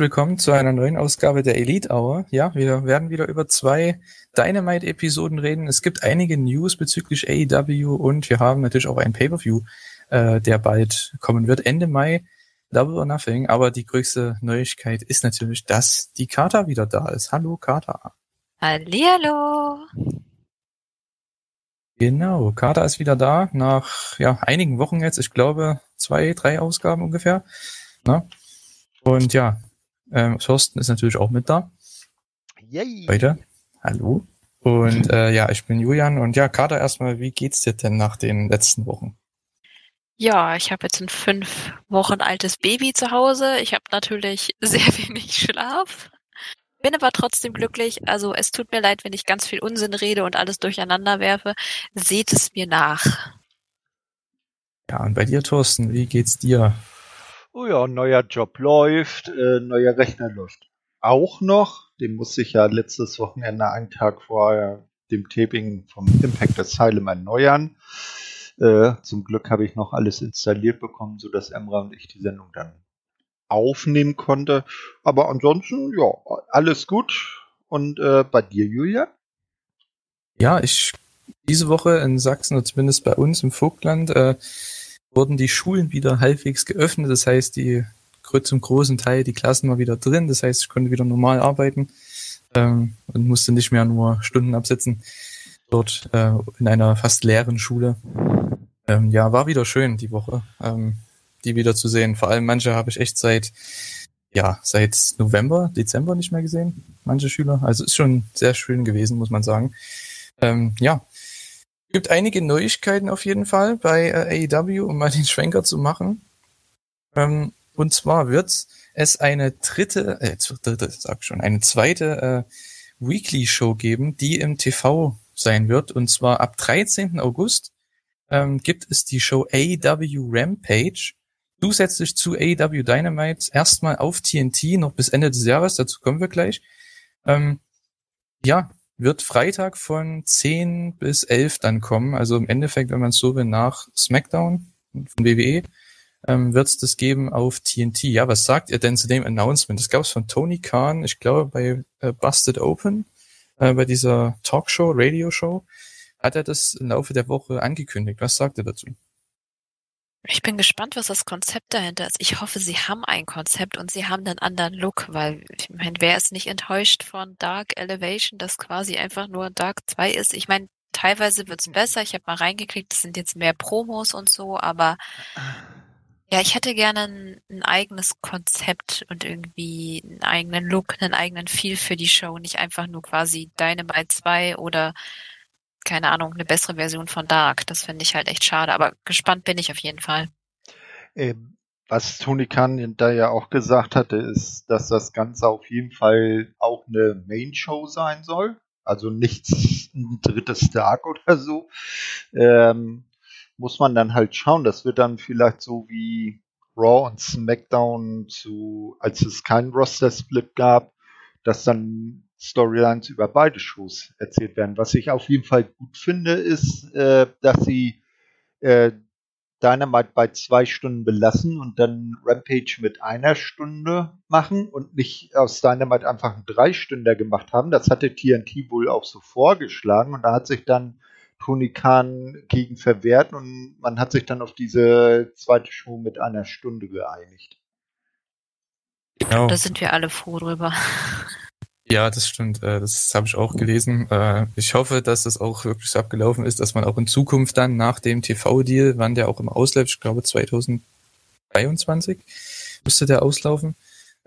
Willkommen zu einer neuen Ausgabe der Elite Hour. Ja, wir werden wieder über zwei Dynamite-Episoden reden. Es gibt einige News bezüglich AEW und wir haben natürlich auch ein Pay-Per-View, äh, der bald kommen wird, Ende Mai. Double or Nothing. Aber die größte Neuigkeit ist natürlich, dass die Kata wieder da ist. Hallo Kata. Hallihallo. Genau, Kata ist wieder da nach ja, einigen Wochen jetzt. Ich glaube zwei, drei Ausgaben ungefähr. Na? Und ja, ähm, Thorsten ist natürlich auch mit da. Yay. Heute. Hallo. Und äh, ja, ich bin Julian und ja, Kader erstmal, wie geht's dir denn nach den letzten Wochen? Ja, ich habe jetzt ein fünf Wochen altes Baby zu Hause. Ich habe natürlich sehr wenig Schlaf. Bin aber trotzdem glücklich. Also es tut mir leid, wenn ich ganz viel Unsinn rede und alles durcheinander werfe. Seht es mir nach. Ja, und bei dir, Thorsten, wie geht's dir? Oh ja, neuer Job läuft, äh, neuer Rechner läuft auch noch. Den musste ich ja letztes Wochenende einen Tag vor dem Taping vom Impact Asylum erneuern. Äh, zum Glück habe ich noch alles installiert bekommen, sodass Emra und ich die Sendung dann aufnehmen konnte. Aber ansonsten, ja, alles gut. Und äh, bei dir, Julia? Ja, ich diese Woche in Sachsen oder zumindest bei uns im Vogtland äh, wurden die Schulen wieder halbwegs geöffnet. Das heißt, die zum großen Teil die Klassen mal wieder drin. Das heißt, ich konnte wieder normal arbeiten ähm, und musste nicht mehr nur Stunden absitzen dort äh, in einer fast leeren Schule. Ähm, ja, war wieder schön die Woche, ähm, die wieder zu sehen. Vor allem manche habe ich echt seit ja seit November, Dezember nicht mehr gesehen. Manche Schüler. Also ist schon sehr schön gewesen, muss man sagen. Ähm, ja, gibt einige Neuigkeiten auf jeden Fall bei äh, AEW, um mal den Schwenker zu machen. Ähm, und zwar wird es eine dritte, äh, dritte, sag schon, eine zweite äh, Weekly Show geben, die im TV sein wird. Und zwar ab 13. August ähm, gibt es die Show AEW Rampage. Zusätzlich zu AEW Dynamite erstmal auf TNT noch bis Ende des Jahres, dazu kommen wir gleich. Ähm, ja, wird Freitag von 10 bis 11 dann kommen. Also im Endeffekt, wenn man es so will, nach SmackDown von WWE, ähm, wird es das geben auf TNT. Ja, was sagt ihr denn zu dem Announcement? Das gab es von Tony Khan, ich glaube bei äh, Busted Open, äh, bei dieser Talkshow, Radioshow, hat er das im Laufe der Woche angekündigt. Was sagt er dazu? Ich bin gespannt, was das Konzept dahinter ist. Ich hoffe, sie haben ein Konzept und sie haben einen anderen Look, weil ich meine, wer ist nicht enttäuscht von Dark Elevation, das quasi einfach nur Dark 2 ist? Ich meine, teilweise wird's mhm. besser. Ich habe mal reingeklickt, es sind jetzt mehr Promos und so, aber ja, ich hätte gerne ein, ein, eigenes Konzept und irgendwie einen eigenen Look, einen eigenen Feel für die Show, nicht einfach nur quasi Dynamite 2 oder keine Ahnung, eine bessere Version von Dark. Das finde ich halt echt schade, aber gespannt bin ich auf jeden Fall. Ähm, was Tony Khan da ja auch gesagt hatte, ist, dass das Ganze auf jeden Fall auch eine Main Show sein soll. Also nichts ein drittes Dark oder so. Ähm, muss man dann halt schauen. Das wird dann vielleicht so wie Raw und SmackDown zu, als es keinen Roster-Split gab, dass dann Storylines über beide Shows erzählt werden. Was ich auf jeden Fall gut finde, ist, äh, dass sie äh, Dynamite bei zwei Stunden belassen und dann Rampage mit einer Stunde machen und nicht aus Dynamite einfach einen Dreistünder gemacht haben. Das hatte TNT wohl auch so vorgeschlagen und da hat sich dann Tony Khan gegen verwehrt und man hat sich dann auf diese zweite Show mit einer Stunde geeinigt. Genau. Da sind wir alle froh drüber. Ja, das stimmt. Äh, das habe ich auch gelesen. Äh, ich hoffe, dass das auch wirklich so abgelaufen ist, dass man auch in Zukunft dann nach dem TV-Deal, wann der auch im ausläuft, ich glaube 2023 müsste der auslaufen,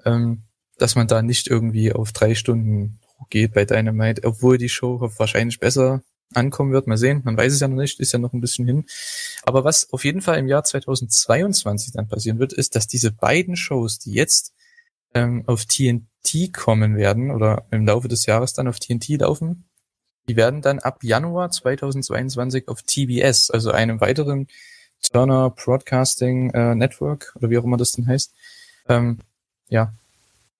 ähm, dass man da nicht irgendwie auf drei Stunden geht bei Dynamite, obwohl die Show wahrscheinlich besser ankommen wird. Mal sehen, man weiß es ja noch nicht, ist ja noch ein bisschen hin. Aber was auf jeden Fall im Jahr 2022 dann passieren wird, ist, dass diese beiden Shows, die jetzt ähm, auf TNT kommen werden oder im Laufe des Jahres dann auf TNT laufen. Die werden dann ab Januar 2022 auf TBS, also einem weiteren Turner Broadcasting äh, Network oder wie auch immer das denn heißt, ähm, ja,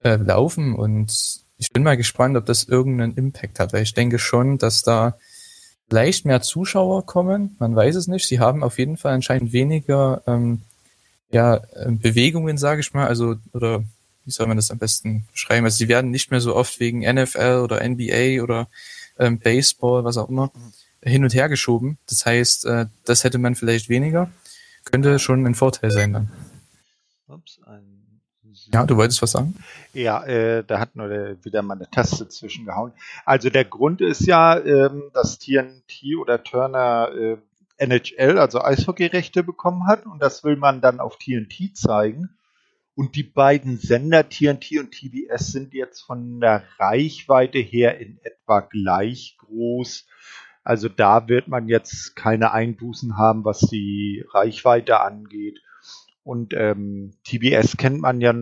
äh, laufen und ich bin mal gespannt, ob das irgendeinen Impact hat, weil ich denke schon, dass da leicht mehr Zuschauer kommen. Man weiß es nicht. Sie haben auf jeden Fall anscheinend weniger ähm, ja, Bewegungen, sage ich mal, also oder wie soll man das am besten beschreiben? Also sie werden nicht mehr so oft wegen NFL oder NBA oder ähm, Baseball, was auch immer, hin und her geschoben. Das heißt, äh, das hätte man vielleicht weniger. Könnte schon ein Vorteil sein dann. Ups, ein ja, du wolltest was sagen? Ja, äh, da hat nur der, wieder mal eine Taste zwischengehauen. Also der Grund ist ja, ähm, dass TNT oder Turner äh, NHL, also Eishockeyrechte bekommen hat und das will man dann auf TNT zeigen. Und die beiden Sender TNT und TBS sind jetzt von der Reichweite her in etwa gleich groß. Also da wird man jetzt keine Einbußen haben, was die Reichweite angeht. Und ähm, TBS kennt man ja,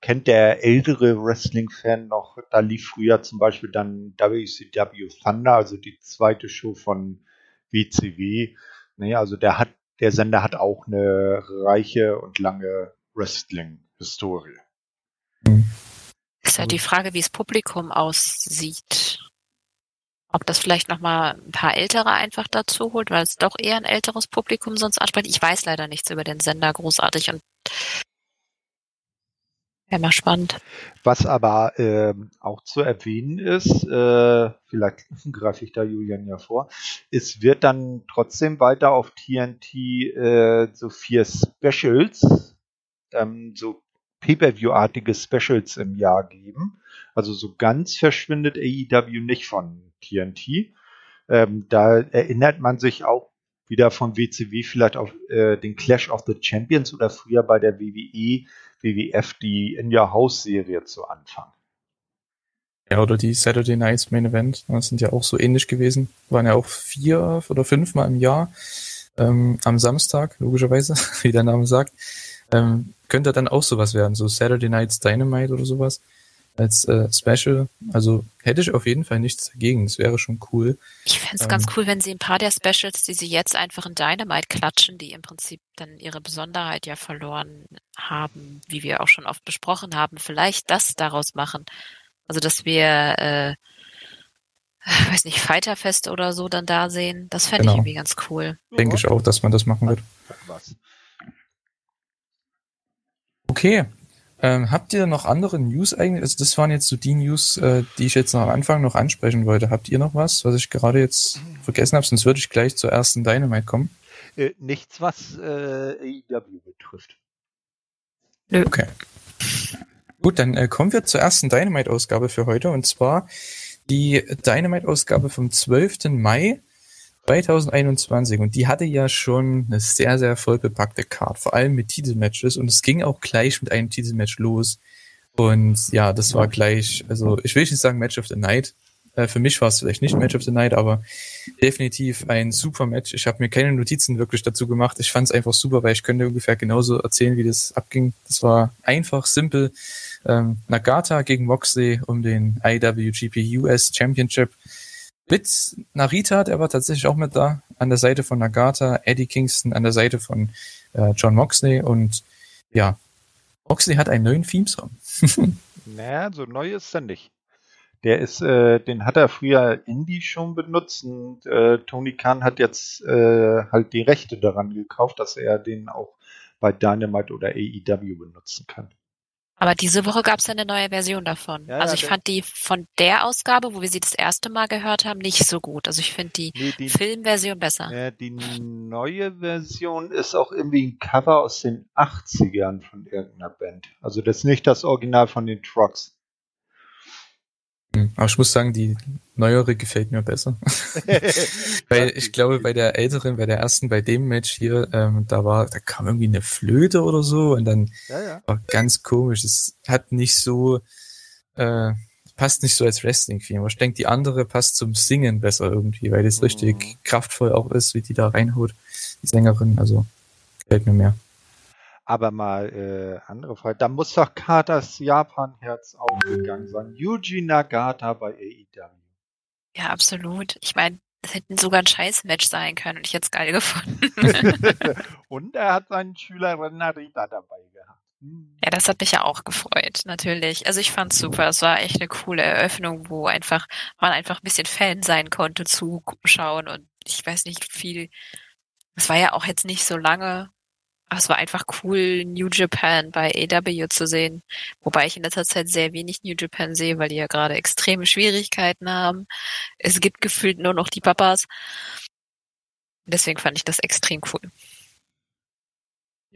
kennt der ältere Wrestling-Fan noch. Da lief früher zum Beispiel dann WCW Thunder, also die zweite Show von WCW. Nee, also der hat, der Sender hat auch eine reiche und lange Wrestling-Historie. Ist halt die Frage, wie das Publikum aussieht. Ob das vielleicht nochmal ein paar Ältere einfach dazu holt, weil es doch eher ein älteres Publikum sonst anspricht. Ich weiß leider nichts über den Sender großartig und Wäre mal spannend. Was aber äh, auch zu erwähnen ist, äh, vielleicht greife ich da Julian ja vor, es wird dann trotzdem weiter auf TNT äh, so vier Specials, ähm, so Pay-Per-View-artige Specials im Jahr geben. Also so ganz verschwindet AEW nicht von TNT. Ähm, da erinnert man sich auch wieder vom WCW vielleicht auf äh, den Clash of the Champions oder früher bei der WWE WWF die In Your House Serie zu Anfang. Ja, oder die Saturday Nights Main Event, das sind ja auch so ähnlich gewesen. Waren ja auch vier oder fünf Mal im Jahr ähm, am Samstag, logischerweise, wie der Name sagt. Ähm, könnte dann auch sowas werden, so Saturday Nights Dynamite oder sowas als äh, Special. Also hätte ich auf jeden Fall nichts dagegen. Das wäre schon cool. Ich fände es ähm, ganz cool, wenn sie ein paar der Specials, die sie jetzt einfach in Dynamite klatschen, die im Prinzip dann ihre Besonderheit ja verloren haben, wie wir auch schon oft besprochen haben, vielleicht das daraus machen. Also dass wir äh, weiß nicht, Fighterfest oder so dann da sehen. Das fände genau. ich irgendwie ganz cool. Denke ich auch, dass man das machen wird. Okay, ähm, habt ihr noch andere News eigentlich? Also das waren jetzt so die News, äh, die ich jetzt noch am Anfang noch ansprechen wollte. Habt ihr noch was, was ich gerade jetzt vergessen habe? Sonst würde ich gleich zur ersten Dynamite kommen. Äh, nichts, was äh, AEW betrifft. Okay. Gut, dann äh, kommen wir zur ersten Dynamite-Ausgabe für heute. Und zwar die Dynamite-Ausgabe vom 12. Mai 2021 und die hatte ja schon eine sehr, sehr vollbepackte Card, vor allem mit Titelmatches und es ging auch gleich mit einem Titelmatch los und ja, das war gleich, also ich will nicht sagen Match of the Night, äh, für mich war es vielleicht nicht Match of the Night, aber definitiv ein super Match. Ich habe mir keine Notizen wirklich dazu gemacht. Ich fand es einfach super, weil ich könnte ungefähr genauso erzählen, wie das abging. Das war einfach, simpel. Ähm, Nagata gegen Moxley um den IWGP US Championship. Blitz Narita, der war tatsächlich auch mit da, an der Seite von Nagata, Eddie Kingston an der Seite von äh, John Moxley und ja, Moxley hat einen neuen Theme-Song. naja, so neu ist er nicht. Der ist, äh, den hat er früher Indie schon benutzt und äh, Tony Khan hat jetzt äh, halt die Rechte daran gekauft, dass er den auch bei Dynamite oder AEW benutzen kann. Aber diese Woche gab es ja eine neue Version davon. Ja, also ich ja, fand die von der Ausgabe, wo wir sie das erste Mal gehört haben, nicht so gut. Also ich finde die, nee, die, Filmversion besser. Ja, die neue Version ist auch irgendwie ein Cover aus den 80ern von irgendeiner Band. Also das ist nicht das Original von den Trucks. Hm, aber ich muss sagen, die neuere gefällt mir besser. Weil ich glaube, bei der älteren, bei der ersten, bei dem Match hier, ähm, da war, da kam irgendwie eine Flöte oder so und dann ja, ja. war ganz komisch. Es hat nicht so, äh, passt nicht so als Wrestling-Film. Ich denke, die andere passt zum Singen besser irgendwie, weil das mhm. richtig kraftvoll auch ist, wie die da reinholt, die Sängerin. Also gefällt mir mehr. Aber mal äh, andere Frage. Da muss doch Katas Japan-Herz aufgegangen sein. Yuji Nagata bei AEW. Ja, absolut. Ich meine, das hätte sogar ein Scheiß-Match sein können und ich hätte es geil gefunden. und er hat seinen Schüler Renarita dabei gehabt. Hm. Ja, das hat mich ja auch gefreut, natürlich. Also ich fand's super. Es war echt eine coole Eröffnung, wo einfach man einfach ein bisschen Fan sein konnte, zuschauen und ich weiß nicht viel. Es war ja auch jetzt nicht so lange Aber es war einfach cool, New Japan bei AW zu sehen. Wobei ich in letzter Zeit sehr wenig New Japan sehe, weil die ja gerade extreme Schwierigkeiten haben. Es gibt gefühlt nur noch die Papas. Deswegen fand ich das extrem cool.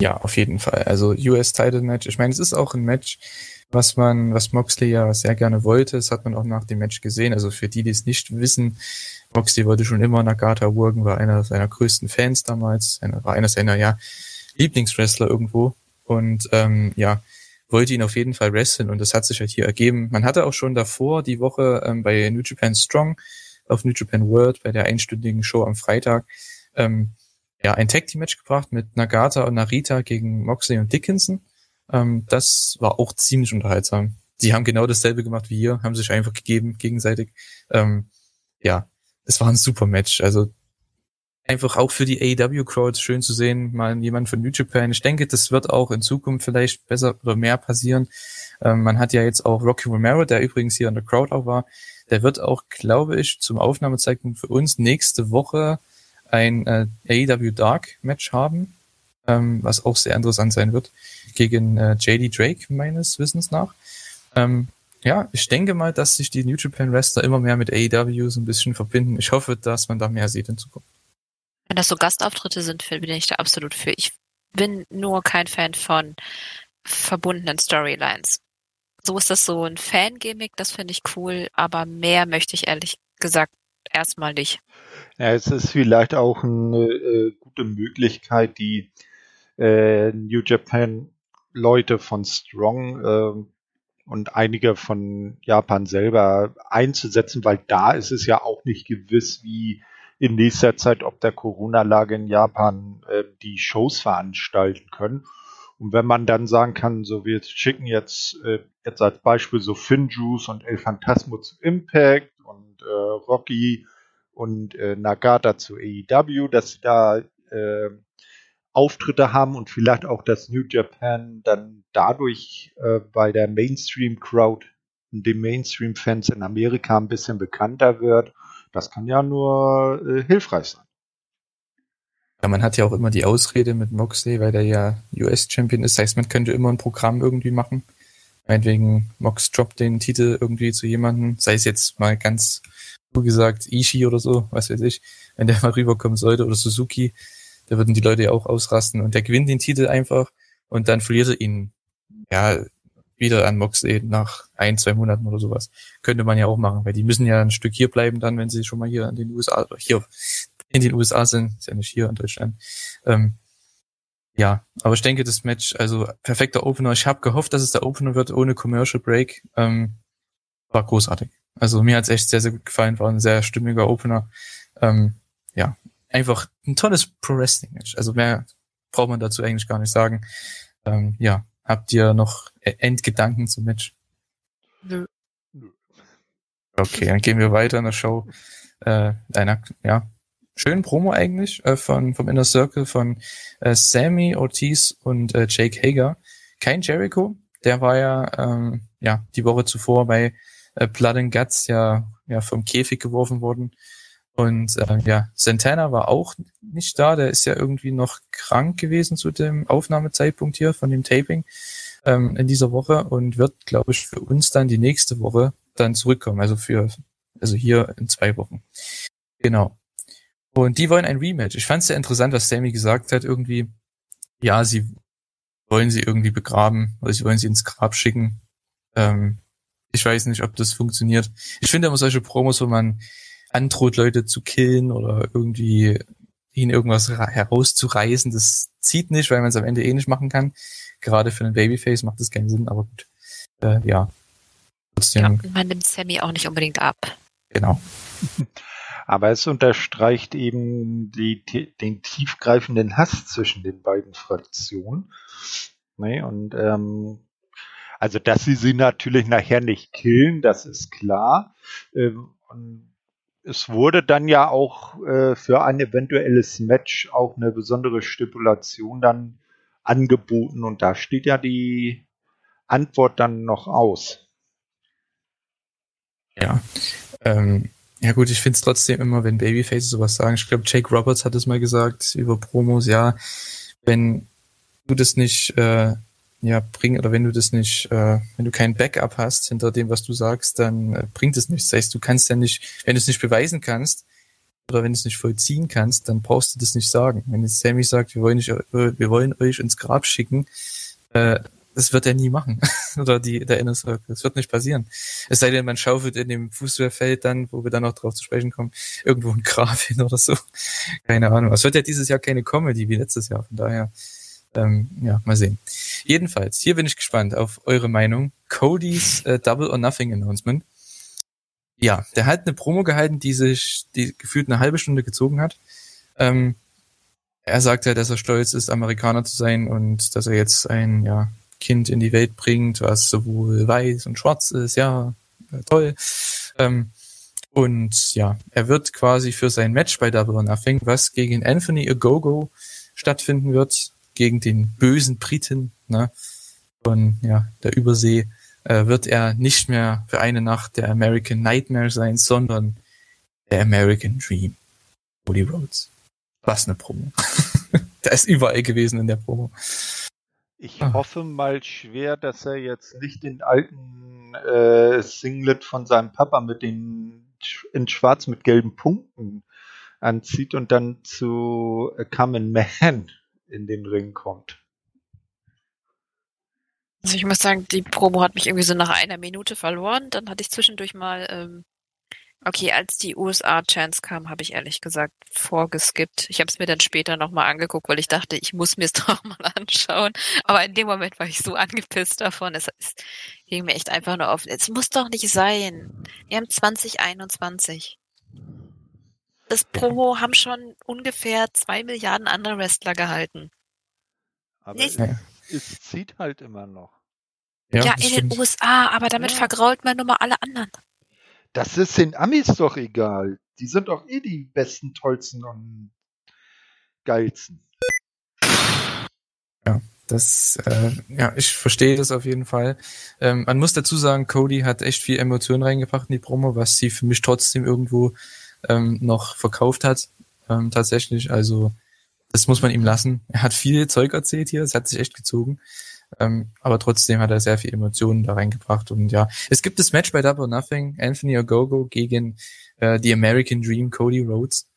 Ja, auf jeden Fall. Also US Title Match. Ich meine, es ist auch ein Match, was man, was Moxley ja sehr gerne wollte. Das hat man auch nach dem Match gesehen. Also für die, die es nicht wissen, Moxley wollte schon immer Nagata worken, war einer seiner größten Fans damals, war einer seiner, ja, Lieblingswrestler irgendwo. Und ähm, ja, wollte ihn auf jeden Fall wresteln und das hat sich halt hier ergeben. Man hatte auch schon davor die Woche ähm, bei New Japan Strong auf New Japan World bei der einstündigen Show am Freitag ähm, ja, ein Tag Team Match gebracht mit Nagata und Narita gegen Moxley und Dickinson. Ähm, das war auch ziemlich unterhaltsam. Die haben genau dasselbe gemacht wie hier, haben sich einfach gegeben gegenseitig. Ähm, ja, es war ein super Match. Also einfach auch für die AEW Crowd schön zu sehen, mal jemand von New Japan. Ich denke, das wird auch in Zukunft vielleicht besser oder mehr passieren. Ähm, man hat ja jetzt auch Rocky Romero, der übrigens hier in der Crowd auch war. Der wird auch, glaube ich, zum Aufnahmezeitpunkt für uns nächste Woche ein äh, AEW Dark Match haben, ähm, was auch sehr interessant sein wird, gegen äh, JD Drake meines Wissens nach. Ähm, ja, ich denke mal, dass sich die New Japan Wrestler immer mehr mit AEW so ein bisschen verbinden. Ich hoffe, dass man da mehr sieht in Zukunft. Wenn das so Gastauftritte sind, bin ich da absolut für. Ich bin nur kein Fan von verbundenen Storylines. So ist das so ein Fan-Gimmick, das finde ich cool, aber mehr möchte ich ehrlich gesagt erstmal nicht. Ja, es ist vielleicht auch eine äh, gute Möglichkeit, die äh, New Japan Leute von Strong äh, und einige von Japan selber einzusetzen, weil da ist es ja auch nicht gewiss, wie in nächster Zeit, ob der Corona-Lage in Japan äh, die Shows veranstalten können. Und wenn man dann sagen kann, so wir schicken jetzt, äh, jetzt als Beispiel so Finjuice und El Phantasmo zu Impact und äh, Rocky und äh, Nagata zu AEW, dass sie da äh, Auftritte haben und vielleicht auch das New Japan dann dadurch äh, bei der Mainstream-Crowd und den Mainstream-Fans in Amerika ein bisschen bekannter wird. Das kann ja nur äh, hilfreich sein. Ja, man hat ja auch immer die Ausrede mit Moxley, weil der ja US-Champion ist. Das heißt, man könnte immer ein Programm irgendwie machen. Meinetwegen Mox droppt den Titel irgendwie zu jemandem, sei es jetzt mal ganz so gesagt Ishii oder so, was weiß ich, wenn der mal rüberkommen sollte oder Suzuki, da würden die Leute ja auch ausrasten und der gewinnt den Titel einfach und dann verliert er ihn ja wieder an Moxley nach ein, zwei Monaten oder sowas. Könnte man ja auch machen, weil die müssen ja ein Stück hier bleiben dann, wenn sie schon mal hier in den USA oder hier in den USA sind, ist ja nicht hier in Deutschland. Ähm, ja, aber ich denke, das Match, also perfekter Opener. Ich habe gehofft, dass es der Opener wird ohne Commercial Break. Ähm, war großartig. Also mir hat's echt sehr, sehr gut gefallen. War ein sehr stimmiger Opener. Ähm, ja, einfach ein tolles Pro Wrestling Match. Also mehr braucht man dazu eigentlich gar nicht sagen. Ähm, ja, habt ihr noch Endgedanken zum Match? Nö. Okay, dann gehen wir weiter in der Show. Äh, einer, ja, schönen Promo eigentlich äh, von vom Inner Circle von äh, Sammy Ortiz und äh, Jake Hager. Kein Jericho, der war ja ähm, ja die Woche zuvor bei äh, Blood and Guts ja ja vom Käfig geworfen worden. Und äh, ja, Santana war auch nicht da, der ist ja irgendwie noch krank gewesen zu dem Aufnahmezeitpunkt hier von dem Taping ähm, in dieser Woche und wird, glaube ich, für uns dann die nächste Woche dann zurückkommen. Also für, also hier in zwei Wochen. Genau. Und die wollen ein Rematch. Ich fand es sehr interessant, was Sammy gesagt hat. Irgendwie, ja, sie wollen sie irgendwie begraben oder sie wollen sie ins Grab schicken. Ähm, ich weiß nicht, ob das funktioniert. Ich finde immer solche Promos, wo man androht, Leute zu killen oder irgendwie ihnen irgendwas herauszureißen, das zieht nicht, weil man es am Ende eh nicht machen kann. Gerade für einen Babyface macht das keinen Sinn, aber gut. Äh, ja. Trotzdem. Ja, man nimmt Sammy auch nicht unbedingt ab. Genau. Aber es unterstreicht eben die, den tiefgreifenden Hass zwischen den beiden Fraktionen. Nee, und ähm, also, dass sie sie natürlich nachher nicht killen, das ist klar. Ähm, es wurde dann ja auch äh, für ein eventuelles Match auch eine besondere Stipulation dann angeboten und da steht ja die Antwort dann noch aus. Ja, ähm, ja gut, ich finde es trotzdem immer, wenn Babyfaces sowas sagen. Ich glaube, Jake Roberts hat es mal gesagt über Promos, ja, wenn du das nicht äh, ja bringen oder wenn du das nicht, äh, wenn du kein Backup hast hinter dem, was du sagst, dann äh, bringt es nichts. Das heißt, du kannst ja nicht, wenn du es nicht beweisen kannst oder wenn du es nicht vollziehen kannst, dann brauchst du das nicht sagen. Wenn jetzt Sammy sagt, wir wollen, nicht, wir wollen euch ins Grab schicken, äh, das wird er nie machen. Oder die, der Inner Circle. Das wird nicht passieren. Es sei denn, man schaufelt in dem Fußballfeld dann, wo wir dann noch drauf zu sprechen kommen, irgendwo ein Grab hin oder so. Keine Ahnung. Es wird ja dieses Jahr keine Comedy wie letztes Jahr. Von daher, ähm, ja, mal sehen. Jedenfalls, hier bin ich gespannt auf eure Meinung. Cody's äh, Double or Nothing Announcement. Ja, der hat eine Promo gehalten, die sich, die gefühlt eine halbe Stunde gezogen hat. Ähm, er sagt ja, dass er stolz ist, Amerikaner zu sein und dass er jetzt ein, ja, Kind in die Welt bringt, was sowohl weiß und schwarz ist, ja, äh, toll. Ähm, und ja, er wird quasi für sein Match bei Double or Nothing, was gegen Anthony Agogo stattfinden wird, gegen den bösen Briten, ne, von ja, der Übersee, äh, wird er nicht mehr für eine Nacht der American Nightmare sein, sondern der American Dream. Cody Rhodes. Was eine Promo. der ist überall gewesen in der Promo. Ich ah. hoffe mal schwer, dass er jetzt nicht den alten äh, Singlet von seinem Papa mit den in Schwarz mit gelben Punkten anzieht und dann zu A Common Man in den Ring kommt. Also ich muss sagen, die Promo hat mich irgendwie so nach einer Minute verloren. Dann hatte ich zwischendurch mal ähm, Okay, als die USA-Chance kam, habe ich ehrlich gesagt vorgeskippt. Ich habe es mir dann später nochmal angeguckt, weil ich dachte, ich muss mir es doch mal anschauen. Aber in dem Moment war ich so angepisst davon. Es, es ging mir echt einfach nur auf. Es muss doch nicht sein. Wir haben 2021. Das Promo haben schon ungefähr zwei Milliarden andere Wrestler gehalten. Aber es, es zieht halt immer noch. Ja, ja in stimmt. den USA, aber damit ja. vergrault man nur mal alle anderen. Das ist den Amis doch egal. Die sind doch eh die besten, tollsten und geilsten. Ja, das, äh, ja, ich verstehe das auf jeden Fall. Ähm, man muss dazu sagen, Cody hat echt viel Emotionen reingebracht in die Promo, was sie für mich trotzdem irgendwo ähm, noch verkauft hat. Ähm, tatsächlich, also das muss man ihm lassen. Er hat viel Zeug erzählt hier, es hat sich echt gezogen. Ähm, aber trotzdem hat er sehr viel Emotionen da reingebracht. Und ja, es gibt das Match bei Double Nothing, Anthony Ogogo gegen äh, The American Dream, Cody Rhodes.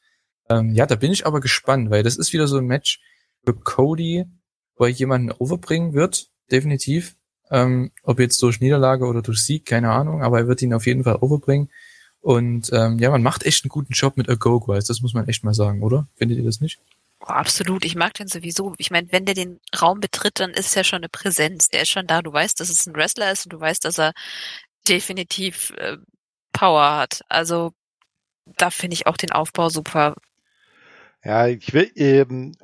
Ähm, ja, da bin ich aber gespannt, weil das ist wieder so ein Match für Cody, wo er jemanden overbringen wird, definitiv. Ähm, ob jetzt durch Niederlage oder durch Sieg, keine Ahnung, aber er wird ihn auf jeden Fall overbringen. Und ähm, ja, man macht echt einen guten Job mit Agogo, also das muss man echt mal sagen, oder? Findet ihr das nicht? Oh, absolut, ich mag den sowieso. Ich meine, wenn der den Raum betritt, dann ist er schon eine Präsenz. Der ist schon da. Du weißt, dass es ein Wrestler ist und du weißt, dass er definitiv äh, Power hat. Also da finde ich auch den Aufbau super. Ja, ich will eben,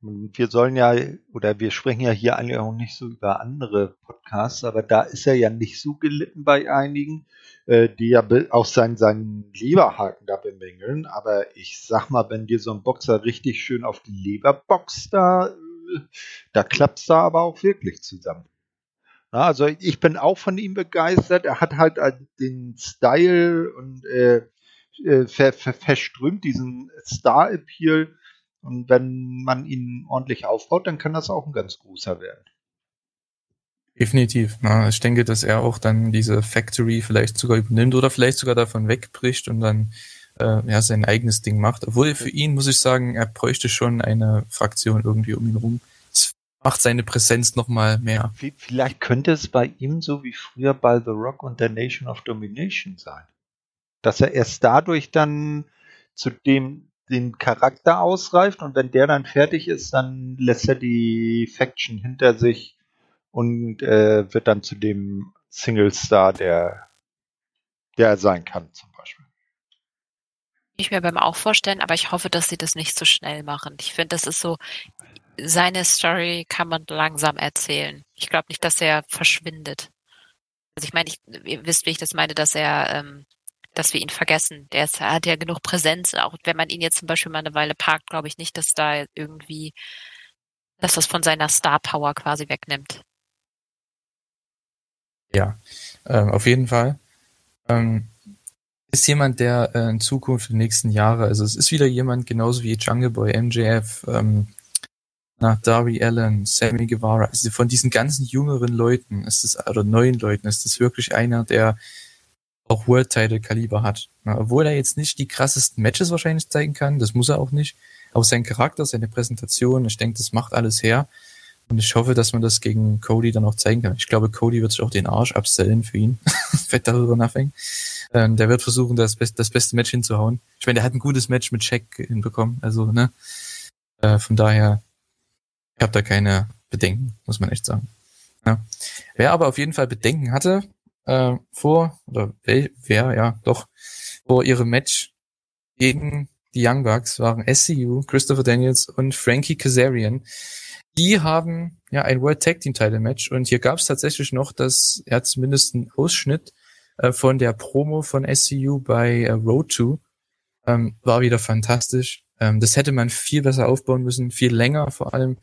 wir sollen ja, oder wir sprechen ja hier eigentlich auch nicht so über andere Podcasts, aber da ist er ja nicht so gelitten bei einigen, äh, die ja auch seinen, seinen Leberhaken da bemängeln. Aber ich sag mal, wenn dir so ein Boxer richtig schön auf die Leber boxt, da, äh, da klappt's da aber auch wirklich zusammen. Ja, also ich bin auch von ihm begeistert. Er hat halt den Style und äh, äh, ver, ver, verströmt diesen Star-Appeal und wenn man ihn ordentlich aufbaut, dann kann das auch ein ganz großer werden. Definitiv. Na, ich denke, dass er auch dann diese Factory vielleicht sogar übernimmt oder vielleicht sogar davon wegbricht und dann äh, ja sein eigenes Ding macht. Obwohl für ihn muss ich sagen, er bräuchte schon eine Fraktion irgendwie um ihn rum. Das macht seine Präsenz nochmal mehr. Vielleicht könnte es bei ihm so wie früher bei The Rock und der Nation of Domination sein. Dass er erst dadurch dann zu dem den Charakter ausreift und wenn der dann fertig ist, dann lässt er die Faction hinter sich und äh, wird dann zu dem Single Star, der, der er sein kann, zum Beispiel. Ich mir beim auch vorstellen, aber ich hoffe, dass sie das nicht so schnell machen. Ich finde, das ist so, seine Story kann man langsam erzählen. Ich glaube nicht, dass er verschwindet. Also ich meine, ich, ihr wisst, wie ich das meine, dass er ähm, dass wir ihn vergessen. Der ist, hat ja genug Präsenz. Auch wenn man ihn jetzt zum Beispiel mal eine Weile parkt, glaube ich nicht, dass da irgendwie, dass das von seiner Star Power quasi wegnimmt. Ja, ähm, auf jeden Fall. Ähm, ist jemand, der äh, in Zukunft, in den nächsten Jahren, also es ist wieder jemand, genauso wie Jungle Boy, MJF, ähm, nach Darby Allen, Sammy Guevara, also von diesen ganzen jüngeren Leuten ist es, oder neuen Leuten, ist es wirklich einer, der auch World Title Kaliber hat. Ja, obwohl er jetzt nicht die krassesten Matches wahrscheinlich zeigen kann, das muss er auch nicht. Aber sein Charakter, seine Präsentation, ich denke, das macht alles her. Und ich hoffe, dass man das gegen Cody dann auch zeigen kann. Ich glaube, Cody wird sich auch den Arsch abstellen für ihn. Fett darüber nothing. Ähm, der wird versuchen, das, best, das beste Match hinzuhauen. Ich meine, der hat ein gutes Match mit Shaq hinbekommen. Also, ne? Äh, von daher, ich habe da keine Bedenken, muss man echt sagen. Ja. Wer aber auf jeden Fall Bedenken hatte, äh, vor, oder wer, wer, ja, doch, vor ihrem Match gegen die Young Bucks waren SCU, Christopher Daniels und Frankie Kazarian. Die haben ja ein World Tag Team Title Match und hier gab es tatsächlich noch das, ja zumindest einen Ausschnitt äh, von der Promo von SCU bei äh, Road 2. Ähm, war wieder fantastisch. Ähm, das hätte man viel besser aufbauen müssen, viel länger vor allem,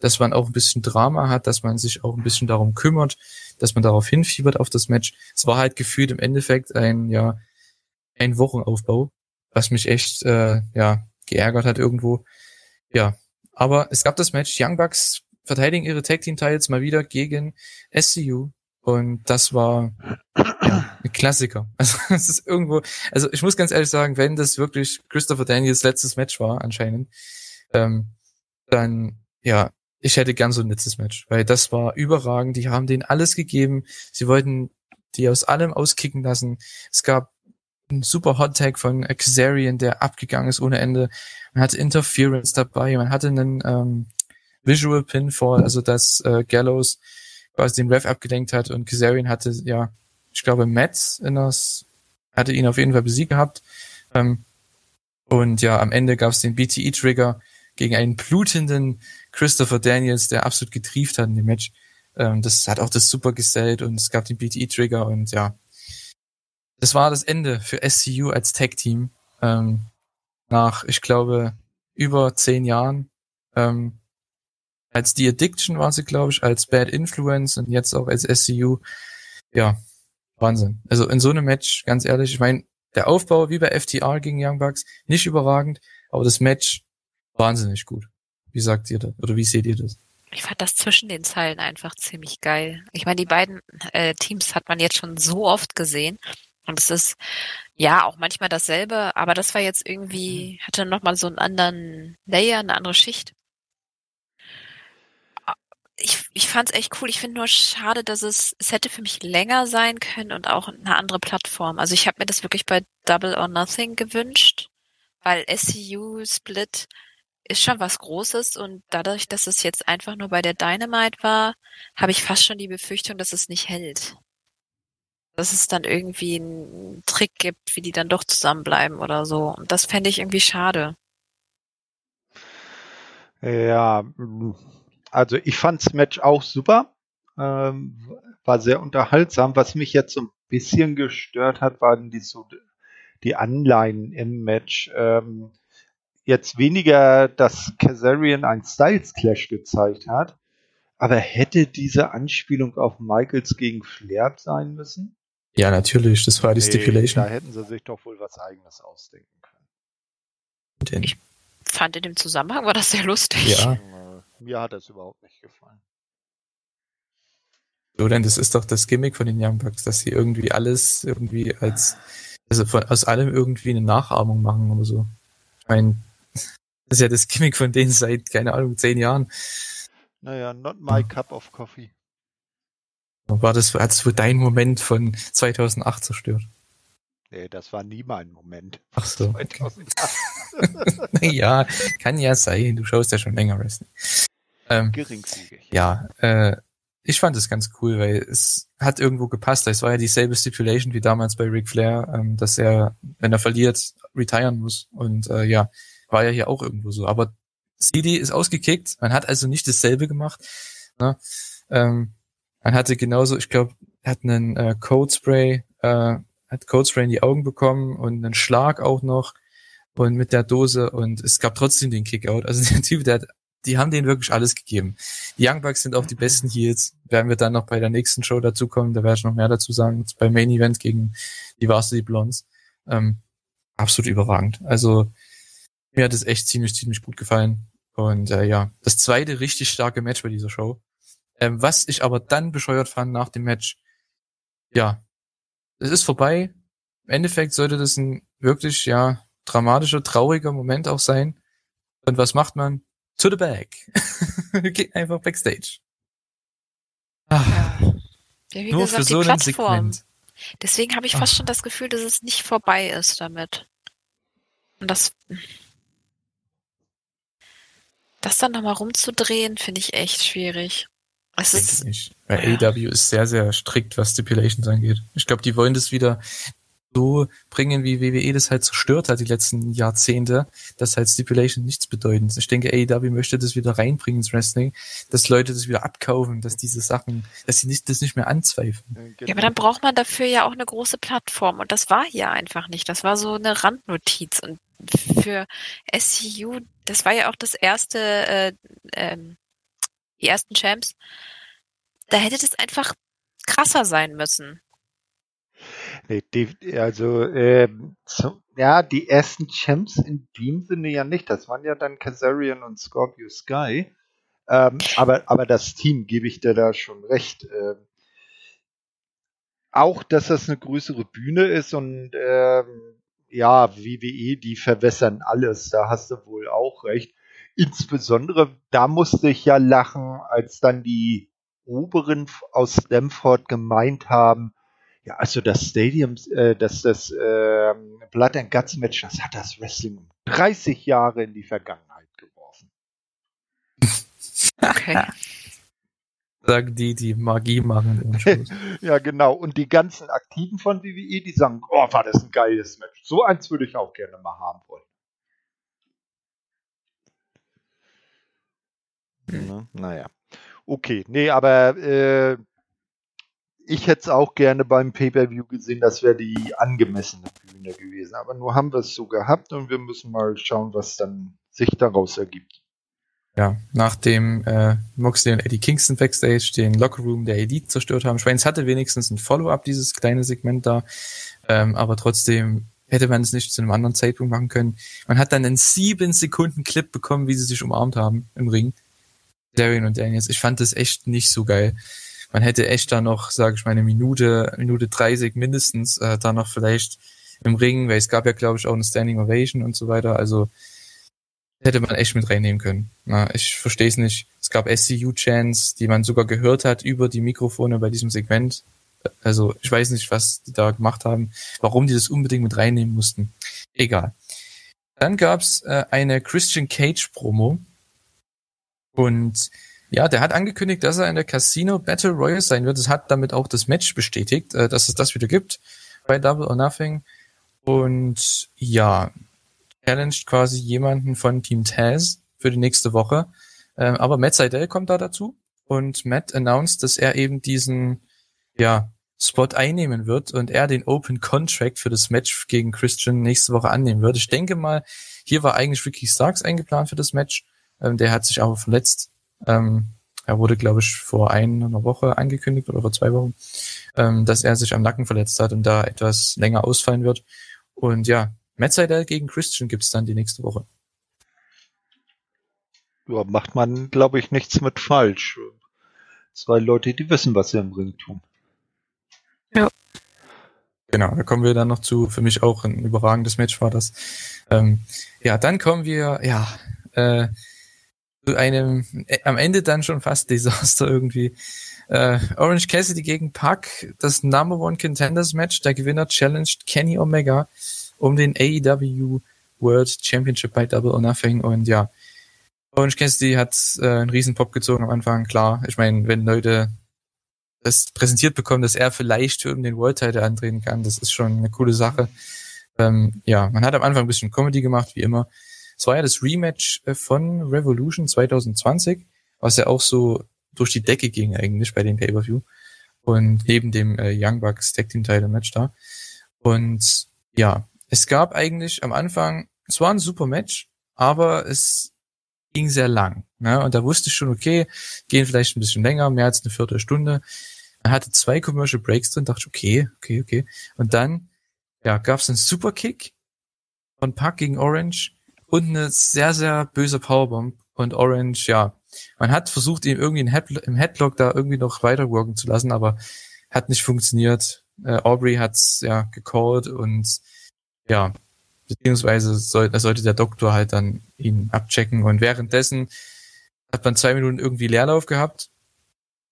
dass man auch ein bisschen Drama hat, dass man sich auch ein bisschen darum kümmert, dass man darauf hinfiebert auf das Match. Es war halt gefühlt im Endeffekt ein, ja, ein Wochenaufbau, was mich echt, äh, ja, geärgert hat irgendwo. Ja, aber es gab das Match, Young Bucks verteidigen ihre Tag Team Titles mal wieder gegen SCU und das war ja, ein Klassiker. Also es ist irgendwo, also ich muss ganz ehrlich sagen, wenn das wirklich Christopher Daniels letztes Match war anscheinend, ähm, dann ja, ich hätte gern so ein letztes Match, weil das war überragend. Die haben denen alles gegeben. Sie wollten die aus allem auskicken lassen. Es gab einen super Hot Tag von Xarian, der abgegangen ist ohne Ende. Man hatte Interference dabei, man hatte einen ähm, Visual Pinfall, also dass äh, Gallows quasi den Ref abgelenkt hat und Kazarian hatte, ja, ich glaube, Matt in das, hatte ihn auf jeden Fall besiegt gehabt. Ähm, und ja, am Ende gab es den BTE-Trigger gegen einen blutenden Christopher Daniels, der absolut getrieft hat in dem Match. Ähm, das hat auch das super gesellt und es gab den BTE-Trigger und ja, das war das Ende für SCU als Tag-Team. Ähm, nach, ich glaube, über zehn Jahren. Ähm, als The Addiction war sie, glaube ich, als Bad Influence und jetzt auch als SCU. Ja, Wahnsinn. Also in so einem Match, ganz ehrlich, ich meine, der Aufbau wie bei FTR gegen Young Bucks, nicht überragend, aber das Match wahnsinnig gut. Wie sagt ihr das? Oder wie seht ihr das? Ich fand das zwischen den Zeilen einfach ziemlich geil. Ich meine, die beiden äh, Teams hat man jetzt schon so oft gesehen. Und es ist ja auch manchmal dasselbe, aber das war jetzt irgendwie, mhm. hatte nochmal so einen anderen Layer, eine andere Schicht. Ich, ich fand es echt cool. Ich finde nur schade, dass es, es hätte für mich länger sein können und auch eine andere Plattform. Also ich habe mir das wirklich bei Double or Nothing gewünscht, weil SCU Split ist schon was Großes und dadurch, dass es jetzt einfach nur bei der Dynamite war, habe ich fast schon die Befürchtung, dass es nicht hält. Dass es dann irgendwie einen Trick gibt, wie die dann doch zusammenbleiben oder so. Und das fände ich irgendwie schade. Ja, also ich fand's Match auch super. Ähm, war sehr unterhaltsam. Was mich jetzt so ein bisschen gestört hat, waren die, so, die Anleihen im Match. Ähm, jetzt weniger, dass Kazarian ein Styles Clash gezeigt hat, aber hätte diese Anspielung auf Michaels gegen Flair sein müssen? Ja, natürlich, das war die nee, Stipulation. Da hätten sie sich doch wohl was eigenes ausdenken können. Den. Ich fand in dem Zusammenhang war das sehr lustig. Ja. Mir hat das überhaupt nicht gefallen. So, denn das ist doch das Gimmick von den Young Bucks, dass sie irgendwie alles irgendwie als, also von, aus allem irgendwie eine Nachahmung machen oder so. Ich meine, das ist ja das Gimmick von denen seit, keine Ahnung, zehn Jahren. Naja, not my cup of coffee. War das, hat es wohl dein Moment von 2008 zerstört? Nee, das war nie mein Moment. Ach so. ja, kann ja sein. Du schaust ja schon länger Wrestling. Ähm, Geringfügig. Ja, äh, ich fand es ganz cool, weil es hat irgendwo gepasst. Es war ja dieselbe Stipulation wie damals bei Ric Flair, ähm, dass er, wenn er verliert, retiren muss. Und äh, ja, war ja hier auch irgendwo so. Aber CD ist ausgekickt. Man hat also nicht dasselbe gemacht. Ne? Ähm, man hatte genauso, ich glaube, hat einen äh, Code Spray, äh, hat Code Spray in die Augen bekommen und einen Schlag auch noch und mit der Dose und es gab trotzdem den Kickout. Also der Typ, der hat, die haben denen wirklich alles gegeben. Die Young Bucks sind auch die besten Heels. Werden wir dann noch bei der nächsten Show dazukommen, da werde ich noch mehr dazu sagen, beim Main Event gegen die Varsity Blondes. Ähm, absolut überragend. Also mir hat es echt ziemlich, ziemlich gut gefallen. Und äh, ja, das zweite richtig starke Match bei dieser Show. Ähm, was ich aber dann bescheuert fand nach dem Match, ja, es ist vorbei. Im Endeffekt sollte das ein wirklich, ja, dramatischer, trauriger Moment auch sein. Und was macht man? To the back. Geht einfach backstage. Ah. Ja, wie Nur gesagt, für so die ein. Segment. Deswegen habe ich fast Ach. schon das Gefühl, dass es nicht vorbei ist damit. Und das, das dann nochmal rumzudrehen, finde ich echt schwierig. Es ist, nicht. Weil Ja. AEW ist sehr, sehr strikt, was Stipulations angeht. Ich glaube, die wollen das wieder so bringen, wie WWE das halt zerstört hat die letzten Jahrzehnte, dass halt Stipulations nichts bedeuten. Ich denke, AEW möchte das wieder reinbringen ins Wrestling, dass Leute das wieder abkaufen, dass diese Sachen, dass sie nicht, das nicht mehr anzweifeln. ja, aber dann braucht man dafür ja auch eine große Plattform. Und das war hier einfach nicht. Das war so eine Randnotiz. Und für SCU, das war ja auch das erste, äh, ähm, die ersten Champs. Da hätte das einfach krasser sein müssen. Nee, die, also, ähm, so, ja, die ersten Champs in dem Sinne ja nicht. Das waren ja dann Kazarian und Scorpio Sky. Ähm, aber, aber das Team gebe ich dir da schon recht. Ähm, auch, dass das eine größere Bühne ist und ähm, ja, WWE, die verwässern alles. Da hast du wohl auch recht. Insbesondere, da musste ich ja lachen, als dann die Oberen aus Stamford gemeint haben, ja, also das Stadium, äh, das, das ähm, Blood and Guts Match, das hat das Wrestling um 30 Jahre in die Vergangenheit geworfen. Okay. Sagen die, die Magie machen. Ja, genau. Und die ganzen Aktiven von WWE, die sagen, oh, war das ein geiles Match. So eins würde ich auch gerne mal haben wollen. Ne? Naja. Okay, nee, aber äh, ich hätte es auch gerne beim Pay-Per-View gesehen, das wäre die angemessene Bühne gewesen. Aber nur haben wir es so gehabt und wir müssen mal schauen, was dann sich daraus ergibt. Ja, nachdem äh, Moxley und Eddie Kingston backstage den Lockerroom der Elite zerstört haben. Schweins hatte wenigstens ein Follow-up, dieses kleine Segment da, ähm, aber trotzdem hätte man es nicht zu einem anderen Zeitpunkt machen können. Man hat dann einen sieben Sekunden Clip bekommen, wie sie sich umarmt haben im Ring. Darian und Daniels. Ich fand das echt nicht so geil. Man hätte echt da noch, sage ich mal, eine Minute, Minute 30 mindestens, äh, da noch vielleicht im Ring, weil es gab ja, glaube ich, auch eine Standing Ovation und so weiter. Also hätte man echt mit reinnehmen können. Na, ich verstehe es nicht. Es gab SCU-Chants, die man sogar gehört hat über die Mikrofone bei diesem Segment. Also ich weiß nicht, was die da gemacht haben, warum die das unbedingt mit reinnehmen mussten. Egal. Dann gab's äh, eine Christian Cage Promo und ja, der hat angekündigt, dass er in der Casino Battle Royale sein wird. Das hat damit auch das Match bestätigt, äh, dass es das wieder gibt bei Double or Nothing. Und ja, challenged quasi jemanden von Team Taz für die nächste Woche. Ähm, aber Matt Seidel kommt da dazu und Matt announced, dass er eben diesen ja, Spot einnehmen wird und er den Open Contract für das Match gegen Christian nächste Woche annehmen wird. Ich denke mal, hier war eigentlich Ricky Starks eingeplant für das Match. Ähm, der hat sich aber verletzt. Ähm, er wurde, glaube ich, vor einer Woche angekündigt oder vor zwei Wochen, ähm, dass er sich am Nacken verletzt hat und da etwas länger ausfallen wird. Und ja, Matt Seidel gegen Christian gibt's dann die nächste Woche. Ja, macht man, glaube ich, nichts mit falsch. Zwei Leute, die wissen, was sie im Ring tun. Genau, da kommen wir dann noch zu. Für mich auch ein überragendes Match war das. Ähm, ja, dann kommen wir, ja, äh, zu einem äh, am Ende dann schon fast Desaster irgendwie. Äh, Orange Cassidy gegen Puck, das Number One Contenders Match. Der Gewinner challenged Kenny Omega um den AEW World Championship bei Double or Nothing. Und ja, Orange Cassidy hat äh, einen riesen Pop gezogen am Anfang, klar. Ich meine, wenn Leute das präsentiert bekommen, dass er vielleicht um den World Title antreten kann, das ist schon eine coole Sache. Ähm, ja, man hat am Anfang ein bisschen Comedy gemacht, wie immer. Es war ja das Rematch äh, von Revolution 2020, was ja auch so durch die Decke ging eigentlich bei dem Pay-Per-View. Und neben dem äh, Young Bucks Tag Team Title Match da. Und ja, es gab eigentlich am Anfang, es war ein super Match, aber es ging sehr lang. Ne? Und da wusste ich schon, okay, gehen vielleicht ein bisschen länger, mehr als eine Viertelstunde. Man hatte zwei Commercial Breaks drin, dachte ich, okay, okay, okay. Und dann, ja, gab es einen Superkick von Puck gegen Orange und eine sehr, sehr böse Powerbomb. und Orange, ja, man hat versucht, ihn irgendwie im Headlock da irgendwie noch weiterworken zu lassen, aber hat nicht funktioniert. Äh, Aubrey hat's ja gecallt und ja, beziehungsweise soll, sollte der Doktor halt dann ihn abchecken. Und währenddessen hat man zwei Minuten irgendwie Leerlauf gehabt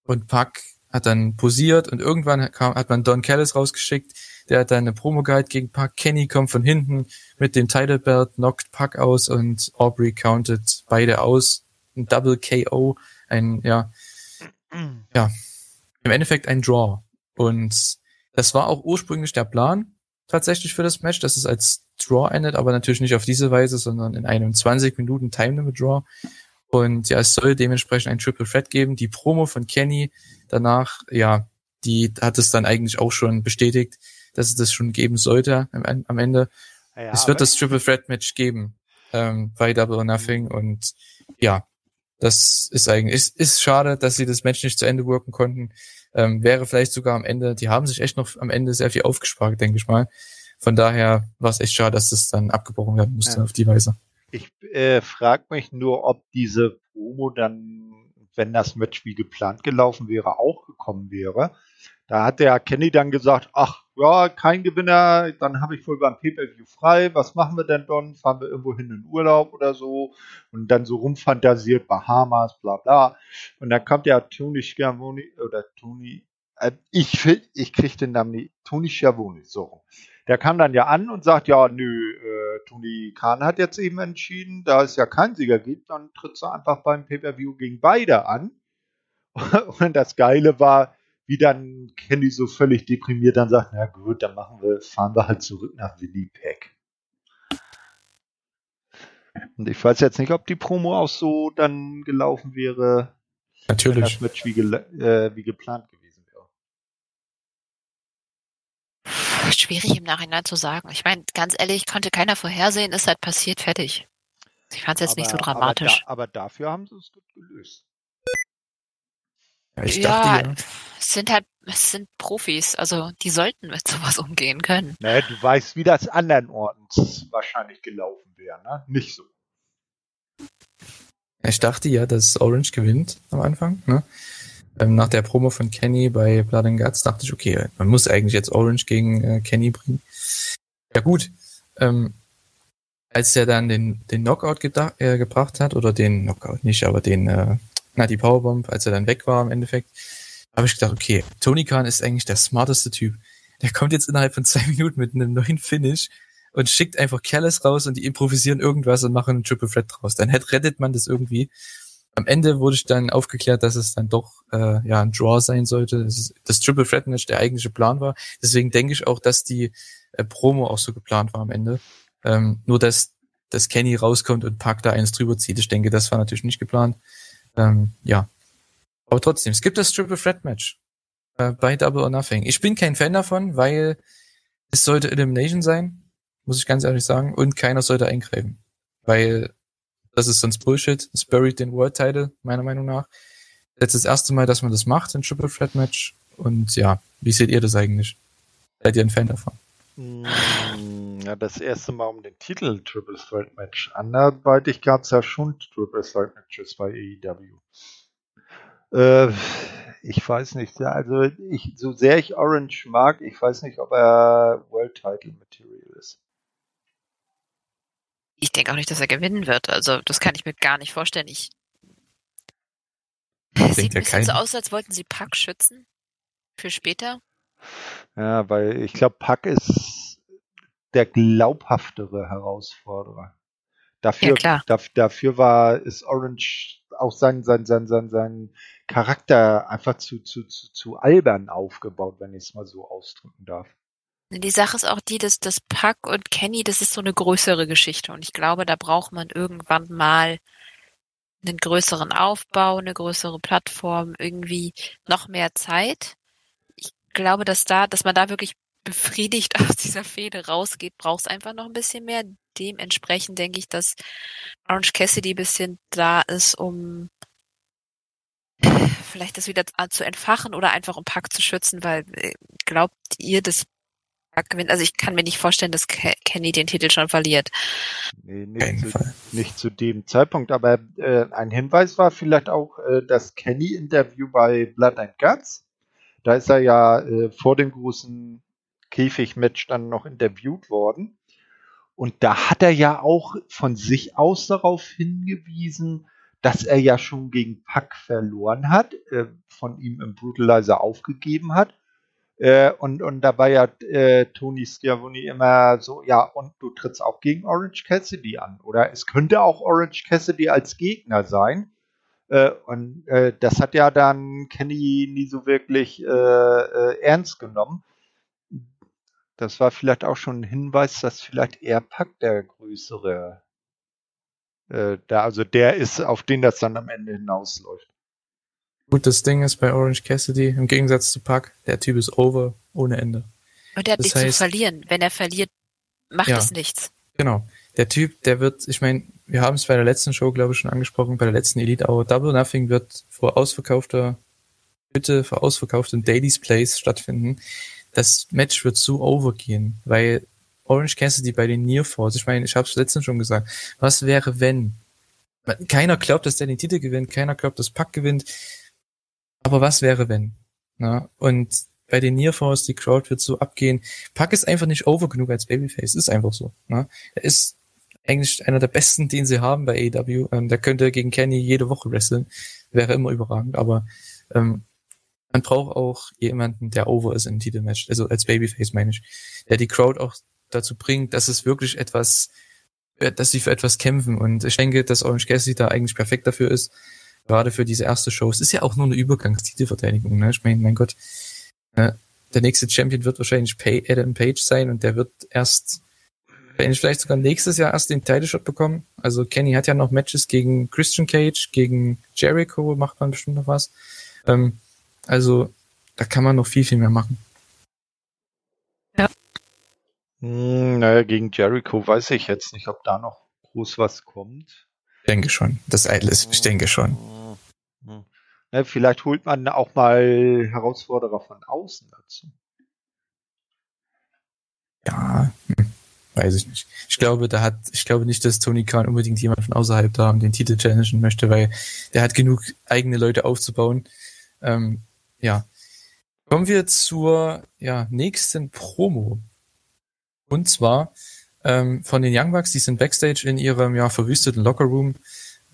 und Puck hat dann posiert und irgendwann kam, hat man Don Callis rausgeschickt, der hat dann eine Promo-Guide gegen Puck, Kenny kommt von hinten mit dem Title Belt, knockt Puck aus und Aubrey countet beide aus, ein Double KO, ein, ja, ja, im Endeffekt ein Draw. Und das war auch ursprünglich der Plan, tatsächlich für das Match, dass es als Draw endet, aber natürlich nicht auf diese Weise, sondern in einem 20 Minuten Time Limit Draw. Und ja, es soll dementsprechend ein Triple Threat geben. Die Promo von Kenny danach, ja, die hat es dann eigentlich auch schon bestätigt, dass es das schon geben sollte am, am Ende. Ja, es wird das Triple Threat Match geben ähm, bei Double or Nothing und ja, das ist eigentlich ist, ist schade, dass sie das Match nicht zu Ende worken konnten. Ähm, wäre vielleicht sogar am Ende, die haben sich echt noch am Ende sehr viel aufgespart, denke ich mal. Von daher war es echt schade, dass das dann abgebrochen werden musste ja. auf die Weise. Ich äh, frage mich nur, ob diese Promo dann, wenn das Match wie geplant gelaufen wäre, auch gekommen wäre. Da hat der Kenny dann gesagt, ach ja, kein Gewinner, dann habe ich wohl beim Pay-Per-View frei, was machen wir denn dann? Fahren wir irgendwo hin in Urlaub oder so? Und dann so rumfantasiert, Bahamas, bla bla. Und dann kommt ja Tony Schiavone, oder Tony, äh, ich, ich kriege den Namen nicht, Tony Schiavone, so. Der kam dann ja an und sagt, ja, nö, äh, Tony Khan hat jetzt eben entschieden, da es ja keinen Sieger gibt, dann tritt er einfach beim Pay-Per-View gegen beide an. Und das Geile war, wie dann Kenny so völlig deprimiert dann sagt, na gut, dann machen wir, fahren wir halt zurück nach Winnipeg. Und ich weiß jetzt nicht, ob die Promo auch so dann gelaufen wäre. Natürlich. Wenn das Match wie, äh, wie geplant gewesen wäre. Schwierig im Nachhinein zu sagen. Ich meine, ganz ehrlich, konnte keiner vorhersehen, ist halt passiert, fertig. Ich fand es jetzt aber, nicht so dramatisch. Aber, da, aber dafür haben sie es gut gelöst. Ja, ich dachte, ja, ja. sind halt, es sind Profis, also die sollten mit sowas umgehen können. Naja, du weißt, wie das anderen Orten wahrscheinlich gelaufen wäre, ne? Nicht so. Ich dachte ja, dass Orange gewinnt am Anfang, ne? Ähm, nach der Promo von Kenny bei Blood and Guts dachte ich, okay, man muss eigentlich jetzt Orange gegen äh, Kenny bringen. Ja gut, ähm, als er dann den, den Knockout äh, gebracht hat, oder den Knockout nicht, aber den äh, na, die Powerbomb, als er dann weg war im Endeffekt, habe ich gedacht, okay, Tony Khan ist eigentlich der smarteste Typ. Der kommt jetzt innerhalb von zwei Minuten mit einem neuen Finish und schickt einfach Callis raus und die improvisieren irgendwas und machen einen Triple Threat draus. Dann rettet man das irgendwie. Am Ende wurde ich dann aufgeklärt, dass es dann doch äh, ja ein Draw sein sollte. Das, das Triple Threat Match der eigentliche Plan war. Deswegen denke ich auch, dass die äh, Promo auch so geplant war am Ende. Ähm, nur dass dass Kenny rauskommt und Pack da eins drüber zieht. Ich denke, das war natürlich nicht geplant. Ähm, ja. Aber trotzdem, es gibt das Triple Threat Match äh, bei Double or Nothing. Ich bin kein Fan davon, weil es sollte Elimination sein, muss ich ganz ehrlich sagen, und keiner sollte eingreifen. Weil das ist sonst Bullshit. Es buried den World Title, meiner Meinung nach. Jetzt das erste Mal, dass man das macht, ein Triple Threat Match. Und ja, wie seht ihr das eigentlich? Seid ihr ein Fan davon? Ja, das erste Mal um den Titel Triple Threat Match. Anderweitig gab es ja schon Triple Threat Matches bei AEW. Äh, ich weiß nicht, ja, also ich, so sehr ich Orange mag, ich weiß nicht, ob er World Title Material ist. Ich denke auch nicht, dass er gewinnen wird. Also das kann ich mir gar nicht vorstellen. Ich Sieht ein bisschen so aus, als wollten sie Pack schützen für später. Ja, weil ich glaube, Pack ist der glaubhaftere Herausforderer. Dafür, ja, dafür, dafür war, ist Orange auch sein, sein, sein, sein, sein Charakter einfach zu, zu, zu, zu albern aufgebaut, wenn ich es mal so ausdrücken darf. Die Sache ist auch die, dass das Puck und Kenny, das ist so eine größere Geschichte und ich glaube, da braucht man irgendwann mal einen größeren Aufbau, eine größere Plattform, irgendwie noch mehr Zeit glaube, dass da, dass man da wirklich befriedigt aus dieser Fehde rausgeht, braucht es einfach noch ein bisschen mehr. Dementsprechend denke ich, dass Orange Cassidy ein bisschen da ist, um vielleicht das wieder zu entfachen oder einfach um Pack zu schützen, weil äh, glaubt ihr, dass gewinnt. Also ich kann mir nicht vorstellen, dass Kenny den Titel schon verliert. Nee, nicht, zu, nicht zu dem Zeitpunkt, aber äh, ein Hinweis war vielleicht auch äh, das Kenny-Interview bei Blood and Guts. Da ist er ja äh, vor dem großen Käfigmatch dann noch interviewt worden. Und da hat er ja auch von sich aus darauf hingewiesen, dass er ja schon gegen Pack verloren hat, äh, von ihm im Brutalizer aufgegeben hat äh, und, und da war ja äh, Tony Schiavoni immer so, ja, und du trittst auch gegen Orange Cassidy an. Oder es könnte auch Orange Cassidy als Gegner sein. Äh, und äh, das hat ja dann Kenny nie so wirklich äh, äh, ernst genommen. Das war vielleicht auch schon ein Hinweis, dass vielleicht er Pack der größere, äh, da, also der ist, auf den das dann am Ende hinausläuft. Gut, das Ding ist bei Orange Cassidy, im Gegensatz zu Puck, der Typ ist over ohne Ende. Und der hat das nichts heißt, zu verlieren. Wenn er verliert, macht ja, es nichts. Genau. Der Typ, der wird, ich meine, wir haben es bei der letzten Show, glaube ich, schon angesprochen, bei der letzten Elite Hour. Double Nothing wird vor ausverkaufter Hütte, vor ausverkauften Dailies Place stattfinden. Das Match wird so overgehen, weil Orange Cassidy bei den Near Falls, ich meine, ich habe es letztens schon gesagt, was wäre, wenn? Keiner glaubt, dass der den Titel gewinnt, keiner glaubt, dass Pack gewinnt. Aber was wäre, wenn? Na? Und bei den Nearfalls, die Crowd wird so abgehen. Pack ist einfach nicht over genug als Babyface. Ist einfach so. Na? Er ist eigentlich einer der besten, den sie haben bei AEW. Ähm, der könnte gegen Kenny jede Woche wresteln. Wäre immer überragend. Aber ähm, man braucht auch jemanden, der over ist im Titelmatch. Also als Babyface meine ich. Der die Crowd auch dazu bringt, dass es wirklich etwas, äh, dass sie für etwas kämpfen. Und ich denke, dass Orange Cassidy da eigentlich perfekt dafür ist gerade für diese erste Show. Es ist ja auch nur eine Übergangstitelverteidigung, ne? Ich meine, mein Gott, äh, der nächste Champion wird wahrscheinlich Adam Page sein und der wird erst, vielleicht sogar nächstes Jahr erst den Title Shot bekommen. Also Kenny hat ja noch Matches gegen Christian Cage, gegen Jericho macht man bestimmt noch was. Ähm, also da kann man noch viel, viel mehr machen. Ja. Hm, naja, gegen Jericho weiß ich jetzt nicht, ob da noch groß was kommt. Ich denke schon. Das Eitel ist, ich denke schon. Ne, vielleicht holt man auch mal Herausforderer von außen dazu. Ja, hm, weiß ich nicht. Ich glaube, da hat, ich glaube nicht, dass Tony Khan unbedingt jemand von außerhalb da den Titel challengen möchte, weil der hat genug eigene Leute aufzubauen. Ähm, ja. Kommen wir zur ja, nächsten Promo. Und zwar ähm, von den Young Bucks, die sind backstage in ihrem ja verwüsteten Lockerroom.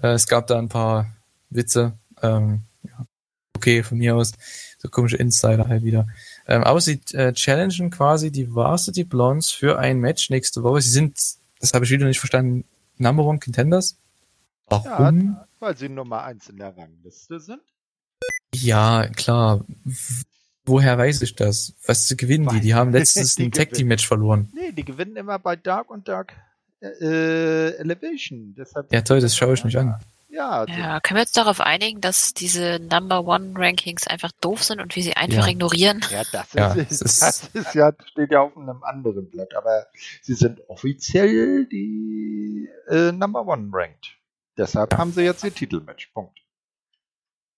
Äh, es gab da ein paar Witze. Ähm, ja, okay, von mir aus, so komische Insider halt wieder. Ähm, aber sie äh, challengen quasi die Varsity Blondes für ein Match nächste Woche. Sie sind, das habe ich wieder nicht verstanden, Number One Contenders. Warum? Ja, weil sie Nummer eins in der Rangliste sind. Ja, klar. Woher weiß ich das? Was gewinnen die? Die haben letztens ein Tag Team Match verloren. Nee, die gewinnen immer bei Dark und Dark äh, Elevation. Deshalb ja, toll, das schaue ich nicht an. Ja, ja, können wir uns darauf einigen, dass diese Number One Rankings einfach doof sind und wir sie einfach ja. ignorieren? Ja, das, ja, ist, ist, das ist ja, steht ja auf einem anderen Blatt, aber sie sind offiziell die äh, Number One Ranked. Deshalb ja. haben sie jetzt ihr Titelmatch. Punkt.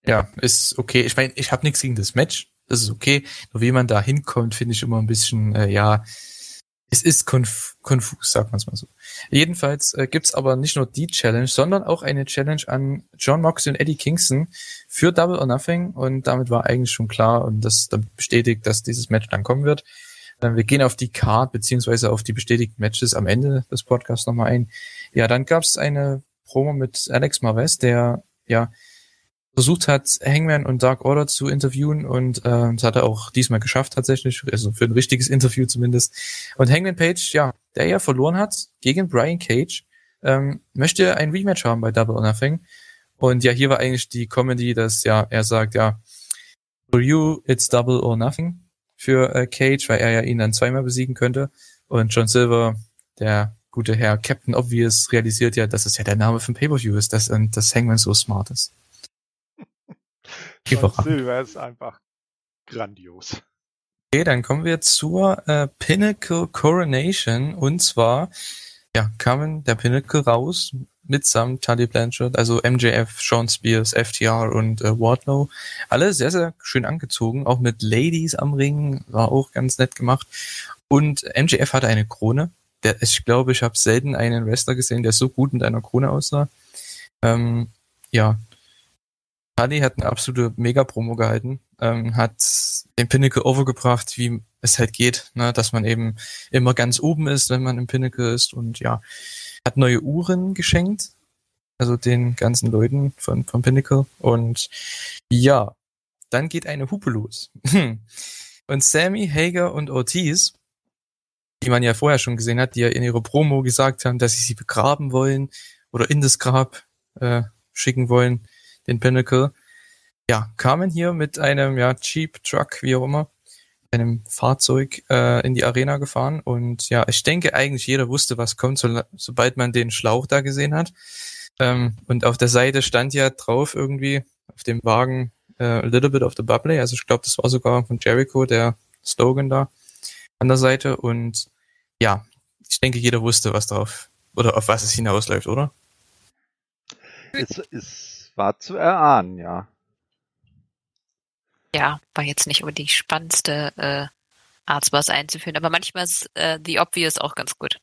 Ja, ist okay. Ich meine, ich habe nichts gegen das Match. Das ist okay. Nur wie man da hinkommt, finde ich immer ein bisschen, äh, ja, es ist konf konfus, sagt man es mal so. Jedenfalls äh, gibt's aber nicht nur die Challenge, sondern auch eine Challenge an John Moxley und Eddie Kingston für Double or Nothing und damit war eigentlich schon klar und das damit bestätigt, dass dieses Match dann kommen wird. Äh, wir gehen auf die Card beziehungsweise auf die bestätigten Matches am Ende des Podcasts nochmal ein. Ja, dann gab's eine Promo mit Alex Marvez, der ja versucht hat, Hangman und Dark Order zu interviewen und äh, das hat er auch diesmal geschafft tatsächlich, also für ein richtiges Interview zumindest. Und Hangman Page, ja, der ja verloren hat gegen Brian Cage, ähm, möchte ein Rematch haben bei Double or Nothing. Und ja, hier war eigentlich die Comedy, dass ja, er sagt, ja, for you it's Double or Nothing für äh, Cage, weil er ja ihn dann zweimal besiegen könnte. Und John Silver, der gute Herr Captain Obvious, realisiert ja, dass es ja der Name von Pay-Per-View ist, dass, und dass Hangman so smart ist. Silver ist einfach grandios. Okay, dann kommen wir zur äh, Pinnacle Coronation und zwar ja, kamen der Pinnacle raus mitsamt Tully Blanchard, also MJF, Sean Spears, FTR und äh, Wardlow. Alle sehr, sehr schön angezogen, auch mit Ladies am Ring, war auch ganz nett gemacht. Und MJF hatte eine Krone. Der, ich glaube, ich habe selten einen Wrestler gesehen, der so gut mit einer Krone aussah. Ähm, ja. Hardy hat eine absolute Mega-Promo gehalten, ähm, hat den Pinnacle overgebracht, wie es halt geht, ne? dass man eben immer ganz oben ist, wenn man im Pinnacle ist und ja, hat neue Uhren geschenkt, also den ganzen Leuten von, von Pinnacle und ja, dann geht eine Hupe los. und Sammy, Hager und Ortiz die man ja vorher schon gesehen hat, die ja in ihrer Promo gesagt haben, dass sie sie begraben wollen oder in das Grab äh, schicken wollen, den Pinnacle. Ja, kamen hier mit einem ja Cheap Truck, wie auch immer, einem Fahrzeug äh, in die Arena gefahren und ja, ich denke eigentlich jeder wusste, was kommt, so, sobald man den Schlauch da gesehen hat. Ähm, und auf der Seite stand ja drauf irgendwie auf dem Wagen äh, a little bit of the bubbly, also ich glaube, das war sogar von Jericho der Slogan da an der Seite und ja, ich denke, jeder wusste, was drauf oder auf was es hinausläuft, oder? Es, es war zu erahnen, ja. Ja, war jetzt nicht die spannendste äh, Art, was einzuführen, aber manchmal ist äh, The Obvious auch ganz gut.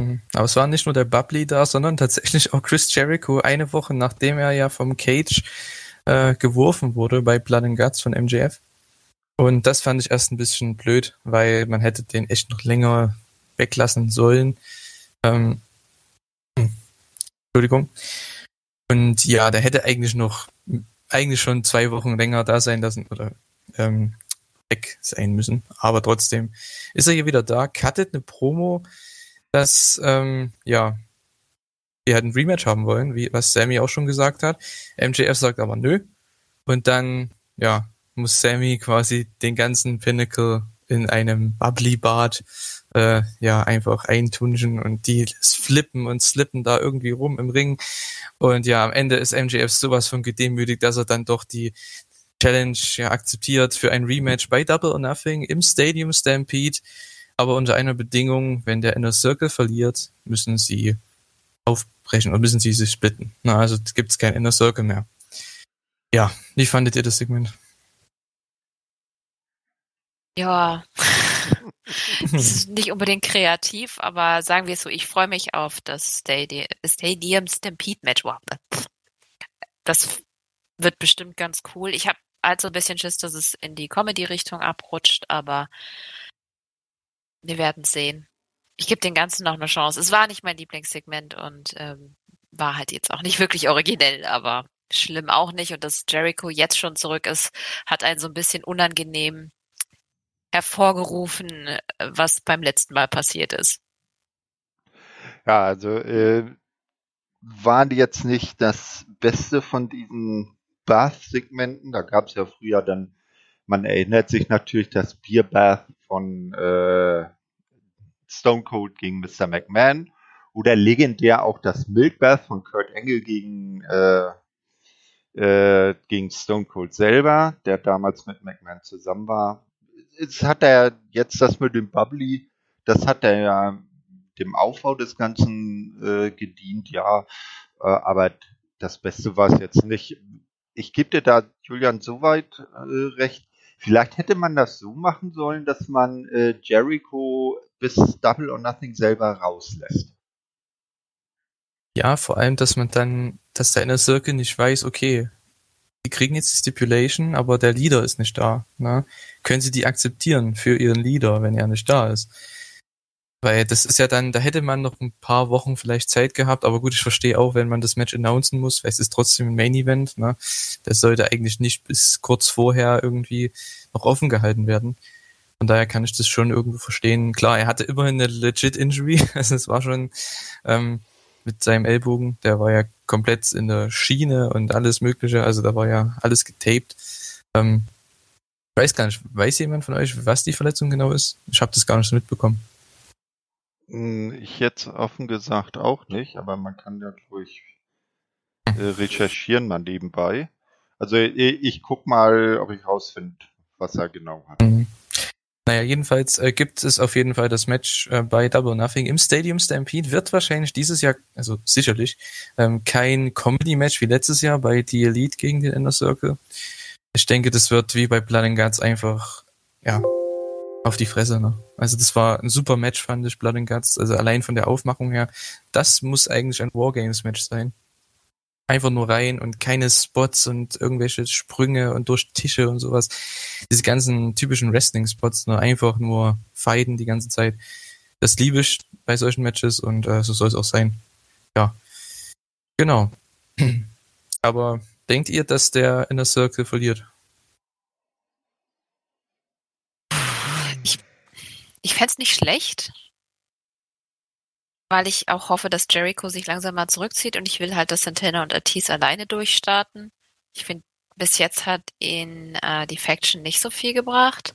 Mhm. Aber es war nicht nur der Bubbly da, sondern tatsächlich auch Chris Jericho eine Woche nachdem er ja vom Cage äh, geworfen wurde bei Blood and Guts von MJF. Und das fand ich erst ein bisschen blöd, weil man hätte den echt noch länger weglassen sollen. Ähm, Entschuldigung. Und ja, der hätte eigentlich noch, eigentlich schon zwei Wochen länger da sein lassen oder ähm, weg sein müssen. Aber trotzdem ist er hier wieder da, cuttet eine Promo, dass, ähm, ja, wir halt ein Rematch haben wollen, wie was Sammy auch schon gesagt hat. MJF sagt aber nö. Und dann, ja, muss Sammy quasi den ganzen Pinnacle in einem Bubbly-Bad äh, ja einfach eintunschen und die flippen und slippen da irgendwie rum im Ring. Und ja, am Ende ist MJF sowas von gedemütigt, dass er dann doch die Challenge ja akzeptiert für ein Rematch bei Double or Nothing im Stadium Stampede. Aber unter einer Bedingung, wenn der Inner Circle verliert, müssen sie aufbrechen und müssen sie sich splitten. Na, also gibt es kein Inner Circle mehr. Ja, wie fandet ihr das Segment? Ja, nicht unbedingt kreativ, aber sagen wir es so, ich freue mich auf das Stadium, Stampede Match. Das wird bestimmt ganz cool. Ich habe also ein bisschen Schiss, dass es in die Comedy-Richtung abrutscht, aber wir werden sehen. Ich gebe den Ganzen noch eine Chance. Es war nicht mein Lieblingssegment und ähm, war halt jetzt auch nicht wirklich originell, aber schlimm auch nicht. Und dass Jericho jetzt schon zurück ist, hat einen so ein bisschen unangenehm hervorgerufen, was beim letzten Mal passiert ist. Ja, also äh, waren die jetzt nicht das Beste von diesen Bath-Segmenten. Da gab es ja früher dann, man erinnert sich natürlich das Bierbath von äh, Stone Cold gegen Mr. McMahon oder legendär auch das Milk Bath von Kurt Angle gegen äh, äh, gegen Stone Cold selber, der damals mit McMahon zusammen war jetzt hat er jetzt das mit dem Bubbly, das hat er ja dem Aufbau des Ganzen äh, gedient, ja. Äh, aber das Beste war es jetzt nicht. Ich gebe dir da, Julian, soweit äh, recht. Vielleicht hätte man das so machen sollen, dass man äh, Jericho bis Double or Nothing selber rauslässt. Ja, vor allem, dass man dann, dass der Inner Circle nicht weiß, okay, die kriegen jetzt die Stipulation, aber der Leader ist nicht da. Ne? Können sie die akzeptieren für ihren Leader, wenn er nicht da ist? Weil das ist ja dann, da hätte man noch ein paar Wochen vielleicht Zeit gehabt, aber gut, ich verstehe auch, wenn man das Match announcen muss, weil es ist trotzdem ein Main Event, ne? Das sollte eigentlich nicht bis kurz vorher irgendwie noch offen gehalten werden. Von daher kann ich das schon irgendwo verstehen. Klar, er hatte immerhin eine legit Injury, also es war schon ähm, mit seinem Ellbogen, der war ja komplett in der Schiene und alles Mögliche. Also da war ja alles getaped. Ähm, ich weiß gar nicht, weiß jemand von euch, was die Verletzung genau ist? Ich habe das gar nicht so mitbekommen. Hm, ich jetzt offen gesagt auch nicht, aber man kann ja durch äh, recherchieren mal nebenbei. Also ich, ich guck mal, ob ich rausfinde, was er genau hat. Mhm. Naja, jedenfalls äh, gibt es auf jeden Fall das Match äh, bei Double Nothing im Stadium Stampede. Wird wahrscheinlich dieses Jahr, also sicherlich, ähm, kein Comedy-Match wie letztes Jahr bei The Elite gegen den Inner Circle. Ich denke, das wird wie bei Blood and Guts einfach, ja, auf die Fresse, ne? Also das war ein super Match, fand ich, Blood and Guts. Also allein von der Aufmachung her, das muss eigentlich ein Wargames-Match sein. Einfach nur rein und keine Spots und irgendwelche Sprünge und durch Tische und sowas. Diese ganzen typischen Wrestling-Spots, ne? Einfach nur fighten die ganze Zeit. Das liebe ich bei solchen Matches und äh, so soll es auch sein. Ja. Genau. Aber denkt ihr, dass der Inner Circle verliert? Ich fände es nicht schlecht, weil ich auch hoffe, dass Jericho sich langsam mal zurückzieht und ich will halt, dass Santana und Ortiz alleine durchstarten. Ich finde, bis jetzt hat ihn äh, die Faction nicht so viel gebracht.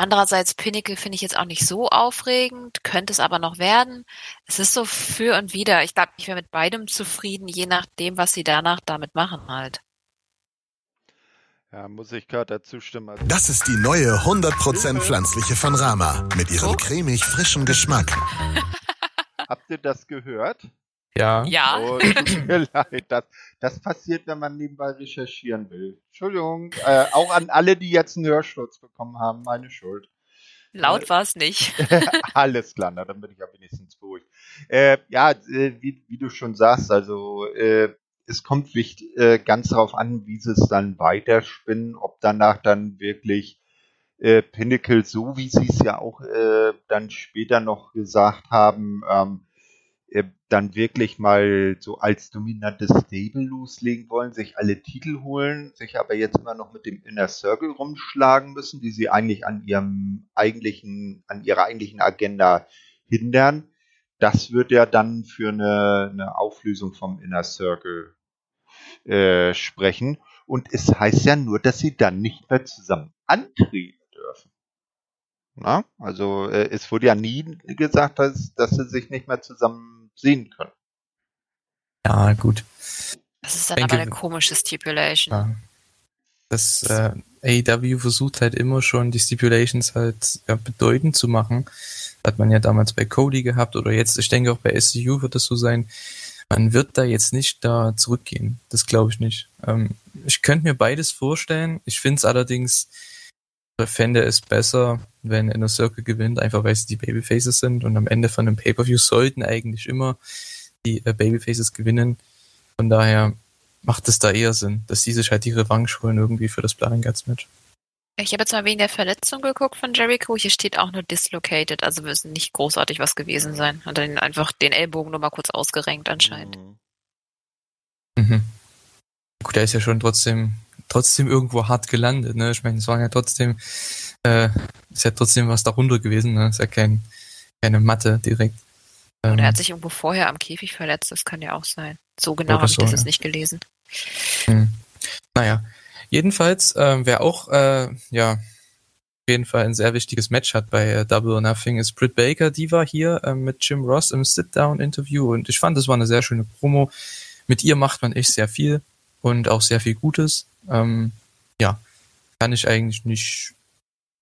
Andererseits Pinnacle finde ich jetzt auch nicht so aufregend, könnte es aber noch werden. Es ist so für und wider. Ich glaube, ich wäre mit beidem zufrieden, je nachdem, was sie danach damit machen halt. Ja, muss ich gerade dazu stimmen. Also Das ist die neue 100% pflanzliche von Rama mit ihrem cremig frischen Geschmack. Habt ihr das gehört? Ja. Ja. Oh, tut mir leid. Das, das passiert, wenn man nebenbei recherchieren will. Entschuldigung. Äh, auch an alle, die jetzt einen Hörsturz bekommen haben, meine Schuld. Laut war es nicht. Alles klar, na, dann bin ich ja wenigstens beruhigt. Äh, ja, äh, wie, wie du schon sagst, also äh, es kommt wichtig, äh, ganz darauf an, wie sie es dann weiterspinnen, ob danach dann wirklich äh, Pinnacle, so wie sie es ja auch äh, dann später noch gesagt haben, ähm, äh, dann wirklich mal so als dominantes Stable loslegen wollen, sich alle Titel holen, sich aber jetzt immer noch mit dem Inner Circle rumschlagen müssen, die sie eigentlich an ihrem eigentlichen, an ihrer eigentlichen Agenda hindern. Das wird ja dann für eine, eine Auflösung vom Inner Circle äh, sprechen. Und es heißt ja nur, dass sie dann nicht mehr zusammen antreten dürfen. Na? Also äh, es wurde ja nie gesagt, dass, dass sie sich nicht mehr zusammen sehen können. Ja, gut. Das ist dann Denke- aber eine komische Stipulation. Ja. Das äh, AEW versucht halt immer schon, die Stipulations halt ja, bedeutend zu machen. Hat man ja damals bei Cody gehabt oder jetzt, ich denke auch bei SCU wird das so sein. Man wird da jetzt nicht da zurückgehen. Das glaube ich nicht. Ähm, ich könnte mir beides vorstellen. Ich finde es allerdings, fände es besser, wenn Inner Circle gewinnt, einfach weil sie die Babyfaces sind und am Ende von einem Pay-Per-View sollten eigentlich immer die äh, Babyfaces gewinnen. Von daher macht es da eher Sinn, dass sie sich halt die Revanche holen irgendwie für das Blood and Guts Match. Ich habe jetzt mal wegen der Verletzung geguckt von Jericho. Hier steht auch nur dislocated, also wird nicht großartig was gewesen sein. Hat dann einfach den Ellbogen nur mal kurz ausgerenkt anscheinend. Mhm. Mhm. Gut, er ist ja schon trotzdem, trotzdem irgendwo hart gelandet, ne? Ich meine, es war ja trotzdem, äh, ist ja trotzdem was darunter gewesen, ne? Ist ja kein, keine Matte direkt. Ähm, Oder er hat sich irgendwo vorher am Käfig verletzt, das kann ja auch sein. So genau habe ich so, das jetzt ja. nicht gelesen. Hm. Naja, jedenfalls, ähm, wer auch, äh, ja, auf jeden Fall ein sehr wichtiges Match hat bei äh, Double or Nothing ist Britt Baker. Die war hier äh, mit Jim Ross im Sit-Down-Interview und ich fand, das war eine sehr schöne Promo. Mit ihr macht man echt sehr viel und auch sehr viel Gutes. Ähm, ja, kann ich eigentlich nicht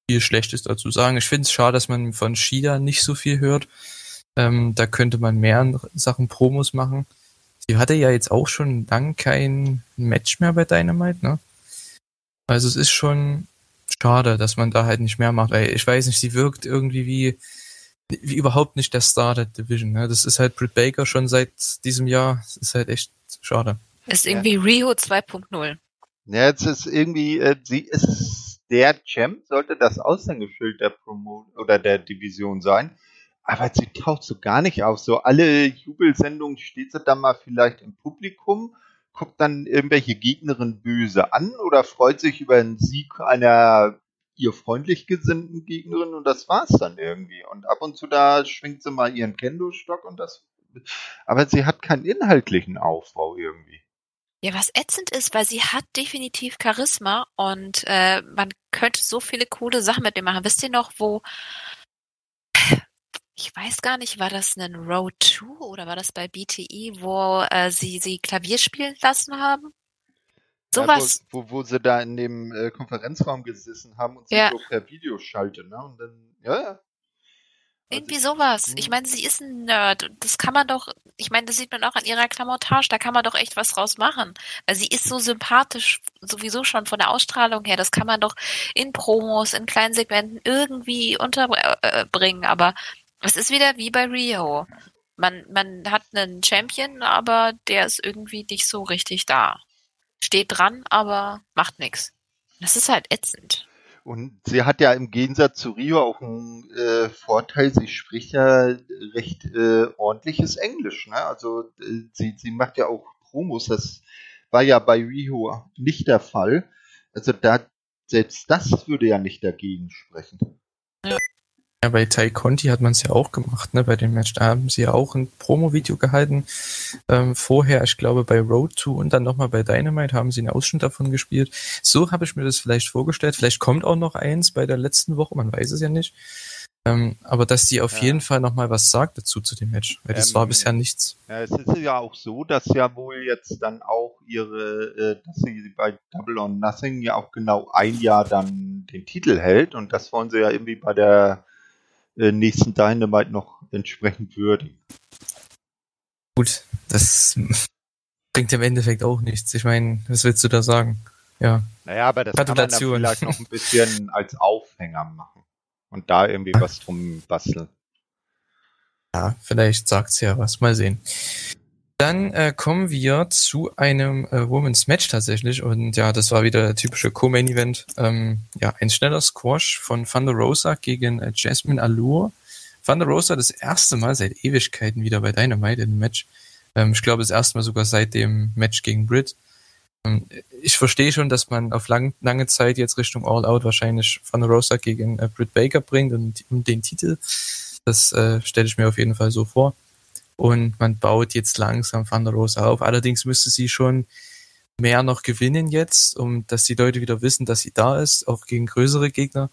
viel Schlechtes dazu sagen. Ich finde es schade, dass man von Shida nicht so viel hört. Ähm, da könnte man mehr Sachen Promos machen. Sie hatte ja jetzt auch schon lang kein Match mehr bei Dynamite, ne? Also es ist schon schade, dass man da halt nicht mehr macht, weil ich weiß nicht, sie wirkt irgendwie wie, wie überhaupt nicht der Star der Division, ne? Das ist halt Britt Baker schon seit diesem Jahr. Das ist halt echt schade. Ist Ja. irgendwie Rio 2.0. Ja, jetzt ist irgendwie, äh, sie ist der Champ, sollte das Aushängeschild der Promo oder der Division sein. Aber sie taucht so gar nicht auf. So alle Jubelsendungen steht sie dann mal vielleicht im Publikum, guckt dann irgendwelche Gegnerinnen böse an oder freut sich über einen Sieg einer ihr freundlich gesinnten Gegnerin und das war's dann irgendwie. Und ab und zu da schwingt sie mal ihren Kendo-Stock und das. Aber sie hat keinen inhaltlichen Aufbau irgendwie. Ja, was ätzend ist, weil sie hat definitiv Charisma und äh, man könnte so viele coole Sachen mit ihr machen. Wisst ihr noch, wo ich weiß gar nicht, war das ein Road 2 oder war das bei BTE, wo äh, sie sie Klavier spielen lassen haben? Sowas. Ja, wo, wo, wo sie da in dem äh, Konferenzraum gesessen haben und sie Ja. so per Video schalten, ne? Und dann, ja, ja. Irgendwie sowas. Ich meine, sie ist ein Nerd. Das kann man doch, ich meine, das sieht man auch an ihrer Klamottage, da kann man doch echt was draus machen. Weil sie ist so sympathisch, sowieso schon von der Ausstrahlung her. Das kann man doch in Promos, in kleinen Segmenten irgendwie unterbringen. Aber es ist wieder wie bei Rio. Man, man hat einen Champion, aber der ist irgendwie nicht so richtig da. Steht dran, aber macht nichts. Das ist halt ätzend. Und sie hat ja im Gegensatz zu Rio auch einen äh, Vorteil, sie spricht ja recht äh, ordentliches Englisch. Ne? Also äh, sie, sie macht ja auch Promos, das war ja bei Rio nicht der Fall. Also da selbst das würde ja nicht dagegen sprechen. Ja. Bei Tai Conti hat man es ja auch gemacht, ne? Bei dem Match. Da haben sie ja auch ein Promo-Video gehalten. Ähm, vorher, ich glaube, bei Road to und dann nochmal bei Dynamite haben sie einen Ausschnitt davon gespielt. So habe ich mir das vielleicht vorgestellt. Vielleicht kommt auch noch eins bei der letzten Woche, man weiß es ja nicht. Ähm, aber dass sie auf ja. jeden Fall nochmal was sagt dazu zu dem Match, weil das ähm, war bisher nichts. Ja, es ist ja auch so, dass ja wohl jetzt dann auch ihre, äh, dass sie bei Double or Nothing ja auch genau ein Jahr dann den Titel hält und das wollen sie ja irgendwie bei der nächsten Dynamite noch entsprechend würdigen. Gut, das bringt im Endeffekt auch nichts. Ich meine, was willst du da sagen? Ja. Naja, aber das kann man dann vielleicht noch ein bisschen als Aufhänger machen und da irgendwie was drum basteln. Ja, vielleicht sagt sie ja was. Mal sehen. Dann äh, kommen wir zu einem äh, Women's Match tatsächlich und ja, das war wieder der typische Co-Main Event. Ähm, ja, ein schneller Squash von Thunder Rosa gegen äh, Jasmine Allure. Thunder Rosa das erste Mal seit Ewigkeiten wieder bei Dynamite in dem Match. Ähm, ich glaube, das erste Mal sogar seit dem Match gegen Britt. Ähm, ich verstehe schon, dass man auf lang, lange Zeit jetzt Richtung All Out wahrscheinlich Thunder Rosa gegen äh, Britt Baker bringt und um den Titel. Das äh, stelle ich mir auf jeden Fall so vor und man baut jetzt langsam Van der Rosa auf. Allerdings müsste sie schon mehr noch gewinnen jetzt, um dass die Leute wieder wissen, dass sie da ist, auch gegen größere Gegner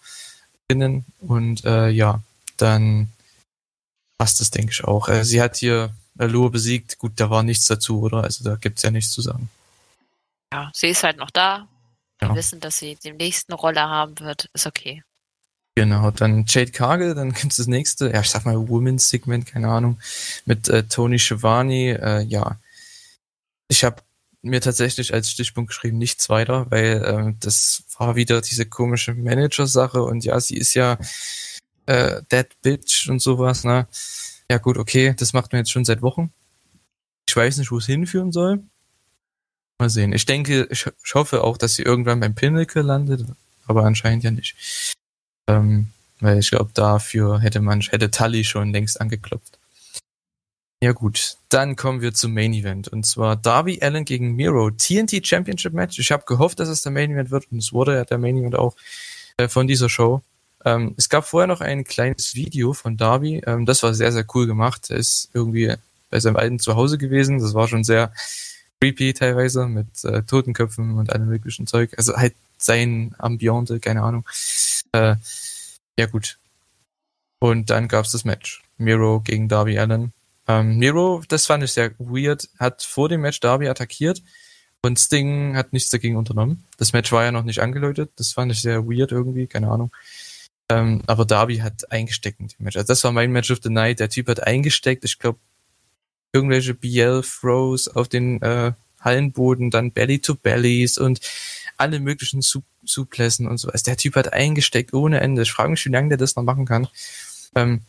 gewinnen. Und äh, ja, dann passt das, denke ich, auch. Äh, sie hat hier Lua besiegt. Gut, da war nichts dazu, oder? Also da gibt's ja nichts zu sagen. Ja, sie ist halt noch da. Wir ja. wissen, dass sie demnächst eine Rolle haben wird. Ist okay. Genau, dann Jade Cargill, dann gibt's das nächste, ja, ich sag mal Women's Segment, keine Ahnung, mit äh, Tony Schiavone, äh, ja. Ich habe mir tatsächlich als Stichpunkt geschrieben, nichts weiter, weil äh, das war wieder diese komische Manager-Sache und ja, sie ist ja äh, Dead Bitch und sowas, ne? Ja gut, okay, das macht man jetzt schon seit Wochen. Ich weiß nicht, wo es hinführen soll. Mal sehen. Ich denke, ich, ich hoffe auch, dass sie irgendwann beim Pinnacle landet, aber anscheinend ja nicht. Ähm, weil ich glaube, dafür hätte man, hätte Tully schon längst angeklopft. Ja gut, dann kommen wir zum Main Event und zwar Darby Allen gegen Miro TNT Championship Match. Ich habe gehofft, dass es der Main Event wird und es wurde ja der Main Event auch äh, von dieser Show. Ähm, es gab vorher noch ein kleines Video von Darby. Ähm, das war sehr sehr cool gemacht. Er ist irgendwie bei seinem alten Zuhause gewesen. Das war schon sehr creepy teilweise mit äh, Totenköpfen und allem möglichen Zeug. Also halt sein Ambiente, keine Ahnung. Äh, ja gut. Und dann gab's das Match. Miro gegen Darby Allen. Ähm, Miro, das fand ich sehr weird, hat vor dem Match Darby attackiert und Sting hat nichts dagegen unternommen. Das Match war ja noch nicht angeläutet. Das fand ich sehr weird irgendwie, keine Ahnung. Ähm, aber Darby hat eingesteckt in dem Match. Also das war mein Match of the Night. Der Typ hat eingesteckt. Ich glaube, irgendwelche BL-Throws auf den äh, Hallenboden, dann Belly-to-Bellies und alle möglichen Sup Suplessen und so. Also der Typ hat eingesteckt ohne Ende. Ich frage mich, wie lange der das noch machen kann. Ähm,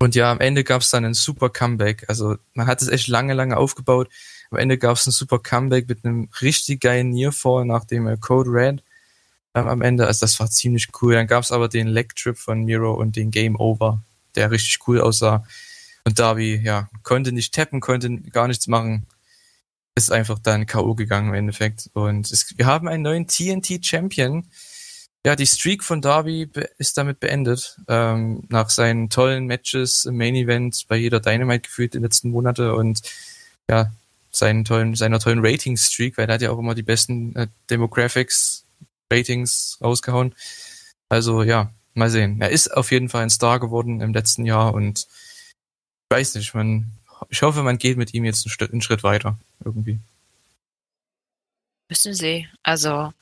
und ja, am Ende gab es dann ein super Comeback. Also man hat es echt lange, lange aufgebaut. Am Ende gab es ein super Comeback mit einem richtig geilen Nearfall nach dem Code Red ähm, am Ende. Also das war ziemlich cool. Dann gab es aber den Leg Trip von Miro und den Game Over, der richtig cool aussah. Und Darby, ja, konnte nicht tappen, konnte gar nichts machen ist einfach dann K.O. gegangen im Endeffekt. Und es, wir haben einen neuen TNT-Champion. Ja, die Streak von Darby ist damit beendet. Ähm, nach seinen tollen Matches im Main Event bei jeder Dynamite gefühlt in den letzten Monaten und ja, seinen tollen, seiner tollen Rating-Streak, weil er hat ja auch immer die besten äh, Demographics, Ratings rausgehauen. Also ja, mal sehen. Er ist auf jeden Fall ein Star geworden im letzten Jahr und ich weiß nicht, man ich hoffe, man geht mit ihm jetzt einen Schritt, einen Schritt weiter irgendwie. Müssen sie. Also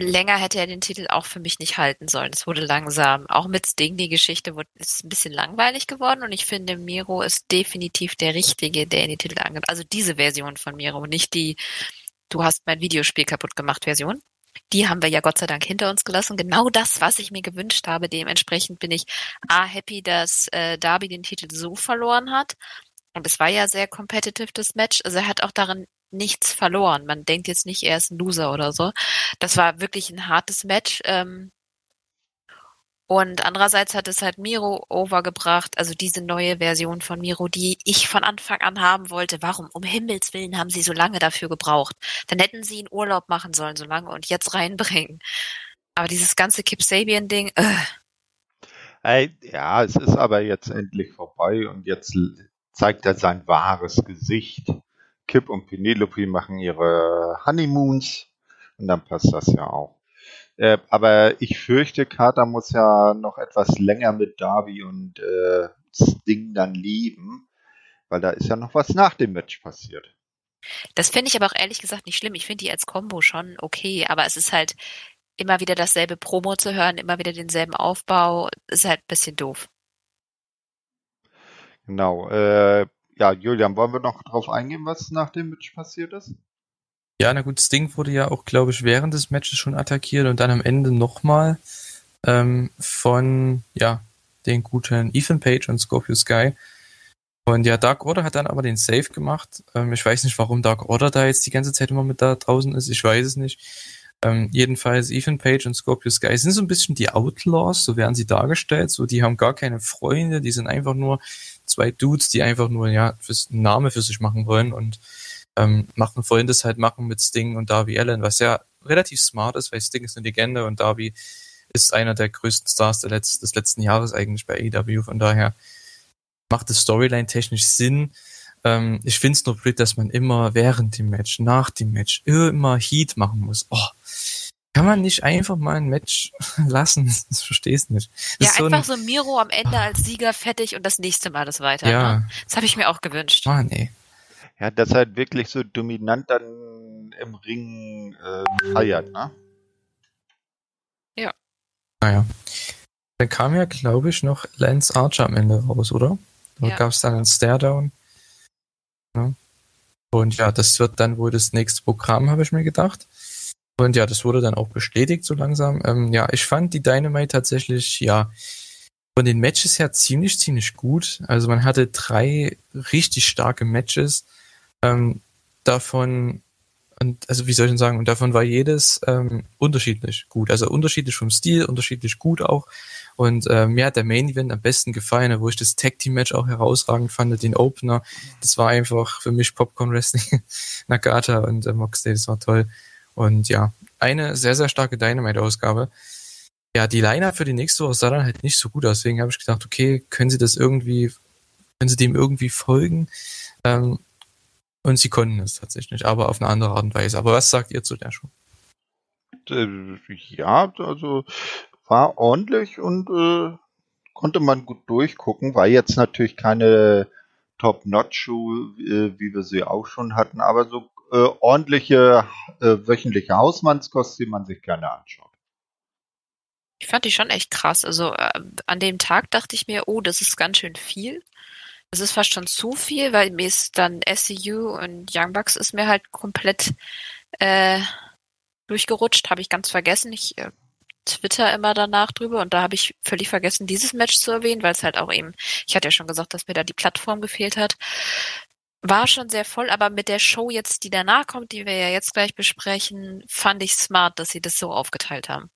länger hätte er den Titel auch für mich nicht halten sollen. Es wurde langsam. Auch mit Sting, die Geschichte wurde, ist ein bisschen langweilig geworden und ich finde, Miro ist definitiv der Richtige, der in die Titel angeht. Also diese Version von Miro, nicht die Du hast mein Videospiel kaputt gemacht Version. Die haben wir ja Gott sei Dank hinter uns gelassen. Genau das, was ich mir gewünscht habe. Dementsprechend bin ich A, happy, dass äh, Darby den Titel so verloren hat. Und es war ja sehr competitive, das Match. Also er hat auch darin nichts verloren. Man denkt jetzt nicht, er ist ein Loser oder so. Das war wirklich ein hartes Match. Ähm, und andererseits hat es halt Miro overgebracht, also diese neue Version von Miro, die ich von Anfang an haben wollte. Warum? Um Himmels Willen haben sie so lange dafür gebraucht. Dann hätten sie einen Urlaub machen sollen, so lange und jetzt reinbringen. Aber dieses ganze Kip Sabian-Ding, äh. Hey, ja, es ist aber jetzt endlich vorbei und jetzt zeigt er sein wahres Gesicht. Kip und Penelope machen ihre Honeymoons und dann passt das ja auch. Äh, aber ich fürchte, Carter muss ja noch etwas länger mit Darby und äh, Sting dann leben, weil da ist ja noch was nach dem Match passiert. Das finde ich aber auch ehrlich gesagt nicht schlimm. Ich finde die als Combo schon okay, aber es ist halt immer wieder dasselbe Promo zu hören, immer wieder denselben Aufbau, ist halt ein bisschen doof. Genau. Äh, ja, Julian, wollen wir noch drauf eingehen, was nach dem Match passiert ist? Ja, na gut, Sting wurde ja auch, glaube ich, während des Matches schon attackiert und dann am Ende nochmal ähm, von, ja, den guten Ethan Page und Scorpio Sky. Und ja, Dark Order hat dann aber den Save gemacht. Ähm, ich weiß nicht, warum Dark Order da jetzt die ganze Zeit immer mit da draußen ist. Ich weiß es nicht. Ähm, jedenfalls Ethan Page und Scorpio Sky sind so ein bisschen die Outlaws, so werden sie dargestellt. So, die haben gar keine Freunde, die sind einfach nur zwei Dudes, die einfach nur ja fürs Name für sich machen wollen und ähm, machen wollen das halt machen mit Sting und Darby Allen, was ja relativ smart ist, weil Sting ist eine Legende und Darby ist einer der größten Stars Letz des letzten Jahres eigentlich bei AEW. Von daher macht es Storyline technisch Sinn. Ähm, ich finde es nur blöd, dass man immer während dem Match, nach dem Match immer Heat machen muss. Oh, kann man nicht einfach mal ein Match lassen? Das verstehst nicht. Das ja, so einfach ein, so Miro am Ende als Sieger fertig und das nächste Mal das weiter. Ja. Ne? Das habe ich mir auch gewünscht. Ah, nee. Ja, das halt wirklich so dominant dann im Ring äh, feiert, ne? Ja. Naja. Dann kam ja, glaube ich, noch Lance Archer am Ende raus, oder? Da ja. gab es dann einen Staredown. Ja. Und ja, das wird dann wohl das nächste Programm, habe ich mir gedacht. Und ja, das wurde dann auch bestätigt so langsam. Ähm, ja, ich fand die Dynamite tatsächlich, ja, von den Matches her ziemlich, ziemlich gut. Also man hatte drei richtig starke Matches. Ähm, davon, und, also wie soll ich denn sagen, und davon war jedes ähm, unterschiedlich gut. Also unterschiedlich vom Stil, unterschiedlich gut auch. Und äh, mir hat der Main Event am besten gefallen, wo ich das Tag Team Match auch herausragend fand, den Opener. Das war einfach für mich Popcorn Wrestling. Nagata und äh, Moxley, das war toll. Und ja, eine sehr, sehr starke Dynamite-Ausgabe. Ja, die Liner für die nächste Woche sah dann halt nicht so gut aus. Deswegen habe ich gedacht, okay, können Sie das irgendwie, können Sie dem irgendwie folgen? Ähm, und sie konnten es tatsächlich, aber auf eine andere Art und Weise. Aber was sagt ihr zu der Show? Äh, ja, also war ordentlich und äh, konnte man gut durchgucken. War jetzt natürlich keine Top-Notch-Show, äh, wie wir sie auch schon hatten, aber so äh, ordentliche äh, wöchentliche Hausmannskost, die man sich gerne anschaut. Ich fand die schon echt krass. Also äh, an dem Tag dachte ich mir, oh, das ist ganz schön viel. Es ist fast schon zu viel, weil mir ist dann SCU und Young Bucks ist mir halt komplett äh, durchgerutscht, habe ich ganz vergessen. Ich äh, twitter immer danach drüber und da habe ich völlig vergessen, dieses Match zu erwähnen, weil es halt auch eben, ich hatte ja schon gesagt, dass mir da die Plattform gefehlt hat. War schon sehr voll, aber mit der Show jetzt, die danach kommt, die wir ja jetzt gleich besprechen, fand ich smart, dass sie das so aufgeteilt haben.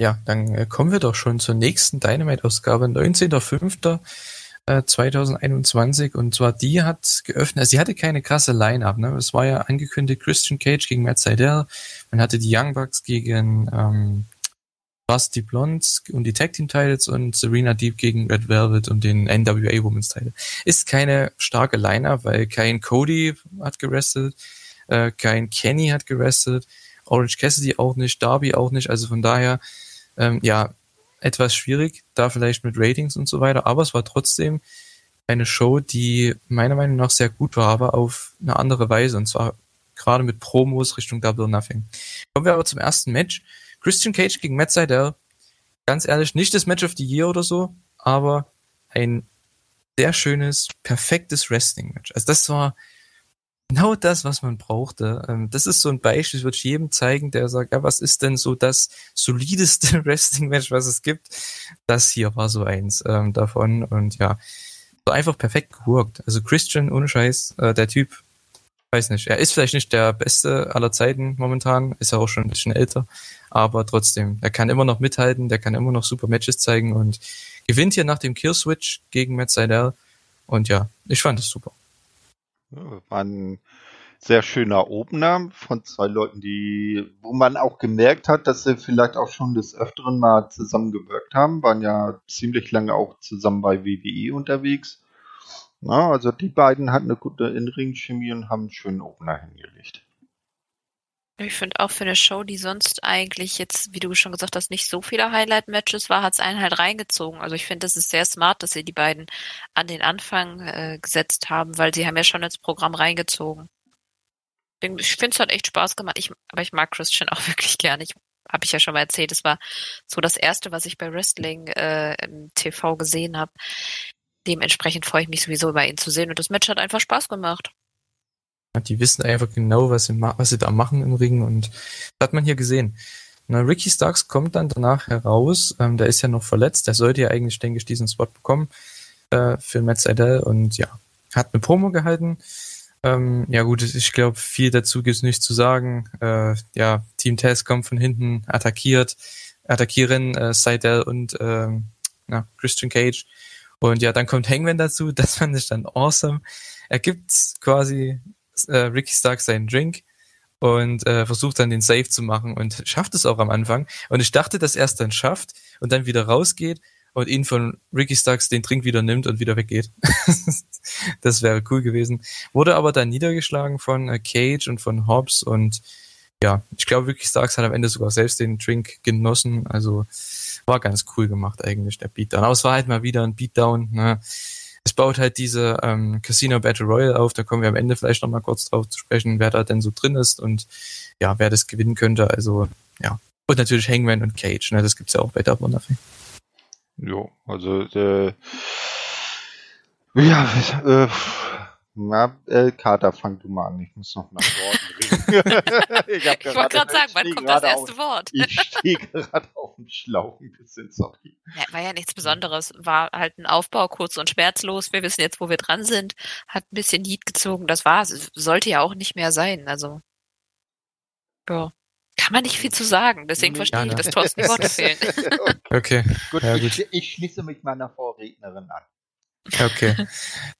Ja, dann äh, kommen wir doch schon zur nächsten Dynamite-Ausgabe, 19.05. 2021 äh, und zwar die hat geöffnet, also sie hatte keine krasse Line-Up, ne? Es war ja angekündigt Christian Cage gegen Matt Seidel, man hatte die Young Bucks gegen ähm, Rusty Blondes und die Tag Team Titles und Serena Deep gegen Red Velvet und den NWA Women's Title. Ist keine starke Line-Up, weil kein Cody hat gerestet, äh, kein Kenny hat gerestet, Orange Cassidy auch nicht, Darby auch nicht, also von daher ähm, ja, etwas schwierig, da vielleicht mit Ratings und so weiter, aber es war trotzdem eine Show, die meiner Meinung nach sehr gut war, aber auf eine andere Weise. Und zwar gerade mit Promos Richtung Double Nothing. Kommen wir aber zum ersten Match. Christian Cage gegen Matt Seidel. Ganz ehrlich, nicht das Match of the Year oder so, aber ein sehr schönes, perfektes Wrestling-Match. Also das war genau das, was man brauchte. Ähm, das ist so ein Beispiel, das würde ich jedem zeigen, der sagt, ja, was ist denn so das solideste Wrestling-Match, was es gibt? Das hier war so eins ähm, davon und ja, so einfach perfekt gewirkt. Also Christian, ohne Scheiß, äh, der Typ, weiß nicht, er ist vielleicht nicht der Beste aller Zeiten momentan, ist ja auch schon ein bisschen älter, aber trotzdem, er kann immer noch mithalten, der kann immer noch super Matches zeigen und gewinnt hier nach dem Kill-Switch gegen Matt Seidel und ja, ich fand es super. War ein sehr schöner Opener von zwei Leuten, die, wo man auch gemerkt hat, dass sie vielleicht auch schon des Öfteren mal zusammengewirkt haben, waren ja ziemlich lange auch zusammen bei WWE unterwegs. Na, also die beiden hatten eine gute In-Ring-Chemie und haben einen schönen Opener hingelegt. Ich finde auch für eine Show, die sonst eigentlich jetzt, wie du schon gesagt hast, nicht so viele Highlight-Matches war, hat es einen halt reingezogen. Also ich finde, das ist sehr smart, dass sie die beiden an den Anfang äh, gesetzt haben, weil sie haben ja schon ins Programm reingezogen. Ich finde es hat echt Spaß gemacht. Ich, aber ich mag Christian auch wirklich gerne. Ich habe ich ja schon mal erzählt. Es war so das erste, was ich bei Wrestling äh, im TV gesehen habe. Dementsprechend freue ich mich sowieso über ihn zu sehen und das Match hat einfach Spaß gemacht. Die wissen einfach genau, was sie, was sie da machen im Ring und das hat man hier gesehen. Na, Ricky Starks kommt dann danach heraus, ähm, der ist ja noch verletzt, der sollte ja eigentlich, denke ich, diesen Spot bekommen äh, für Matt Seidel und ja, hat eine Promo gehalten. Ähm, ja gut, ich glaube, viel dazu gibt's nicht zu sagen. Äh, ja, Team Tess kommt von hinten, attackiert, attackieren äh, Seidel und ähm, na, Christian Cage. Und ja, dann kommt Hangman dazu, das fand ich dann awesome. Er gibt quasi äh, Ricky Stark seinen Drink und äh, versucht dann den Save zu machen und schafft es auch am Anfang. Und ich dachte, dass er es dann schafft und dann wieder rausgeht und ihn von Ricky Starks den Drink wieder nimmt und wieder weggeht. das wäre cool gewesen. Wurde aber dann niedergeschlagen von äh, Cage und von Hobbs und ja, ich glaube, Ricky Starks hat am Ende sogar selbst den Drink genossen. Also war ganz cool gemacht eigentlich, der Beatdown. Aber es war halt mal wieder ein Beatdown. Ne? Es baut halt diese ähm, Casino Battle Royale auf, da kommen wir am Ende vielleicht nochmal kurz drauf zu sprechen, wer da denn so drin ist und ja, wer das gewinnen könnte. Also ja. Und natürlich Hangman und Cage, ne? Das gibt's ja auch bei Double Nothing. Jo, also äh, ja, äh, na, äh, Kater, fang du mal an. Ich muss noch nach Worten reden. ich, ich wollte gerade sagen, wann kommt das erste auf, Wort? ich stehe gerade auf dem Schlauch ein bisschen, sorry. Ja, war ja nichts Besonderes. War halt ein Aufbau, kurz und schmerzlos. Wir wissen jetzt, wo wir dran sind. Hat ein bisschen Lied gezogen. Das war Sollte ja auch nicht mehr sein. Also, ja. Kann man nicht viel zu sagen. Deswegen verstehe ja, ne? ich, dass Thorsten Worte fehlen. okay. Gut, ja, gut. Ich, ich schließe mich meiner Vorrednerin an. Okay.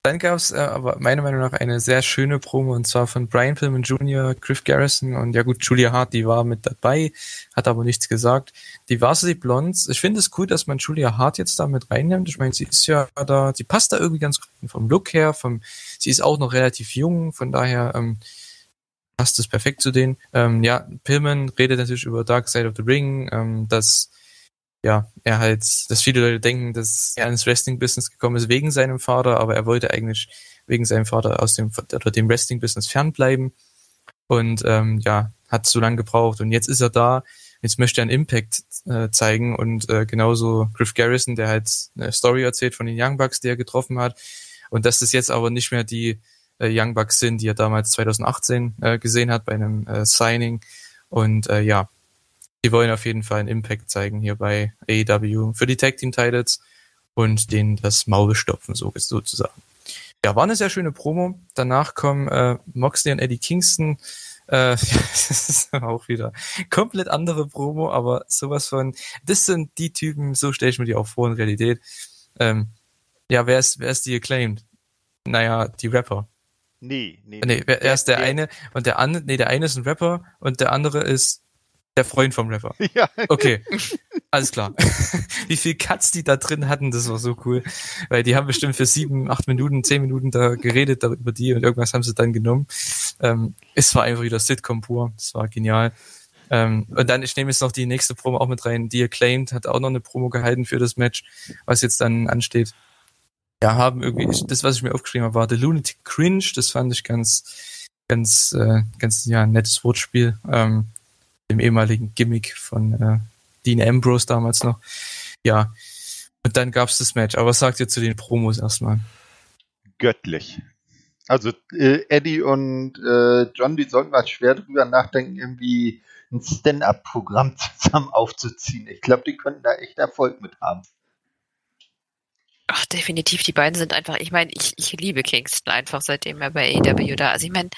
Dann gab es äh, aber meiner Meinung nach eine sehr schöne Promo und zwar von Brian Pillman Jr., Griff Garrison und ja gut, Julia Hart, die war mit dabei, hat aber nichts gesagt. Die Varsity Blondes, ich finde es cool, dass man Julia Hart jetzt da mit reinnimmt. Ich meine, sie ist ja da, sie passt da irgendwie ganz gut vom Look her, vom, sie ist auch noch relativ jung, von daher ähm, passt es perfekt zu denen. Ähm, ja, Pillman redet natürlich über Dark Side of the Ring, ähm, dass ja, er halt, dass viele Leute denken, dass er ins Wrestling-Business gekommen ist wegen seinem Vater, aber er wollte eigentlich wegen seinem Vater aus dem oder dem Wrestling-Business fernbleiben. Und ähm, ja, hat so lange gebraucht und jetzt ist er da. Jetzt möchte er einen Impact äh, zeigen und äh, genauso Griff Garrison, der halt eine Story erzählt von den Young Bucks, die er getroffen hat. Und dass das jetzt aber nicht mehr die äh, Young Bucks sind, die er damals 2018 äh, gesehen hat bei einem äh, Signing. Und äh, ja, die wollen auf jeden Fall einen Impact zeigen hier bei AEW für die Tag Team Titles und denen das Maul stopfen, so sozusagen. Ja, war eine sehr schöne Promo. Danach kommen äh, Moxley und Eddie Kingston. Äh, das ist auch wieder komplett andere Promo, aber sowas von, das sind die Typen, so stelle ich mir die auch vor in Realität. Ähm, ja, wer ist, wer ist die acclaimed? Naja, die Rapper. Nee, nee. Nee, wer, er ist der, der eine und der andere, nee, der eine ist ein Rapper und der andere ist der Freund vom Rapper. Ja. Okay. Alles klar. Wie viel Cuts die da drin hatten, das war so cool. Weil die haben bestimmt für sieben, acht Minuten, zehn Minuten da geredet über die und irgendwas haben sie dann genommen. Ähm, es war einfach wieder Sitcom pur. Das war genial. Ähm, und dann, ich nehme jetzt noch die nächste Promo auch mit rein. Die Acclaimed hat auch noch eine Promo gehalten für das Match, was jetzt dann ansteht. Ja, haben irgendwie, das, was ich mir aufgeschrieben habe, war The Lunatic Cringe. Das fand ich ganz, ganz, äh, ganz ja, nettes Wortspiel. Ähm, dem ehemaligen Gimmick von äh, Dean Ambrose damals noch. Ja. Und dann gab's das Match. Aber was sagt ihr zu den Promos erstmal? Göttlich. Also äh, Eddie und äh, John, die sollten mal schwer drüber nachdenken, irgendwie ein Stand-up-Programm zusammen aufzuziehen. Ich glaube, die könnten da echt Erfolg mit haben. Ach, definitiv, die beiden sind einfach, ich meine, ich, ich liebe Kingston einfach, seitdem er bei AW da. Also ich meine,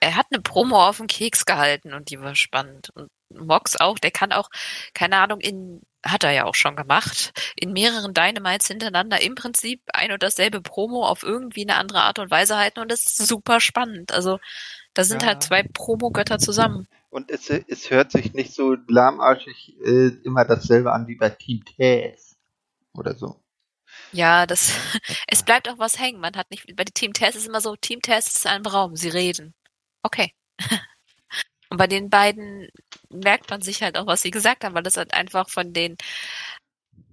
er hat eine Promo auf den Keks gehalten und die war spannend. Und Mox auch, der kann auch, keine Ahnung, in, hat er ja auch schon gemacht, in mehreren Dynamites hintereinander im Prinzip ein und dasselbe Promo auf irgendwie eine andere Art und Weise halten und das ist super spannend. Also da sind Ja. halt zwei Promo-Götter zusammen. Und es, es hört sich nicht so lahmarschig äh, immer dasselbe an wie bei Team Taz oder so. Ja, das, es bleibt auch was hängen. Man hat nicht, bei Team Test ist immer so, Team Test ist ein Raum, sie reden. Okay. Und bei den beiden merkt man sich halt auch, was sie gesagt haben, weil das halt einfach von den,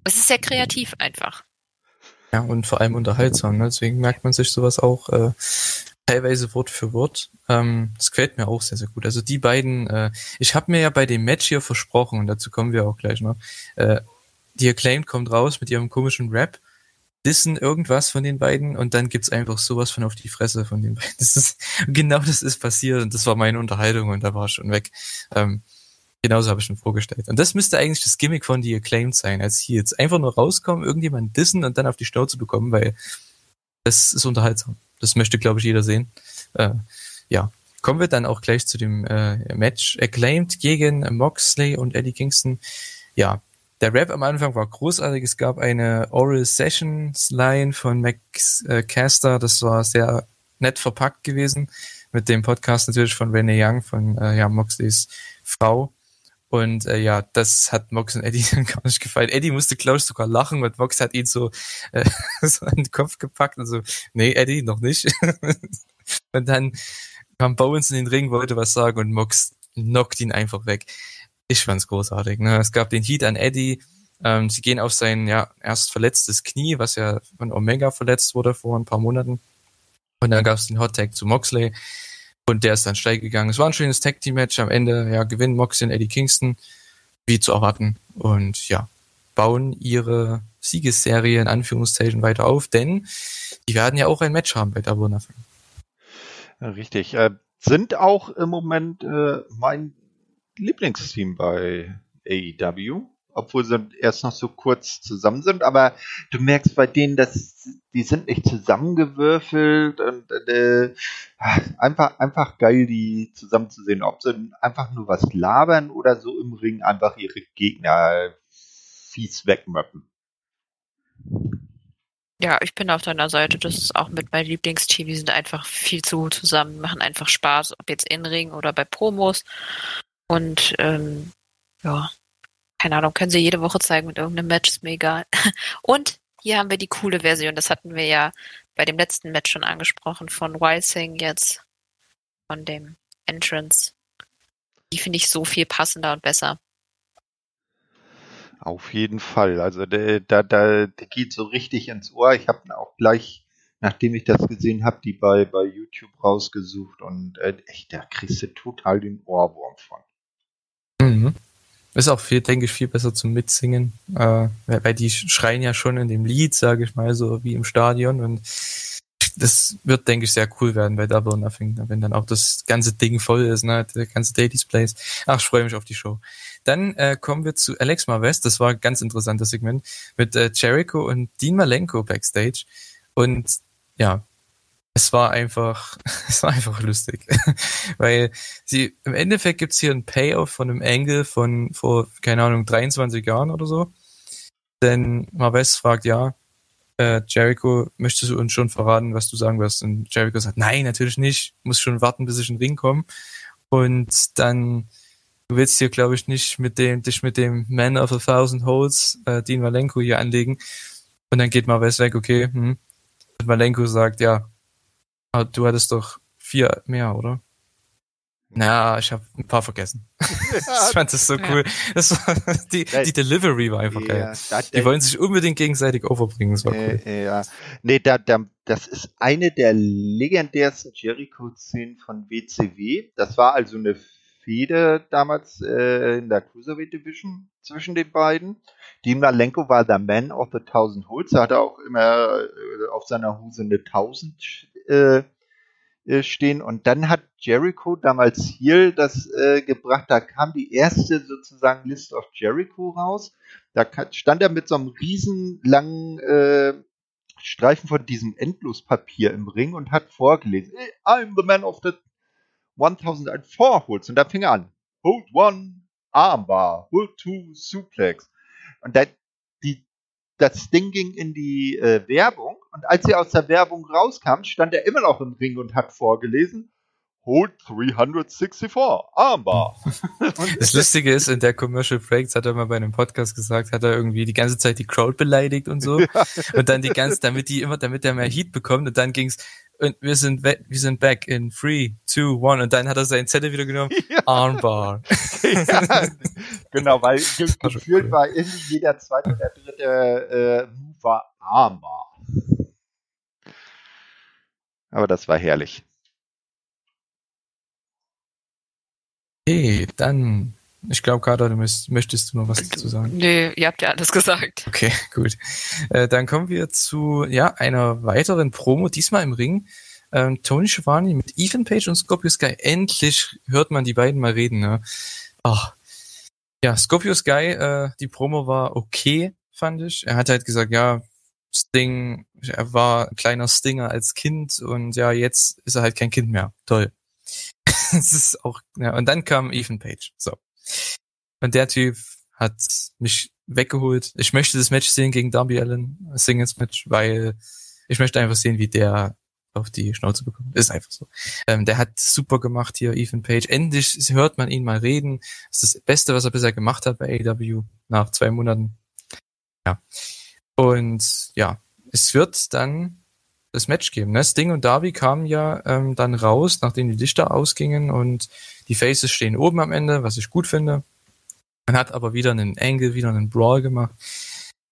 es ist sehr kreativ einfach. Ja, und vor allem unterhaltsam. Ne? Deswegen merkt man sich sowas auch äh, teilweise Wort für Wort. Ähm, das gefällt mir auch sehr, sehr gut. Also die beiden, äh, ich habe mir ja bei dem Match hier versprochen, und dazu kommen wir auch gleich noch, äh, die Acclaimed kommt raus mit ihrem komischen Rap, dissen irgendwas von den beiden und dann gibt's einfach sowas von auf die Fresse von den beiden. Das ist, genau das ist passiert und das war meine Unterhaltung und da war ich schon weg. Ähm, genauso habe ich schon vorgestellt. Und das müsste eigentlich das Gimmick von die Acclaimed sein, als hier jetzt einfach nur rauskommen, irgendjemand dissen und dann auf die Schnauze bekommen, weil das ist unterhaltsam. Das möchte, glaube ich, jeder sehen. Äh, ja. Kommen wir dann auch gleich zu dem äh, Match Acclaimed gegen Moxley und Eddie Kingston. Ja, der Rap am Anfang war großartig. Es gab eine Oral Sessions Line von Max äh, Caster. Das war sehr nett verpackt gewesen. Mit dem Podcast natürlich von Renee Young, von äh, ja, Moxleys Frau. Und äh, ja, das hat Mox und Eddie dann gar nicht gefallen. Eddie musste, glaube ich, sogar lachen und Mox hat ihn so, äh, so an den Kopf gepackt und so, nee, Eddie, noch nicht. und dann kam Bowens in den Ring, wollte was sagen und Mox knockt ihn einfach weg. Ich fand's großartig. Ne? Es gab den Heat an Eddie. Ähm, sie gehen auf sein ja erst verletztes Knie, was ja von Omega verletzt wurde vor ein paar Monaten. Und dann gab's den Hot Tag zu Moxley. Und der ist dann steil gegangen. Es war ein schönes Tag Team Match. Am Ende ja gewinnen Moxley und Eddie Kingston, wie zu erwarten. Und ja, bauen ihre Siegesserie in Anführungszeichen weiter auf, denn die werden ja auch ein Match haben bei Double Nothing. Richtig. Äh, sind auch im Moment äh, mein Lieblingsteam bei AEW, obwohl sie erst noch so kurz zusammen sind, aber du merkst bei denen, dass die sind nicht zusammengewürfelt und äh, einfach, einfach geil, die zusammen zu sehen. Ob sie einfach nur was labern oder so im Ring einfach ihre Gegner fies wegmöppen. Ja, ich bin auf deiner Seite. Das ist auch mit meinem Lieblingsteam. Die sind einfach viel zu gut zusammen, machen einfach Spaß, ob jetzt in Ring oder bei Promos. Und ähm, ja, keine Ahnung, können sie jede Woche zeigen mit irgendeinem Match, ist mir egal. Und hier haben wir die coole Version. Das hatten wir ja bei dem letzten Match schon angesprochen von Wild Thing jetzt von dem Entrance. Die finde ich so viel passender und besser. Auf jeden Fall. Also der, da, da, der geht so richtig ins Ohr. Ich habe ihn auch gleich, nachdem ich das gesehen habe, die bei, bei YouTube rausgesucht und äh, echt, da kriegst du total den Ohrwurm von. Mhm. Ist auch viel, denke ich, viel besser zum Mitsingen, äh, weil die schreien ja schon in dem Lied, sage ich mal, so wie im Stadion und das wird, denke ich, sehr cool werden bei Double Nothing, wenn dann auch das ganze Ding voll ist, ne, der ganze Day Displays. Ach, ich freue mich auf die Show. Dann äh, kommen wir zu Alex Marvest, das war ein ganz interessantes Segment, mit äh, Jericho und Dean Malenko backstage und ja, es war einfach, es war einfach lustig, weil sie im Endeffekt gibt's hier einen Payoff von einem Angle von vor keine Ahnung 23 Jahren oder so. Denn Marves fragt ja, äh, Jericho, möchtest du uns schon verraten, was du sagen wirst? Und Jericho sagt, nein, natürlich nicht, muss schon warten, bis ich in den Ring komme. Und dann du willst hier, glaube ich, nicht mit dem dich mit dem Man of a Thousand Holes, äh, Dean Malenko hier anlegen. Und dann geht Marves weg, okay. Hm. Und Malenko sagt, ja, du hattest doch vier mehr, oder? Na, ich habe ein paar vergessen. ich fand das so cool. Das war, die, die Delivery war einfach geil. Die wollen sich unbedingt gegenseitig overbringen. Das war cool. ja. Nee, da, da, das ist eine der legendärsten Jericho-Szenen von WCW. Das war also eine Fehde damals äh, in der Cruiserweight Division zwischen den beiden. Dean Malenko war der Man of the Thousand Holds. Er hatte auch immer äh, auf seiner Hose eine 1000 äh, äh, stehen. Und dann hat Jericho damals hier das äh, gebracht. Da kam die erste sozusagen List of Jericho raus. Da stand er mit so einem riesen langen äh, Streifen von diesem Endlospapier im Ring und hat vorgelesen, I'm the man of the 1004 Holds. Und da fing er an. Hold one, Armbar, Hold two, Suplex. Und da, das Ding ging in die äh, Werbung und als sie aus der Werbung rauskam, stand er immer noch im Ring und hat vorgelesen, Hold 364, Armbar. das Lustige ist, in der Commercial Breaks hat er mal bei einem Podcast gesagt, hat er irgendwie die ganze Zeit die Crowd beleidigt und so. Ja. Und dann die ganze, damit die immer, damit er mehr Heat bekommt und dann ging's, und wir sind, wir sind back in 3, 2, 1 und dann hat er seinen Zettel wieder genommen, ja. Armbar. Ja, genau, weil gefühlt war irgendwie jeder zweite oder dritte äh, Move war Armbar. Aber das war herrlich. Okay, dann, ich glaube, Kader, du müsst, möchtest du noch was dazu sagen? Nee, ihr habt ja alles gesagt. Okay, gut. Äh, dann kommen wir zu, ja, einer weiteren Promo, diesmal im Ring. Ähm, Tony Schiavone mit Ethan Page und Scorpio Sky. Endlich hört man die beiden mal reden, ne? Ach. Ja, Scorpio Sky, äh, die Promo war okay, fand ich. Er hat halt gesagt, ja, Sting, er war ein kleiner Stinger als Kind und ja, jetzt ist er halt kein Kind mehr. Toll. das ist auch, ja, und dann kam Ethan Page. So. Und der Typ hat mich weggeholt. Ich möchte das Match sehen gegen Darby Allen, Singles Match, weil ich möchte einfach sehen, wie der auf die Schnauze bekommt. Ist einfach so. Ähm, der hat super gemacht hier, Ethan Page. Endlich hört man ihn mal reden. Das ist das Beste, was er bisher gemacht hat bei AW nach zwei Monaten. Ja. Und ja, es wird dann das Match geben. Ne? Sting und Darby kamen ja ähm, dann raus, nachdem die Lichter ausgingen und die Faces stehen oben am Ende, was ich gut finde. Man hat aber wieder einen Angle, wieder einen Brawl gemacht.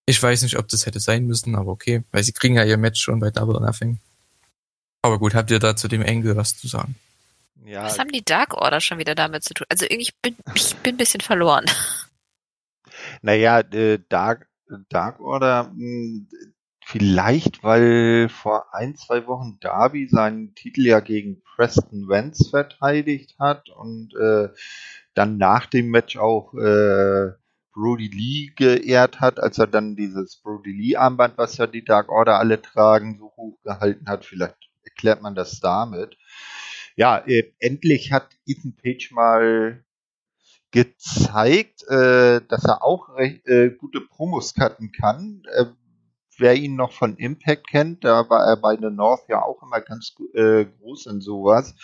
Ich weiß nicht, ob das hätte sein müssen, aber okay, weil sie kriegen ja ihr Match schon bei Double or Nothing. Aber gut, habt ihr da zu dem Angle was zu sagen? Ja. Was haben die Dark Order schon wieder damit zu tun? Also irgendwie bin ich bin ein bisschen verloren. Naja, äh, Dark, Dark Order, mh, hm, Vielleicht, weil vor ein, zwei Wochen Darby seinen Titel ja gegen Preston Vance verteidigt hat und äh, dann nach dem Match auch äh, Brody Lee geehrt hat, als er dann dieses Brody Lee Armband, was ja die Dark Order alle tragen, so hoch gehalten hat. Vielleicht erklärt man das damit. Ja, äh, endlich hat Ethan Page mal gezeigt, äh, dass er auch recht, äh, gute Promos cutten kann. Wer ihn noch von Impact kennt, da war er bei The North ja auch immer ganz äh, groß in sowas.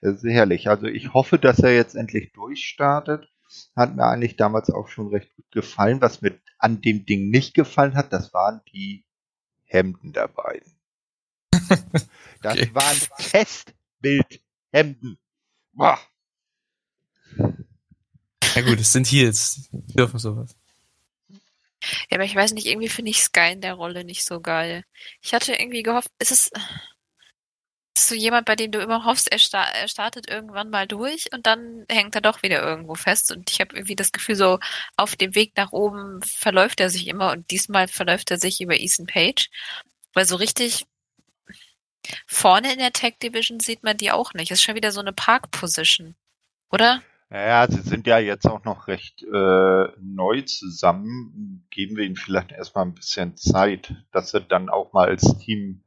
Sicherlich. Also ich hoffe, dass er jetzt endlich durchstartet. Hat mir eigentlich damals auch schon recht gut gefallen. Was mir an dem Ding nicht gefallen hat, das waren die Hemden der beiden. Das okay. waren Testbildhemden. Boah. Ja gut, es sind Heels. Die dürfen sowas. Ja, aber ich weiß nicht, irgendwie finde ich Sky in der Rolle nicht so geil. Ich hatte irgendwie gehofft, ist es ist so jemand, bei dem du immer hoffst, er, sta er startet irgendwann mal durch und dann hängt er doch wieder irgendwo fest. Und ich habe irgendwie das Gefühl, so auf dem Weg nach oben verläuft er sich immer und diesmal verläuft er sich über Ethan Page. Weil so richtig vorne in der Tech Division sieht man die auch nicht. Das ist schon wieder so eine Park-Position. Oder? Naja, sie sind ja jetzt auch noch recht äh, neu zusammen. Geben wir ihnen vielleicht erstmal ein bisschen Zeit, dass sie dann auch mal als Team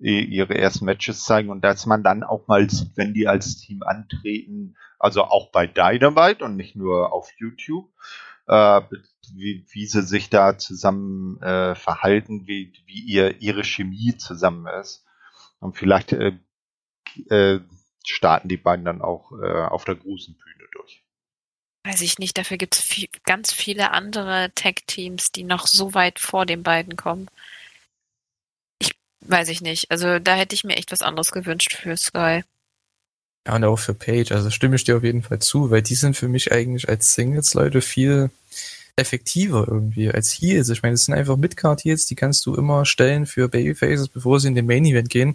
äh, ihre ersten Matches zeigen und dass man dann auch mal sieht, wenn die als Team antreten, also auch bei Dynamite und nicht nur auf YouTube, äh, wie, wie sie sich da zusammen äh, verhalten, wie, wie ihr, ihre Chemie zusammen ist. Und vielleicht äh, äh, starten die beiden dann auch äh, auf der großen Bühne durch. Weiß ich nicht, dafür gibt es viel, ganz viele andere Tech-Teams, die noch so weit vor den beiden kommen. Ich weiß ich nicht. Also da hätte ich mir echt was anderes gewünscht für Sky. Ja, und auch für Page. Also stimme ich dir auf jeden Fall zu, weil die sind für mich eigentlich als Singles-Leute viel effektiver irgendwie als Heels. Ich meine, das sind einfach Midcard Heels, die kannst du immer stellen für Babyfaces, bevor sie in den Main Event gehen.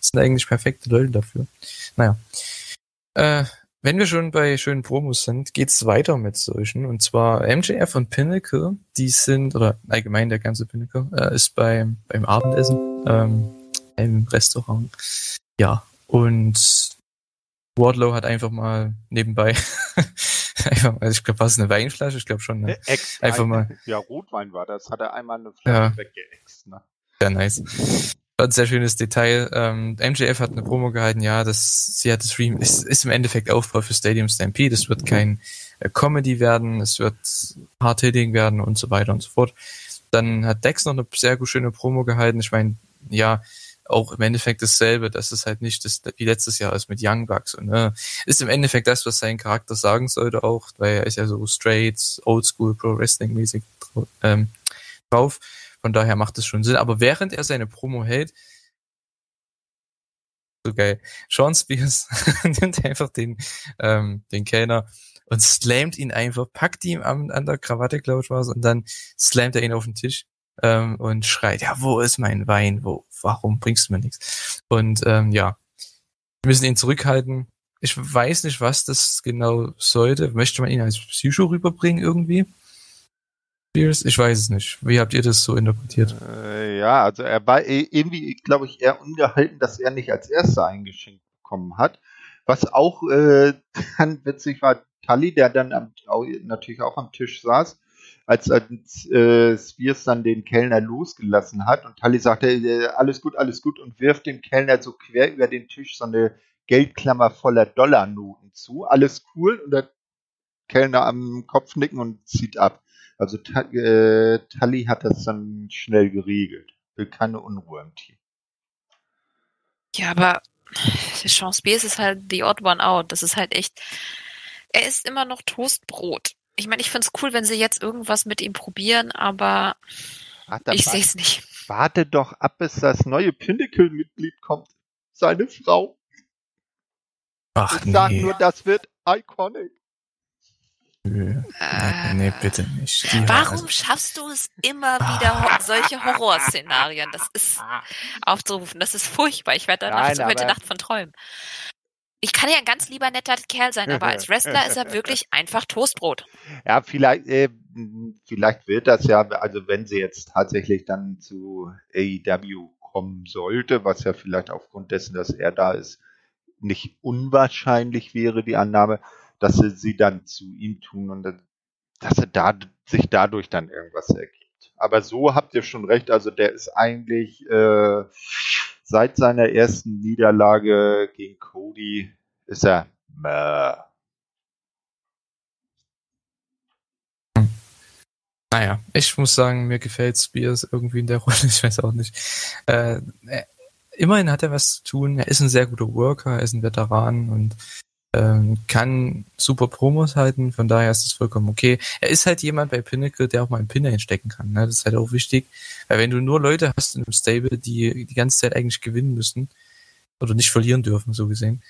Das sind eigentlich perfekte Leute dafür. Naja. Äh, wenn wir schon bei schönen Promos sind, geht's weiter mit solchen. Und zwar MJF und Pinnacle, die sind, oder allgemein der ganze Pinnacle, äh, ist beim, beim Abendessen ähm, im Restaurant. Ja, und Wardlow hat einfach mal nebenbei, einfach, also ich glaube, war es eine Weinflasche? Ich glaube schon. Ne? Ex Einfach mal. Ja, Rotwein war das. Hat er einmal eine Flasche Ja. weggeext. Ne? Ja, nice. War Ein sehr schönes Detail. Ähm, MJF hat eine Promo gehalten, ja, das, sie hat das Rem ist, ist im Endeffekt Aufbau für Stadium Stampede. Es wird kein äh, Comedy werden, es wird Hard-Hitting werden und so weiter und so fort. Dann hat Dex noch eine sehr gut schöne Promo gehalten. Ich meine, ja, auch im Endeffekt dasselbe, dass es halt nicht das, wie letztes Jahr ist mit Young Bucks und äh, ist im Endeffekt das, was sein Charakter sagen sollte auch, weil er ist ja so straight, oldschool, Pro Wrestling mäßig ähm, drauf. Von daher macht es schon Sinn. Aber während er seine Promo hält, so geil, Sean Spears nimmt einfach den, ähm, den Kellner und slammt ihn einfach, packt ihn an, an der Krawatte, glaube ich, war's, und dann slammt er ihn auf den Tisch ähm, und schreit, ja, wo ist mein Wein? Wo, warum bringst du mir nichts? Und ähm, ja, wir müssen ihn zurückhalten. Ich weiß nicht, was das genau sollte. Möchte man ihn als Psycho rüberbringen irgendwie? Ich weiß es nicht. Wie habt ihr das so interpretiert? Äh, ja, also er war eh- irgendwie, glaube ich, eher ungehalten, dass er nicht als erster eingeschenkt bekommen hat. Was auch äh, dann witzig war, Tully, der dann am, natürlich auch am Tisch saß, als, als äh, Spears dann den Kellner losgelassen hat und Tully sagte, äh, alles gut, alles gut und wirft dem Kellner so quer über den Tisch so eine Geldklammer voller Dollarnoten zu. Alles cool und der Kellner am Kopf nicken und zieht ab. Also äh, Tully hat das dann schnell geregelt. Will keine Unruhe im Team. Ja, aber Sean Spears ist halt the odd one out. Das ist halt echt. Er ist immer noch Toastbrot. Ich meine, ich find's cool, wenn sie jetzt irgendwas mit ihm probieren, aber Warte, ich sehe es nicht. warte doch ab, bis das neue Pinnacle-Mitglied kommt. Seine Frau. Ach Ich sag nee, nur, das wird iconic. nö. nee, nee, bitte nicht. Die- Warum also- schaffst du es immer wieder, ho solche Horrorszenarien? Das ist aufzurufen. Das ist furchtbar. Ich werde da nachts, heute Nacht von träumen. Ich kann ja ein ganz lieber netter Kerl sein, aber als Wrestler ist er wirklich einfach Toastbrot. Ja, vielleicht, äh, vielleicht wird das ja, also wenn sie jetzt tatsächlich dann zu AEW kommen sollte, was ja vielleicht aufgrund dessen, dass er da ist, nicht unwahrscheinlich wäre, die Annahme, dass sie sie dann zu ihm tun und dass er da, sich dadurch dann irgendwas ergibt. Aber so habt ihr schon recht, also der ist eigentlich äh, seit seiner ersten Niederlage gegen Cody ist er mäh. Naja, ich muss sagen, mir gefällt Spears irgendwie in der Rolle, ich weiß auch nicht. Äh, er, immerhin hat er was zu tun, er ist ein sehr guter Worker, er ist ein Veteran und ähm, kann super Promos halten, von daher ist es vollkommen okay. Er ist halt jemand bei Pinnacle, der auch mal einen Pinner hinstecken kann, ne? das ist halt auch wichtig, weil wenn du nur Leute hast in einem Stable, die die ganze Zeit eigentlich gewinnen müssen oder nicht verlieren dürfen, so gesehen,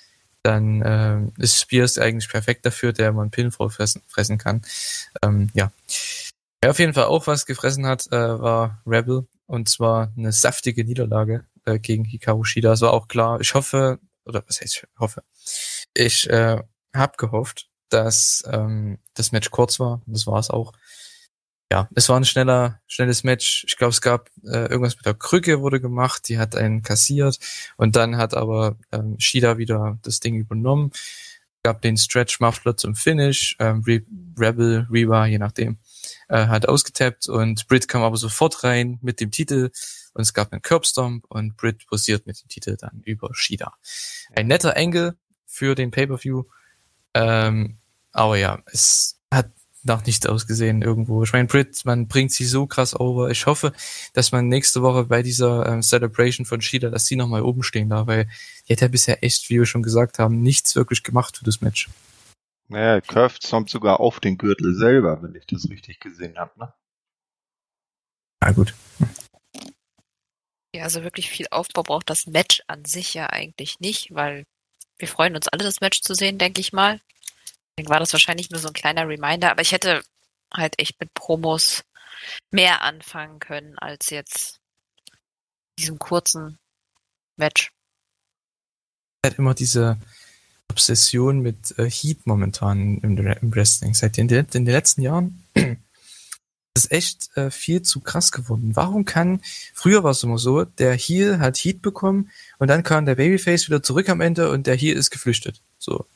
dann ähm, ist Spears eigentlich perfekt dafür, der mal einen Pin fressen, fressen kann. Ähm, ja. Wer auf jeden Fall auch was gefressen hat, äh, war Rebel. Und zwar eine saftige Niederlage äh, gegen Hikaru Shida. Das war auch klar. Ich hoffe, oder was heißt ich hoffe? Ich äh, habe gehofft, dass ähm, das Match kurz war. Das war es auch. Ja, es war ein schneller, schnelles Match. Ich glaube, es gab äh, irgendwas mit der Krücke wurde gemacht. Die hat einen kassiert. Und dann hat aber ähm, Shida wieder das Ding übernommen. Gab den Stretch Muffler zum Finish. Ähm, Re Rebel, Reba, je nachdem äh, hat ausgetappt und Britt kam aber sofort rein mit dem Titel und es gab einen Curbstomp und Britt posiert mit dem Titel dann über Shida. Ein netter Engel für den Pay-Per-View, ähm, aber ja, es hat nach nichts ausgesehen irgendwo. Ich meine, Britt, man bringt sie so krass over. Ich hoffe, dass man nächste Woche bei dieser ähm, Celebration von Shida, dass sie nochmal oben stehen darf, weil die hat ja bisher echt, wie wir schon gesagt haben, nichts wirklich gemacht für das Match. Naja, Curve zombt sogar auf den Gürtel selber, wenn ich das richtig gesehen habe, ne? Na gut. Ja, also wirklich viel Aufbau braucht das Match an sich ja eigentlich nicht, weil wir freuen uns alle, das Match zu sehen, denke ich mal. Deswegen war das wahrscheinlich nur so ein kleiner Reminder, aber ich hätte halt echt mit Promos mehr anfangen können als jetzt diesem kurzen Match. Hat immer diese Obsession mit äh, Heat momentan im, im Wrestling. Seit den, in den letzten Jahren ist echt äh, viel zu krass geworden. Warum kann, früher war es immer so, der Heel hat Heat bekommen und dann kam der Babyface wieder zurück am Ende und der Heel ist geflüchtet. So.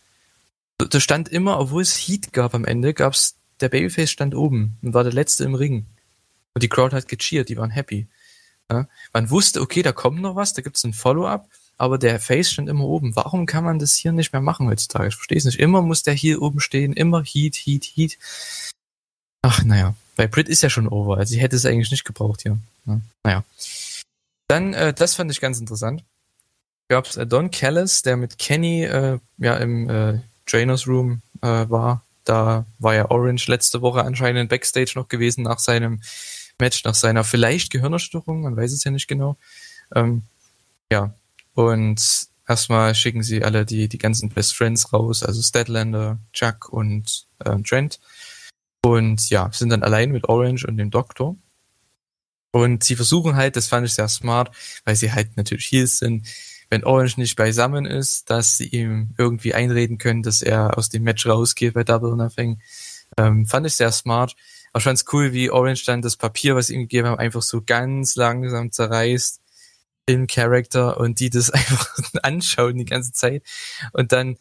Da stand immer, obwohl es Heat gab am Ende, gab's, der Babyface stand oben und war der Letzte im Ring. Und die Crowd hat gecheert, die waren happy. Ja? Man wusste, okay, da kommt noch was, da gibt's ein Follow-up, aber der Face stand immer oben. Warum kann man das hier nicht mehr machen heutzutage? Ich verstehe es nicht. Immer muss der hier oben stehen, immer Heat, Heat, Heat. Ach, naja. Bei Brit ist ja schon over, also sie hätte es eigentlich nicht gebraucht hier. Ja, naja. Dann, äh, das fand ich ganz interessant. Gab es äh, Don Callis, der mit Kenny äh, ja im äh, Trainers Room äh, war. Da war ja Orange letzte Woche anscheinend Backstage noch gewesen nach seinem Match, nach seiner vielleicht Gehirnerstörung, man weiß es ja nicht genau. Ähm, ja, und erstmal schicken sie alle die, die ganzen Best Friends raus, also Statlander, Chuck und äh, Trent. Und ja, sind dann allein mit Orange und dem Doktor. Und sie versuchen halt, das fand ich sehr smart, weil sie halt natürlich hier sind, wenn Orange nicht beisammen ist, dass sie ihm irgendwie einreden können, dass er aus dem Match rausgeht bei Double Nothing. Ähm, fand ich sehr smart. Auch fand es cool, wie Orange dann das Papier, was sie ihm gegeben haben, einfach so ganz langsam zerreißt im Charakter und die das einfach anschauen die ganze Zeit. Und dann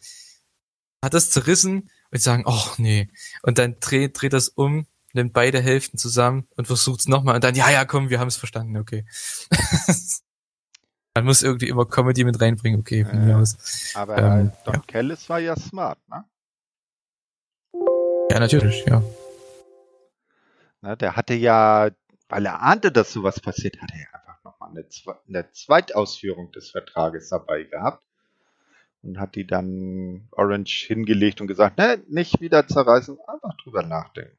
hat das zerrissen und sagen, ach nee. Und dann dreht, dreht das um, nimmt beide Hälften zusammen und versucht es nochmal und dann, ja, ja, komm, wir haben es verstanden, okay. Man muss irgendwie immer Comedy mit reinbringen, okay, von mir aus. Aber ähm, Don ja. Kellis war ja smart, ne? Ja, natürlich, ja. Na, der hatte ja, weil er ahnte, dass sowas passiert, hatte er einfach nochmal eine, eine Zweitausführung des Vertrages dabei gehabt und hat die dann Orange hingelegt und gesagt, ne, nicht wieder zerreißen, einfach drüber nachdenken.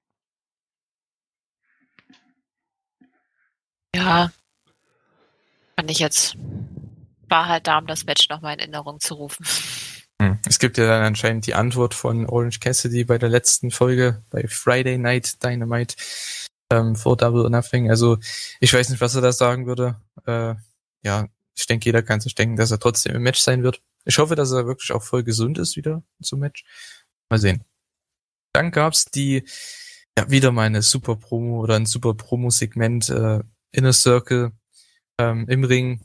Ja, fand ich jetzt, war halt da, um das Match nochmal in Erinnerung zu rufen. Hm. Es gibt ja dann anscheinend die Antwort von Orange Cassidy bei der letzten Folge bei Friday Night Dynamite ähm, vor Double or Nothing. Also ich weiß nicht, was er da sagen würde. Äh, ja, ich denke, jeder kann sich denken, dass er trotzdem im Match sein wird. Ich hoffe, dass er wirklich auch voll gesund ist wieder zum Match. Mal sehen. Dann gab's die, ja, wieder mal eine super Promo oder ein super Promo-Segment, äh, Inner Circle ähm, im Ring.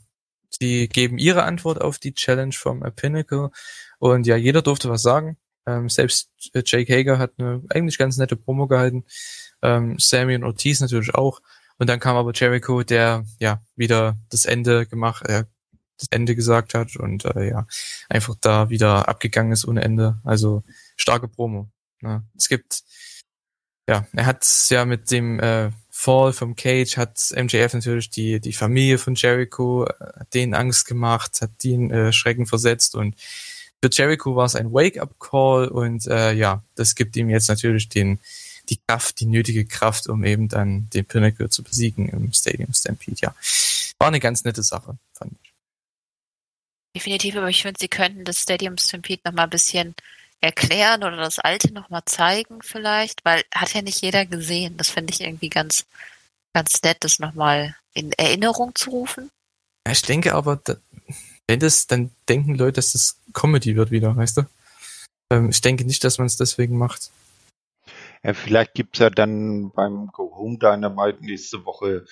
Die geben ihre Antwort auf die Challenge vom A Pinnacle und ja, jeder durfte was sagen. Ähm, selbst äh, Jake Hager hat eine eigentlich ganz nette Promo gehalten. Ähm, Sammy und Ortiz natürlich auch. Und dann kam aber Jericho, der ja wieder das Ende gemacht, äh, das Ende gesagt hat und äh, ja, einfach da wieder abgegangen ist ohne Ende. Also starke Promo. Ne? Es gibt, ja, er hat ja mit dem äh, Fall vom Cage hat MJF natürlich die, die Familie von Jericho, äh, denen Angst gemacht, hat den äh, Schrecken versetzt und für Jericho war es ein Wake-up-Call und äh, ja, das gibt ihm jetzt natürlich den die Kraft, die nötige Kraft, um eben dann den Pinnacle zu besiegen im Stadium Stampede. Ja, war eine ganz nette Sache, fand ich. Definitiv, aber ich finde, sie könnten das Stadium Stampede noch mal ein bisschen erklären oder das alte noch mal zeigen vielleicht, weil hat ja nicht jeder gesehen. Das finde ich irgendwie ganz, ganz nett, das noch mal in Erinnerung zu rufen. Ja, ich denke aber, wenn das, dann denken Leute, dass das Comedy wird wieder, weißt du? Ähm, ich denke nicht, dass man es deswegen macht. Ja, vielleicht gibt's ja dann beim Go Home Dynamite nächste Woche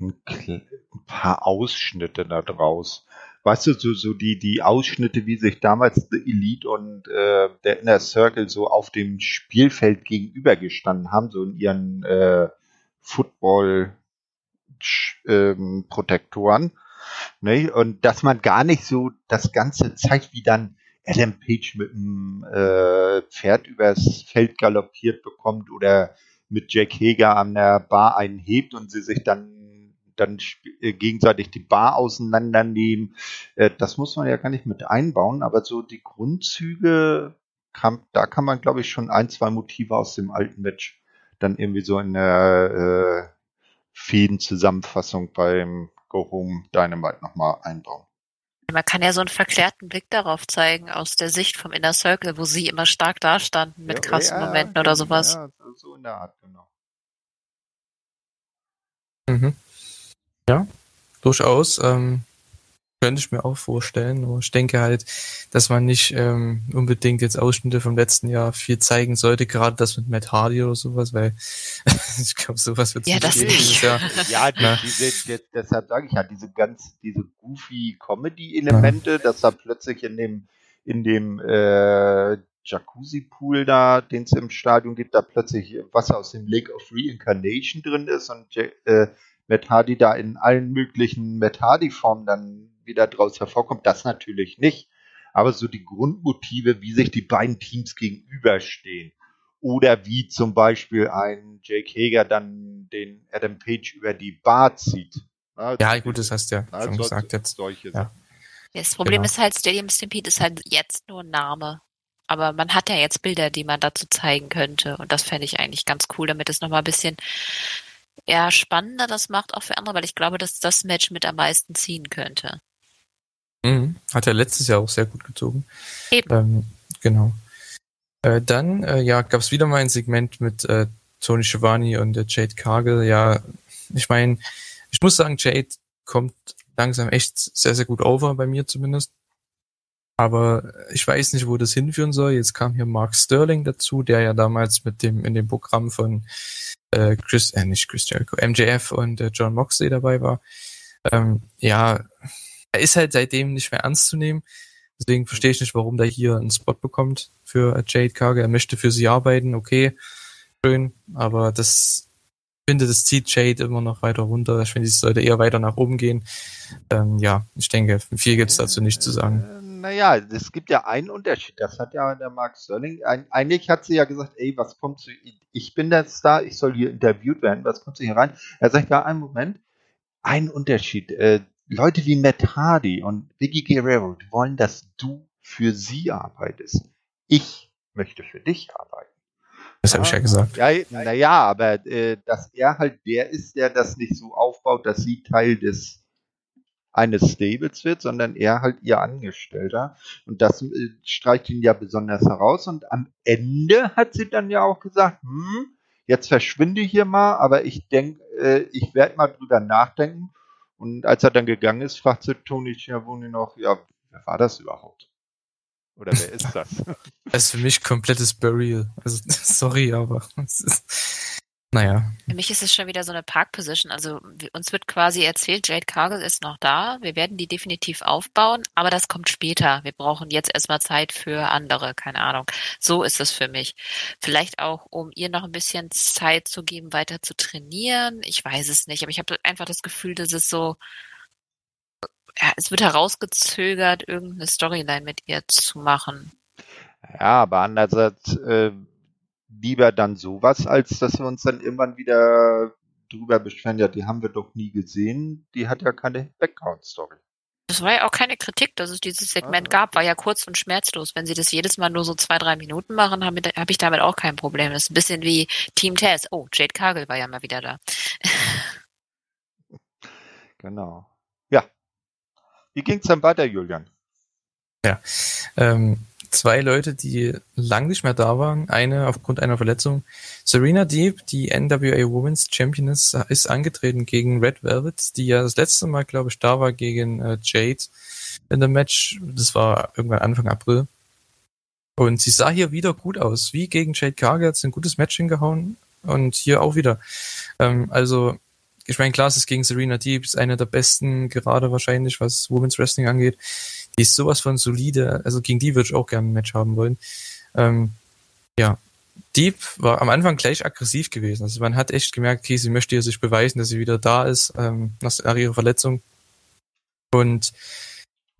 ein, ein paar Ausschnitte da draus. Weißt du, so, so die, die Ausschnitte, wie sich damals The Elite und äh, der Inner Circle so auf dem Spielfeld gegenübergestanden haben, so in ihren äh, Football-Protektoren. Ähm, ne? Und dass man gar nicht so das Ganze zeigt, wie dann Adam Page mit einem äh, Pferd übers Feld galoppiert bekommt oder mit Jack Hager an der Bar einhebt und sie sich dann dann äh, gegenseitig die Bar auseinandernehmen. Äh, das muss man ja gar nicht mit einbauen, aber so die Grundzüge, kann, da kann man, glaube ich, schon ein, zwei Motive aus dem alten Match dann irgendwie so in der äh, Fäden-Zusammenfassung beim Go Home Dynamite nochmal einbauen. Man kann ja so einen verklärten Blick darauf zeigen, aus der Sicht vom Inner Circle, wo sie immer stark dastanden mit ja, krassen ja, Momenten oder sowas. Ja, so in der Art, genau. Mhm. Ja, durchaus. Ähm, könnte ich mir auch vorstellen. Nur ich denke halt, dass man nicht ähm, unbedingt jetzt Ausschnitte vom letzten Jahr viel zeigen sollte, gerade das mit Matt Hardy oder sowas, weil ich glaube, sowas wird Ja, das geben nicht. Jahr. Ja, die, Ja. diese, die, deshalb sage ich ja, diese ganz, diese goofy Comedy-Elemente, dass da plötzlich in dem, in dem äh, Jacuzzi-Pool da, den es im Stadion gibt, da plötzlich Wasser aus dem Lake of Reincarnation drin ist und Ja- äh, Matt Hardy da in allen möglichen Matt Hardy-Formen dann wieder draus hervorkommt, das natürlich nicht. Aber so die Grundmotive, wie sich die beiden Teams gegenüberstehen. Oder wie zum Beispiel ein Jake Hager dann den Adam Page über die Bar zieht. Na, Ja, gut, das hast du ja na, schon so- gesagt jetzt. Solche Ja. Sachen. Das Problem Genau. ist halt, Stadium Stampede ist halt jetzt nur ein Name. Aber man hat ja jetzt Bilder, die man dazu zeigen könnte. Und das fände ich eigentlich ganz cool, damit es nochmal ein bisschen eher spannender das macht, auch für andere, weil ich glaube, dass das Match mit am meisten ziehen könnte. Mhm. Hat er letztes Jahr auch sehr gut gezogen. Eben. Ähm, genau. Äh, dann äh, ja, gab es wieder mal ein Segment mit äh, Tony Schiavone und Jade Cargill. Ja, ich meine, ich muss sagen, Jade kommt langsam echt sehr, sehr gut over, bei mir zumindest. Aber ich weiß nicht, wo das hinführen soll. Jetzt kam hier Mark Sterling dazu, der ja damals mit dem in dem Programm von äh, Chris, äh, nicht Chris Jericho, MJF und äh, John Moxley dabei war. Ähm, ja, er ist halt seitdem nicht mehr ernst zu nehmen. Deswegen verstehe ich nicht, warum der hier einen Spot bekommt für Jade Cargill. Er möchte für sie arbeiten, okay, schön, aber das ich finde, das zieht Jade immer noch weiter runter. Ich finde, es sollte eher weiter nach oben gehen. Ähm, ja, ich denke, viel gibt's dazu nicht zu sagen. Naja, es gibt ja einen Unterschied. Das hat ja der Mark Sterling. Ein, eigentlich hat sie ja gesagt, ey, was kommt zu. Ich bin der Star, ich soll hier interviewt werden, was kommt zu hier rein? Er sagt ja, einen Moment, ein Unterschied. Äh, Leute wie Matt Hardy und Vicky Guerrero wollen, dass du für sie arbeitest. Ich möchte für dich arbeiten. Das habe ich ja gesagt. Ja, naja, aber äh, dass er halt der ist, der das nicht so aufbaut, dass sie Teil des eines Stables wird, sondern er halt ihr Angestellter. Und das äh, streicht ihn ja besonders heraus. Und am Ende hat sie dann ja auch gesagt, hm, jetzt verschwinde hier mal, aber ich denke, äh, ich werde mal drüber nachdenken. Und als er dann gegangen ist, fragte Tony Schiavone noch, ja, wer war das überhaupt? Oder wer ist das? Das ist für mich komplettes Burial. Also, sorry, aber es ist, naja. Für mich ist es schon wieder so eine Park-Position. Also uns wird quasi erzählt, Jade Cargill ist noch da. Wir werden die definitiv aufbauen, aber das kommt später. Wir brauchen jetzt erstmal Zeit für andere, keine Ahnung. So ist es für mich. Vielleicht auch, um ihr noch ein bisschen Zeit zu geben, weiter zu trainieren. Ich weiß es nicht, aber ich habe einfach das Gefühl, dass es so, ja, es wird herausgezögert, irgendeine Storyline mit ihr zu machen. Ja, aber andererseits äh, lieber dann sowas, als dass wir uns dann irgendwann wieder drüber beschweren, ja, die haben wir doch nie gesehen, die hat ja keine Background-Story. Das war ja auch keine Kritik, dass es dieses Segment Ah, gab, war ja kurz und schmerzlos. Wenn sie das jedes Mal nur so zwei, drei Minuten machen, habe hab ich damit auch kein Problem. Das ist ein bisschen wie Team Taz. Oh, Jade Cargill war ja mal wieder da. Genau. Ja. Wie ging's dann weiter, Julian? Ähm, zwei Leute, die lang nicht mehr da waren. Eine aufgrund einer Verletzung. Serena Deeb, die NWA Women's Championess, ist angetreten gegen Red Velvet, die ja das letzte Mal, glaube ich, da war gegen äh, Jade in dem Match. Das war irgendwann Anfang April. Und sie sah hier wieder gut aus. Wie gegen Jade Cargill hat sie ein gutes Match hingehauen. Und hier auch wieder. Ähm, also, ich meine, klar, es ist gegen Serena Deeb, ist eine der besten, gerade wahrscheinlich, was Women's Wrestling angeht. Die ist sowas von solide. Also gegen die würde ich auch gerne ein Match haben wollen. Ähm, ja, Deep war am Anfang gleich aggressiv gewesen. Also man hat echt gemerkt, okay, sie möchte hier sich beweisen, dass sie wieder da ist ähm, nach ihrer Verletzung. Und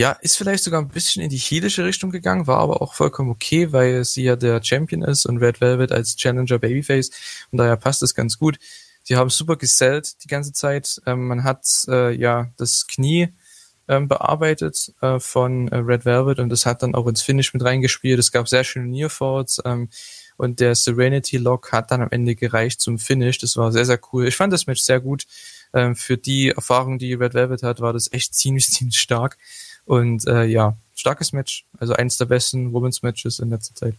ja, ist vielleicht sogar ein bisschen in die heelische Richtung gegangen, war aber auch vollkommen okay, weil sie ja der Champion ist und Red Velvet als Challenger Babyface und daher passt es ganz gut. Sie haben super gesellt die ganze Zeit. Ähm, man hat äh, ja das Knie ähm, bearbeitet äh, von äh, Red Velvet und das hat dann auch ins Finish mit reingespielt. Es gab sehr schöne Nearfalls ähm, und der Serenity Lock hat dann am Ende gereicht zum Finish. Das war sehr, sehr cool. Ich fand das Match sehr gut. Ähm, für die Erfahrung, die Red Velvet hat, war das echt ziemlich, ziemlich stark. Und äh, ja, starkes Match. Also eines der besten Women's Matches in letzter Zeit.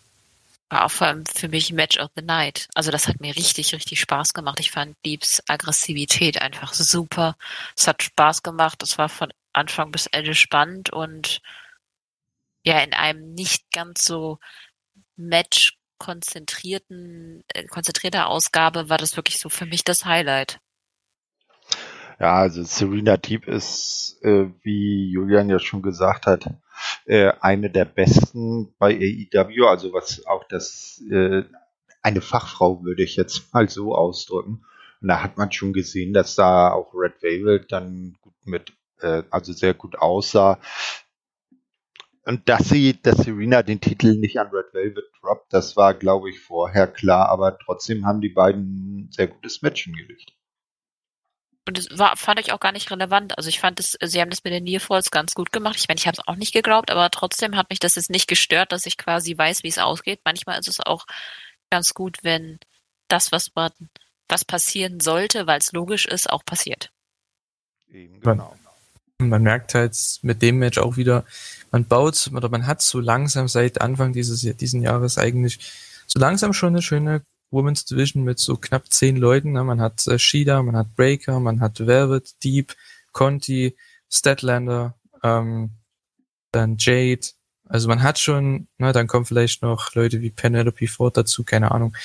War auch vor allem für mich Match of the Night. Also das hat mir richtig, richtig Spaß gemacht. Ich fand Deeps Aggressivität einfach super. Es hat Spaß gemacht. Es war von Anfang bis Ende spannend und ja, in einem nicht ganz so Match konzentrierten, äh, konzentrierter Ausgabe war das wirklich so für mich das Highlight. Ja, also Serena Deep ist, äh, wie Julian ja schon gesagt hat, äh, eine der besten bei AEW, also was auch das, äh, eine Fachfrau würde ich jetzt mal so ausdrücken. Und da hat man schon gesehen, dass da auch Red Velvet dann gut mit, äh, also sehr gut aussah. Und dass sie, dass Serena den Titel nicht an Red Velvet droppt, das war, glaube ich, vorher klar, aber trotzdem haben die beiden ein sehr gutes Match hingelegt. Und das war, fand ich auch gar nicht relevant. Also ich fand es, sie haben das mit den Nearfalls ganz gut gemacht. Ich meine, ich habe es auch nicht geglaubt, aber trotzdem hat mich das jetzt nicht gestört, dass ich quasi weiß, wie es ausgeht. Manchmal ist es auch ganz gut, wenn das, was man, was passieren sollte, weil es logisch ist, auch passiert. Eben, genau. Man, merkt halt mit dem Match auch wieder, man baut oder man hat so langsam seit Anfang dieses diesen Jahres eigentlich so langsam schon eine schöne Women's Division mit so knapp zehn Leuten. Ne? Man hat äh, Shida, man hat Breaker, man hat Velvet, Deep, Conti, Statlander, ähm, dann Jade. Also man hat schon, ne, dann kommen vielleicht noch Leute wie Penelope Ford dazu, keine Ahnung.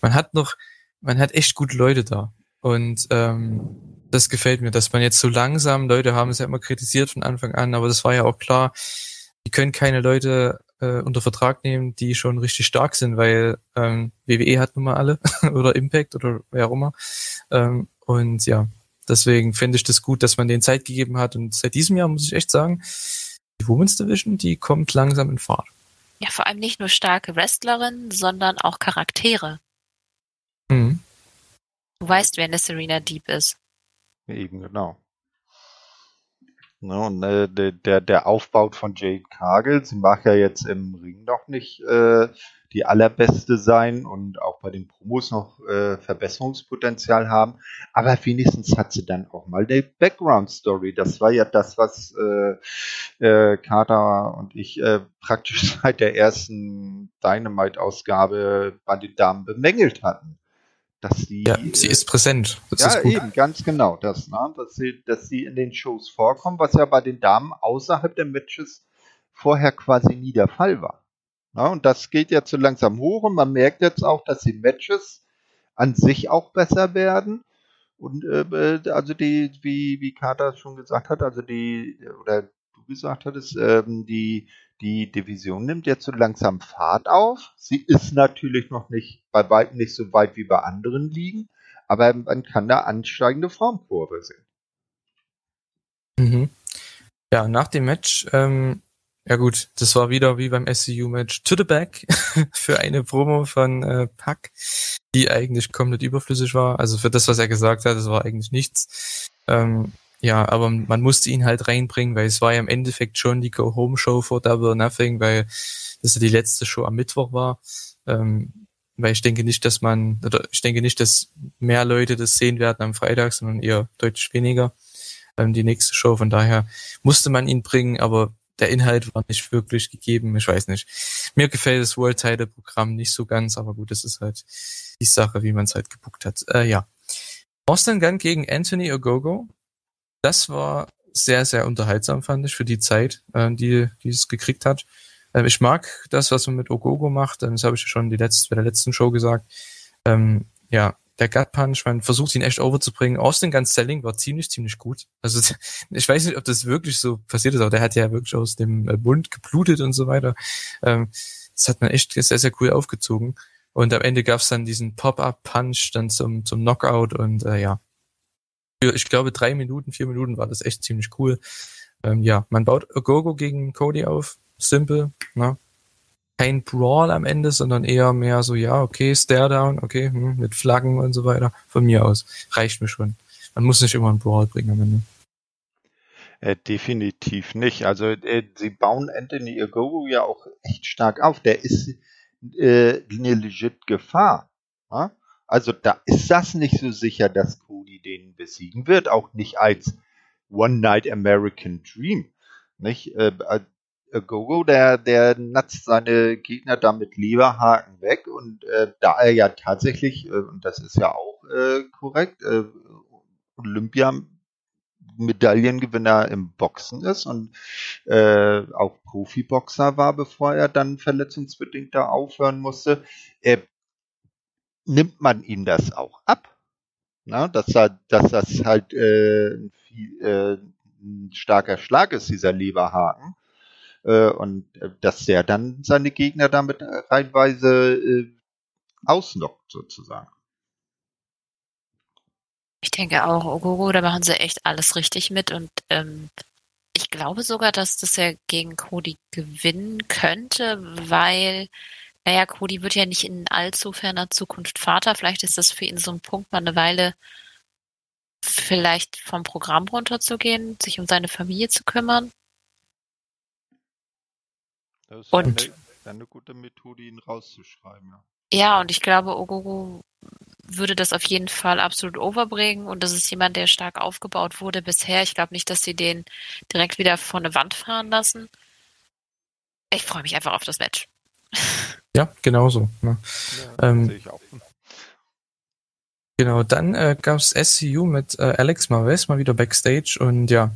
Man hat noch, man hat echt gute Leute da. Und ähm, das gefällt mir, dass man jetzt so langsam, Leute haben es ja immer kritisiert von Anfang an, aber das war ja auch klar, die können keine Leute äh, unter Vertrag nehmen, die schon richtig stark sind, weil ähm, WWE hat nun mal alle oder Impact oder wer auch immer. Ähm, und ja, deswegen finde ich das gut, dass man denen Zeit gegeben hat. Und seit diesem Jahr muss ich echt sagen, die Women's Division, die kommt langsam in Fahrt. Ja, vor allem nicht nur starke Wrestlerinnen, sondern auch Charaktere. Mhm. Du weißt, wer eine Serena Deep ist. Eben, genau. Ne, und äh, der, der Aufbau von Jade Cargill, sie mag ja jetzt im Ring noch nicht äh, die allerbeste sein und auch bei den Promos noch äh, Verbesserungspotenzial haben, aber wenigstens hat sie dann auch mal die Background Story. Das war ja das, was äh, äh, Carter und ich äh, praktisch seit der ersten Dynamite-Ausgabe bei den Damen bemängelt hatten dass sie. Ja, sie ist präsent. Das ja, ist eben, ganz genau. Das, ne? dass, sie, dass sie in den Shows vorkommen, was ja bei den Damen außerhalb der Matches vorher quasi nie der Fall war. Ne? Und das geht jetzt so langsam hoch und man merkt jetzt auch, dass die Matches an sich auch besser werden. Und äh, äh also die, wie, wie Carter schon gesagt hat, also die, oder du gesagt hattest, ähm, die, die Division nimmt jetzt so langsam Fahrt auf. Sie ist natürlich noch nicht bei weitem nicht so weit wie bei anderen Ligen, aber man kann da ansteigende Formkurve sehen. Mhm. Ja, nach dem Match, ähm, ja gut, das war wieder wie beim SCU-Match to the back für eine Promo von äh, Pack, die eigentlich komplett überflüssig war. Also für das, was er gesagt hat, das war eigentlich nichts. Ähm, ja, aber man musste ihn halt reinbringen, weil es war ja im Endeffekt schon die Go-Home-Show vor Double or Nothing, weil das ja die letzte Show am Mittwoch war. Ähm, weil ich denke nicht, dass man, oder ich denke nicht, dass mehr Leute das sehen werden am Freitag, sondern eher deutlich weniger ähm, die nächste Show. Von daher musste man ihn bringen, aber der Inhalt war nicht wirklich gegeben. Ich weiß nicht. Mir gefällt das World Title Programm nicht so ganz, aber gut, das ist halt die Sache, wie man es halt gebuckt hat. Äh, ja. Austin Gunn gegen Anthony Ogogo das war sehr, sehr unterhaltsam, fand ich, für die Zeit, äh, die, die es gekriegt hat. Ähm, ich mag das, was man mit Ogogo macht. Ähm, das habe ich schon die letzte, bei der letzten Show gesagt. Ähm, ja, der Gut Punch, man versucht ihn echt overzubringen. Austin Guns Selling war ziemlich, ziemlich gut. Also ich weiß nicht, ob das wirklich so passiert ist, aber der hat ja wirklich aus dem äh, Mund geblutet und so weiter. Ähm, das hat man echt sehr, sehr cool aufgezogen. Und am Ende gab's dann diesen Pop-Up-Punch dann zum, zum Knockout und äh, ja, für, ich glaube, drei Minuten, vier Minuten war das echt ziemlich cool. Ähm, ja, man baut Gogo gegen Cody auf. Simple, ne? Kein Brawl am Ende, sondern eher mehr so, ja, okay, Stare-Down, okay, hm, mit Flaggen und so weiter. Von mir aus. Reicht mir schon. Man muss nicht immer einen Brawl bringen am Ende. Äh, definitiv nicht. Also äh, sie bauen Anthony Ogogo ja auch echt stark auf. Der ist äh, eine legit Gefahr. Ja? Also da ist das nicht so sicher, dass Cody den besiegen wird, auch nicht als One Night American Dream. Nicht? Äh, äh, Gogo, der, der natzt seine Gegner damit Leberhaken weg und äh, da er ja tatsächlich, äh, und das ist ja auch äh, korrekt, äh, Olympia Medaillengewinner im Boxen ist und äh, auch Profiboxer war, bevor er dann verletzungsbedingt da aufhören musste, äh, nimmt man ihm das auch ab. Na, dass, er, dass das halt äh, viel, äh, ein starker Schlag ist, dieser Leberhaken. Äh, und äh, dass der dann seine Gegner damit reinweise äh, ausnockt, sozusagen. Ich denke auch, Ogogo, da machen sie echt alles richtig mit und ähm, ich glaube sogar, dass das ja gegen Cody gewinnen könnte, weil, naja, Cody wird ja nicht in allzu ferner Zukunft Vater. Vielleicht ist das für ihn so ein Punkt, mal eine Weile vielleicht vom Programm runterzugehen, sich um seine Familie zu kümmern. Das ist und eine, eine gute Methode, ihn rauszuschreiben, ja. Ja, und ich glaube, Ogogo würde das auf jeden Fall absolut overbringen und das ist jemand, der stark aufgebaut wurde bisher. Ich glaube nicht, dass sie den direkt wieder vor eine Wand fahren lassen. Ich freue mich einfach auf das Match. Ja, genauso. Ne? Ja, ähm, sehe ich auch. Genau, dann äh, gab es SCU mit äh, Alex Marves mal wieder Backstage und ja,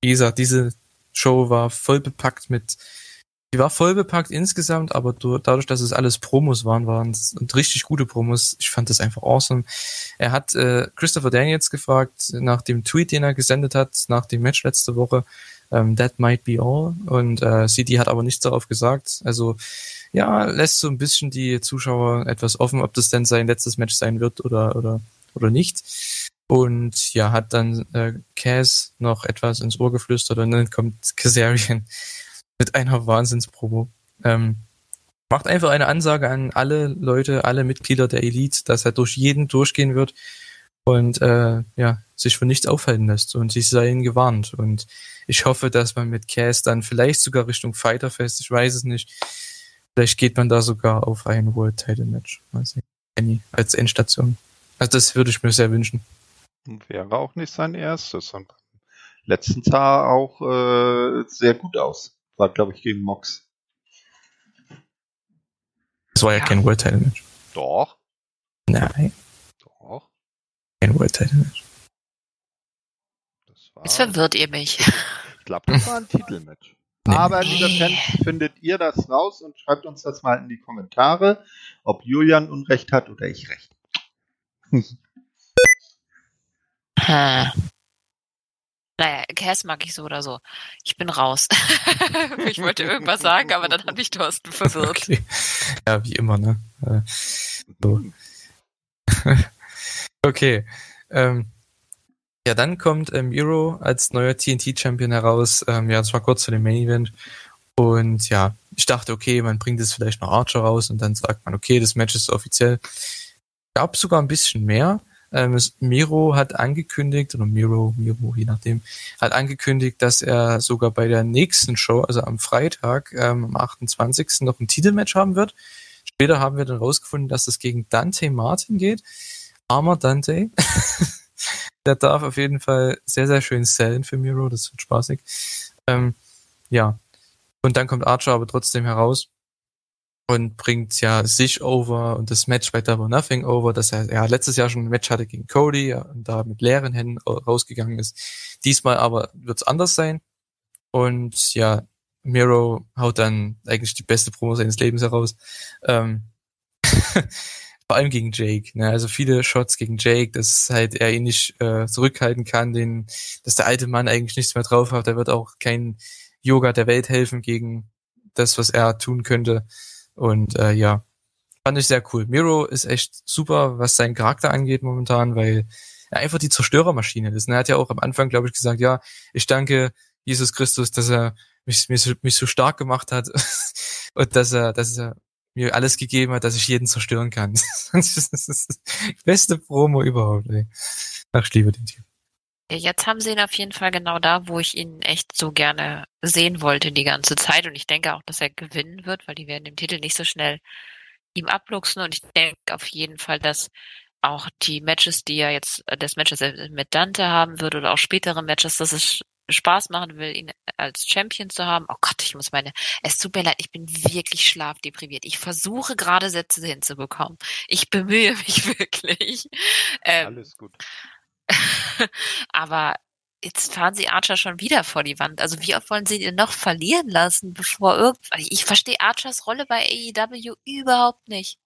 wie gesagt, diese Show war voll bepackt mit die war voll bepackt insgesamt, aber dadurch, dass es alles Promos waren, waren es richtig gute Promos. Ich fand das einfach awesome. Er hat äh, Christopher Daniels gefragt nach dem Tweet, den er gesendet hat, nach dem Match letzte Woche. Ähm, that might be all. Und äh, CD hat aber nichts darauf gesagt. Also ja, lässt so ein bisschen die Zuschauer etwas offen, ob das denn sein letztes Match sein wird oder oder oder nicht. Und ja, hat dann äh, Cass noch etwas ins Ohr geflüstert und dann kommt Kazarian mit einer Wahnsinnspromo. Ähm, macht einfach eine Ansage an alle Leute, alle Mitglieder der Elite, dass er durch jeden durchgehen wird und äh, ja, sich von nichts aufhalten lässt und sich seien gewarnt. Und ich hoffe, dass man mit Cass dann vielleicht sogar Richtung Fighterfest, ich weiß es nicht, vielleicht geht man da sogar auf ein World Title Match. Mal sehen. Als Endstation. Also das würde ich mir sehr wünschen. Wäre auch nicht sein erstes und letzten sah auch äh, sehr gut aus. War, glaube ich, gegen Mox. Das war ja, ja. kein World Title Match. Doch. Nein. Kein World Title Match. Das war, Jetzt verwirrt ihr mich. Ich glaube, das war ein Titelmatch. Nee. Aber, liebe Fans, findet ihr das raus und schreibt uns das mal in die Kommentare, ob Julian Unrecht hat oder ich recht. Hm. Naja, Cass mag ich so oder so. Ich bin raus. ich wollte irgendwas sagen, aber dann hat mich Thorsten verwirrt. Okay. Ja, wie immer, ne? Äh, so. Okay. Ähm, ja, dann kommt ähm, Miro als neuer TNT-Champion heraus. Ähm, ja, das war kurz vor dem Main-Event. Und ja, ich dachte, okay, man bringt jetzt vielleicht noch Archer raus und dann sagt man, okay, das Match ist offiziell. Gab sogar ein bisschen mehr. Ähm, Miro hat angekündigt, oder Miro, Miro, je nachdem, hat angekündigt, dass er sogar bei der nächsten Show, also am Freitag, ähm, am 28. noch ein Titelmatch haben wird. Später haben wir dann rausgefunden, dass es gegen Dante Martin geht. Armer Dante. Der darf auf jeden Fall sehr, sehr schön sellen für Miro, das wird spaßig. Ähm, ja. Und dann kommt Archer aber trotzdem heraus und bringt ja sich over und das Match bei Double Nothing over, dass er ja letztes Jahr schon ein Match hatte gegen Cody und da mit leeren Händen rausgegangen ist. Diesmal aber wird's anders sein. Und ja, Miro haut dann eigentlich die beste Promo seines Lebens heraus. Ähm, vor allem gegen Jake. Ne? Also viele Shots gegen Jake, dass halt er ihn nicht äh, zurückhalten kann, den, dass der alte Mann eigentlich nichts mehr drauf hat. Er wird auch kein Yoga der Welt helfen gegen das, was er tun könnte. Und äh, ja, fand ich sehr cool. Miro ist echt super, was seinen Charakter angeht momentan, weil er einfach die Zerstörermaschine ist. Und er hat ja auch am Anfang, glaube ich, gesagt, ja, ich danke Jesus Christus, dass er mich, mich, mich so stark gemacht hat und dass er, dass er mir alles gegeben hat, dass ich jeden zerstören kann. das ist die beste Promo überhaupt. Ey. Ach, ich liebe den Typ. Jetzt haben sie ihn auf jeden Fall genau da, wo ich ihn echt so gerne sehen wollte die ganze Zeit. Und ich denke auch, dass er gewinnen wird, weil die werden den Titel nicht so schnell ihm abluchsen. Und ich denke auf jeden Fall, dass auch die Matches, die er jetzt, äh, das Matches mit Dante haben wird oder auch spätere Matches, dass es Spaß machen will, ihn als Champion zu haben. Oh Gott, ich muss meine, es tut mir leid, ich bin wirklich schlafdepriviert. Ich versuche gerade Sätze hinzubekommen. Ich bemühe mich wirklich. Ähm, Alles gut. aber jetzt fahren sie Archer schon wieder vor die Wand. Also wie oft wollen sie ihn noch verlieren lassen, bevor irgendwann, ich verstehe Archers Rolle bei AEW überhaupt nicht.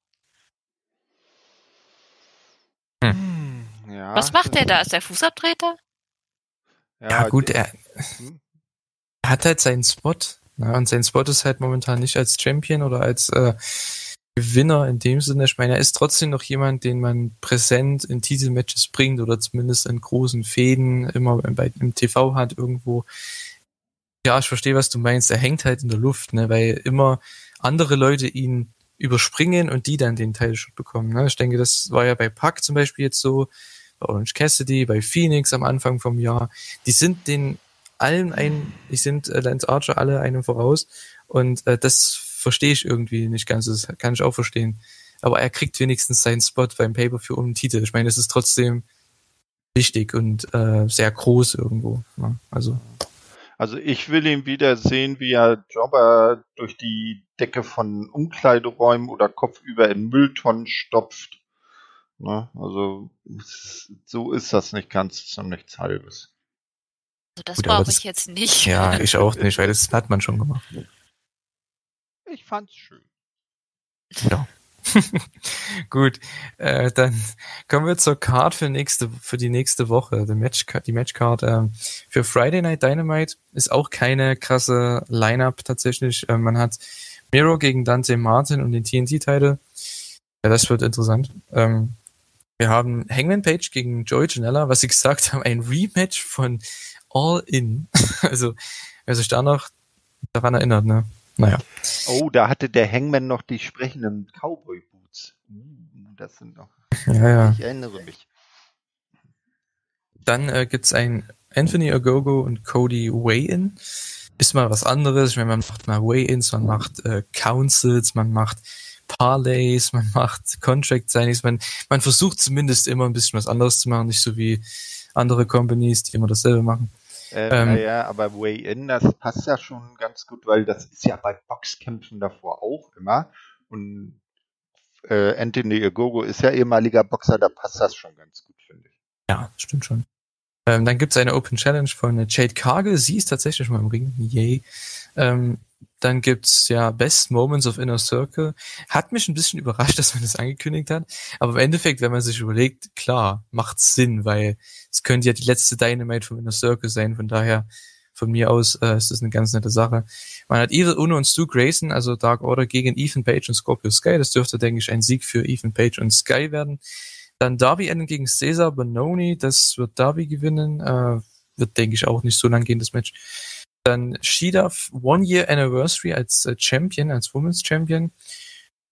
Hm. Ja, Was macht der da? Ist der Fußabtreter? Ja, ja gut, er, hm? er, hat halt seinen Spot. Ne? Und sein Spot ist halt momentan nicht als Champion oder als äh, Gewinner in dem Sinne. Ich meine, er ist trotzdem noch jemand, den man präsent in Titelmatches bringt oder zumindest in großen Fäden immer bei, im TV hat irgendwo. Ja, ich verstehe, was du meinst. Er hängt halt in der Luft, ne, weil immer andere Leute ihn überspringen und die dann den Teilshot bekommen. Ne? Ich denke, das war ja bei Puck zum Beispiel jetzt so, Orange Cassidy, bei Phoenix am Anfang vom Jahr. Die sind den allen ein, die sind äh, Lance Archer alle einem voraus und äh, das verstehe ich irgendwie nicht ganz. Das kann ich auch verstehen. Aber er kriegt wenigstens seinen Spot beim Pay-Per-View um den Titel. Ich meine, das ist trotzdem wichtig und äh, sehr groß irgendwo. Ne? Also. Also ich will ihn wieder sehen, wie er Jobber durch die Decke von Umkleideräumen oder kopfüber in Mülltonnen stopft. Ne? Also so ist das nicht ganz, ist nichts Halbes. Also das brauche ich jetzt nicht. Ja, ich auch nicht, weil das hat man schon gemacht. Ich fand's schön. Ja. Gut, äh, dann kommen wir zur Card für nächste für die nächste Woche. Die Match die Matchcard ähm, für Friday Night Dynamite ist auch keine krasse Lineup tatsächlich. Ähm, man hat Miro gegen Dante Martin und den TNT-Title. Ja, das wird interessant. Ähm, wir haben Hangman Page gegen Joey Janella, was sie gesagt haben, ein Rematch von All In. also, wer sich da noch daran erinnert, ne? Naja. Oh, da hatte der Hangman noch die sprechenden Cowboy-Boots. Uh, das sind noch. Ja, ja. Ich erinnere mich. Dann äh, gibt's ein Anthony Ogogo und Cody Way-In. Ist mal was anderes. Ich meine, man macht mal Way-Ins, man macht äh, Councils, man macht Parlays, man macht Contract Signings, man, man versucht zumindest immer ein bisschen was anderes zu machen, nicht so wie andere Companies, die immer dasselbe machen. Äh, ähm, naja, aber Way-In, das passt ja schon ganz gut, weil das ist ja bei Boxkämpfen davor auch immer. Und äh, Anthony Ogogo ist ja ehemaliger Boxer, da passt das schon ganz gut, finde ich. Ja, stimmt schon. Ähm, dann gibt's eine Open Challenge von Jade Cargill, sie ist tatsächlich mal im Ring, yay. Ähm, dann gibt's ja Best Moments of Inner Circle. Hat mich ein bisschen überrascht, dass man das angekündigt hat. Aber im Endeffekt, wenn man sich überlegt, klar, macht's Sinn, weil es könnte ja die letzte Dynamite vom Inner Circle sein. Von daher, von mir aus, äh, ist das eine ganz nette Sache. Man hat Evil Uno und Stu Grayson, also Dark Order gegen Ethan Page und Scorpio Sky. Das dürfte, denke ich, ein Sieg für Ethan Page und Sky werden. Dann Darby Allen gegen Cesar Bononi. Das wird Darby gewinnen. Äh, wird, denke ich, auch nicht so lang gehen, das Match. Dann Shida One Year Anniversary als äh, Champion, als Women's Champion.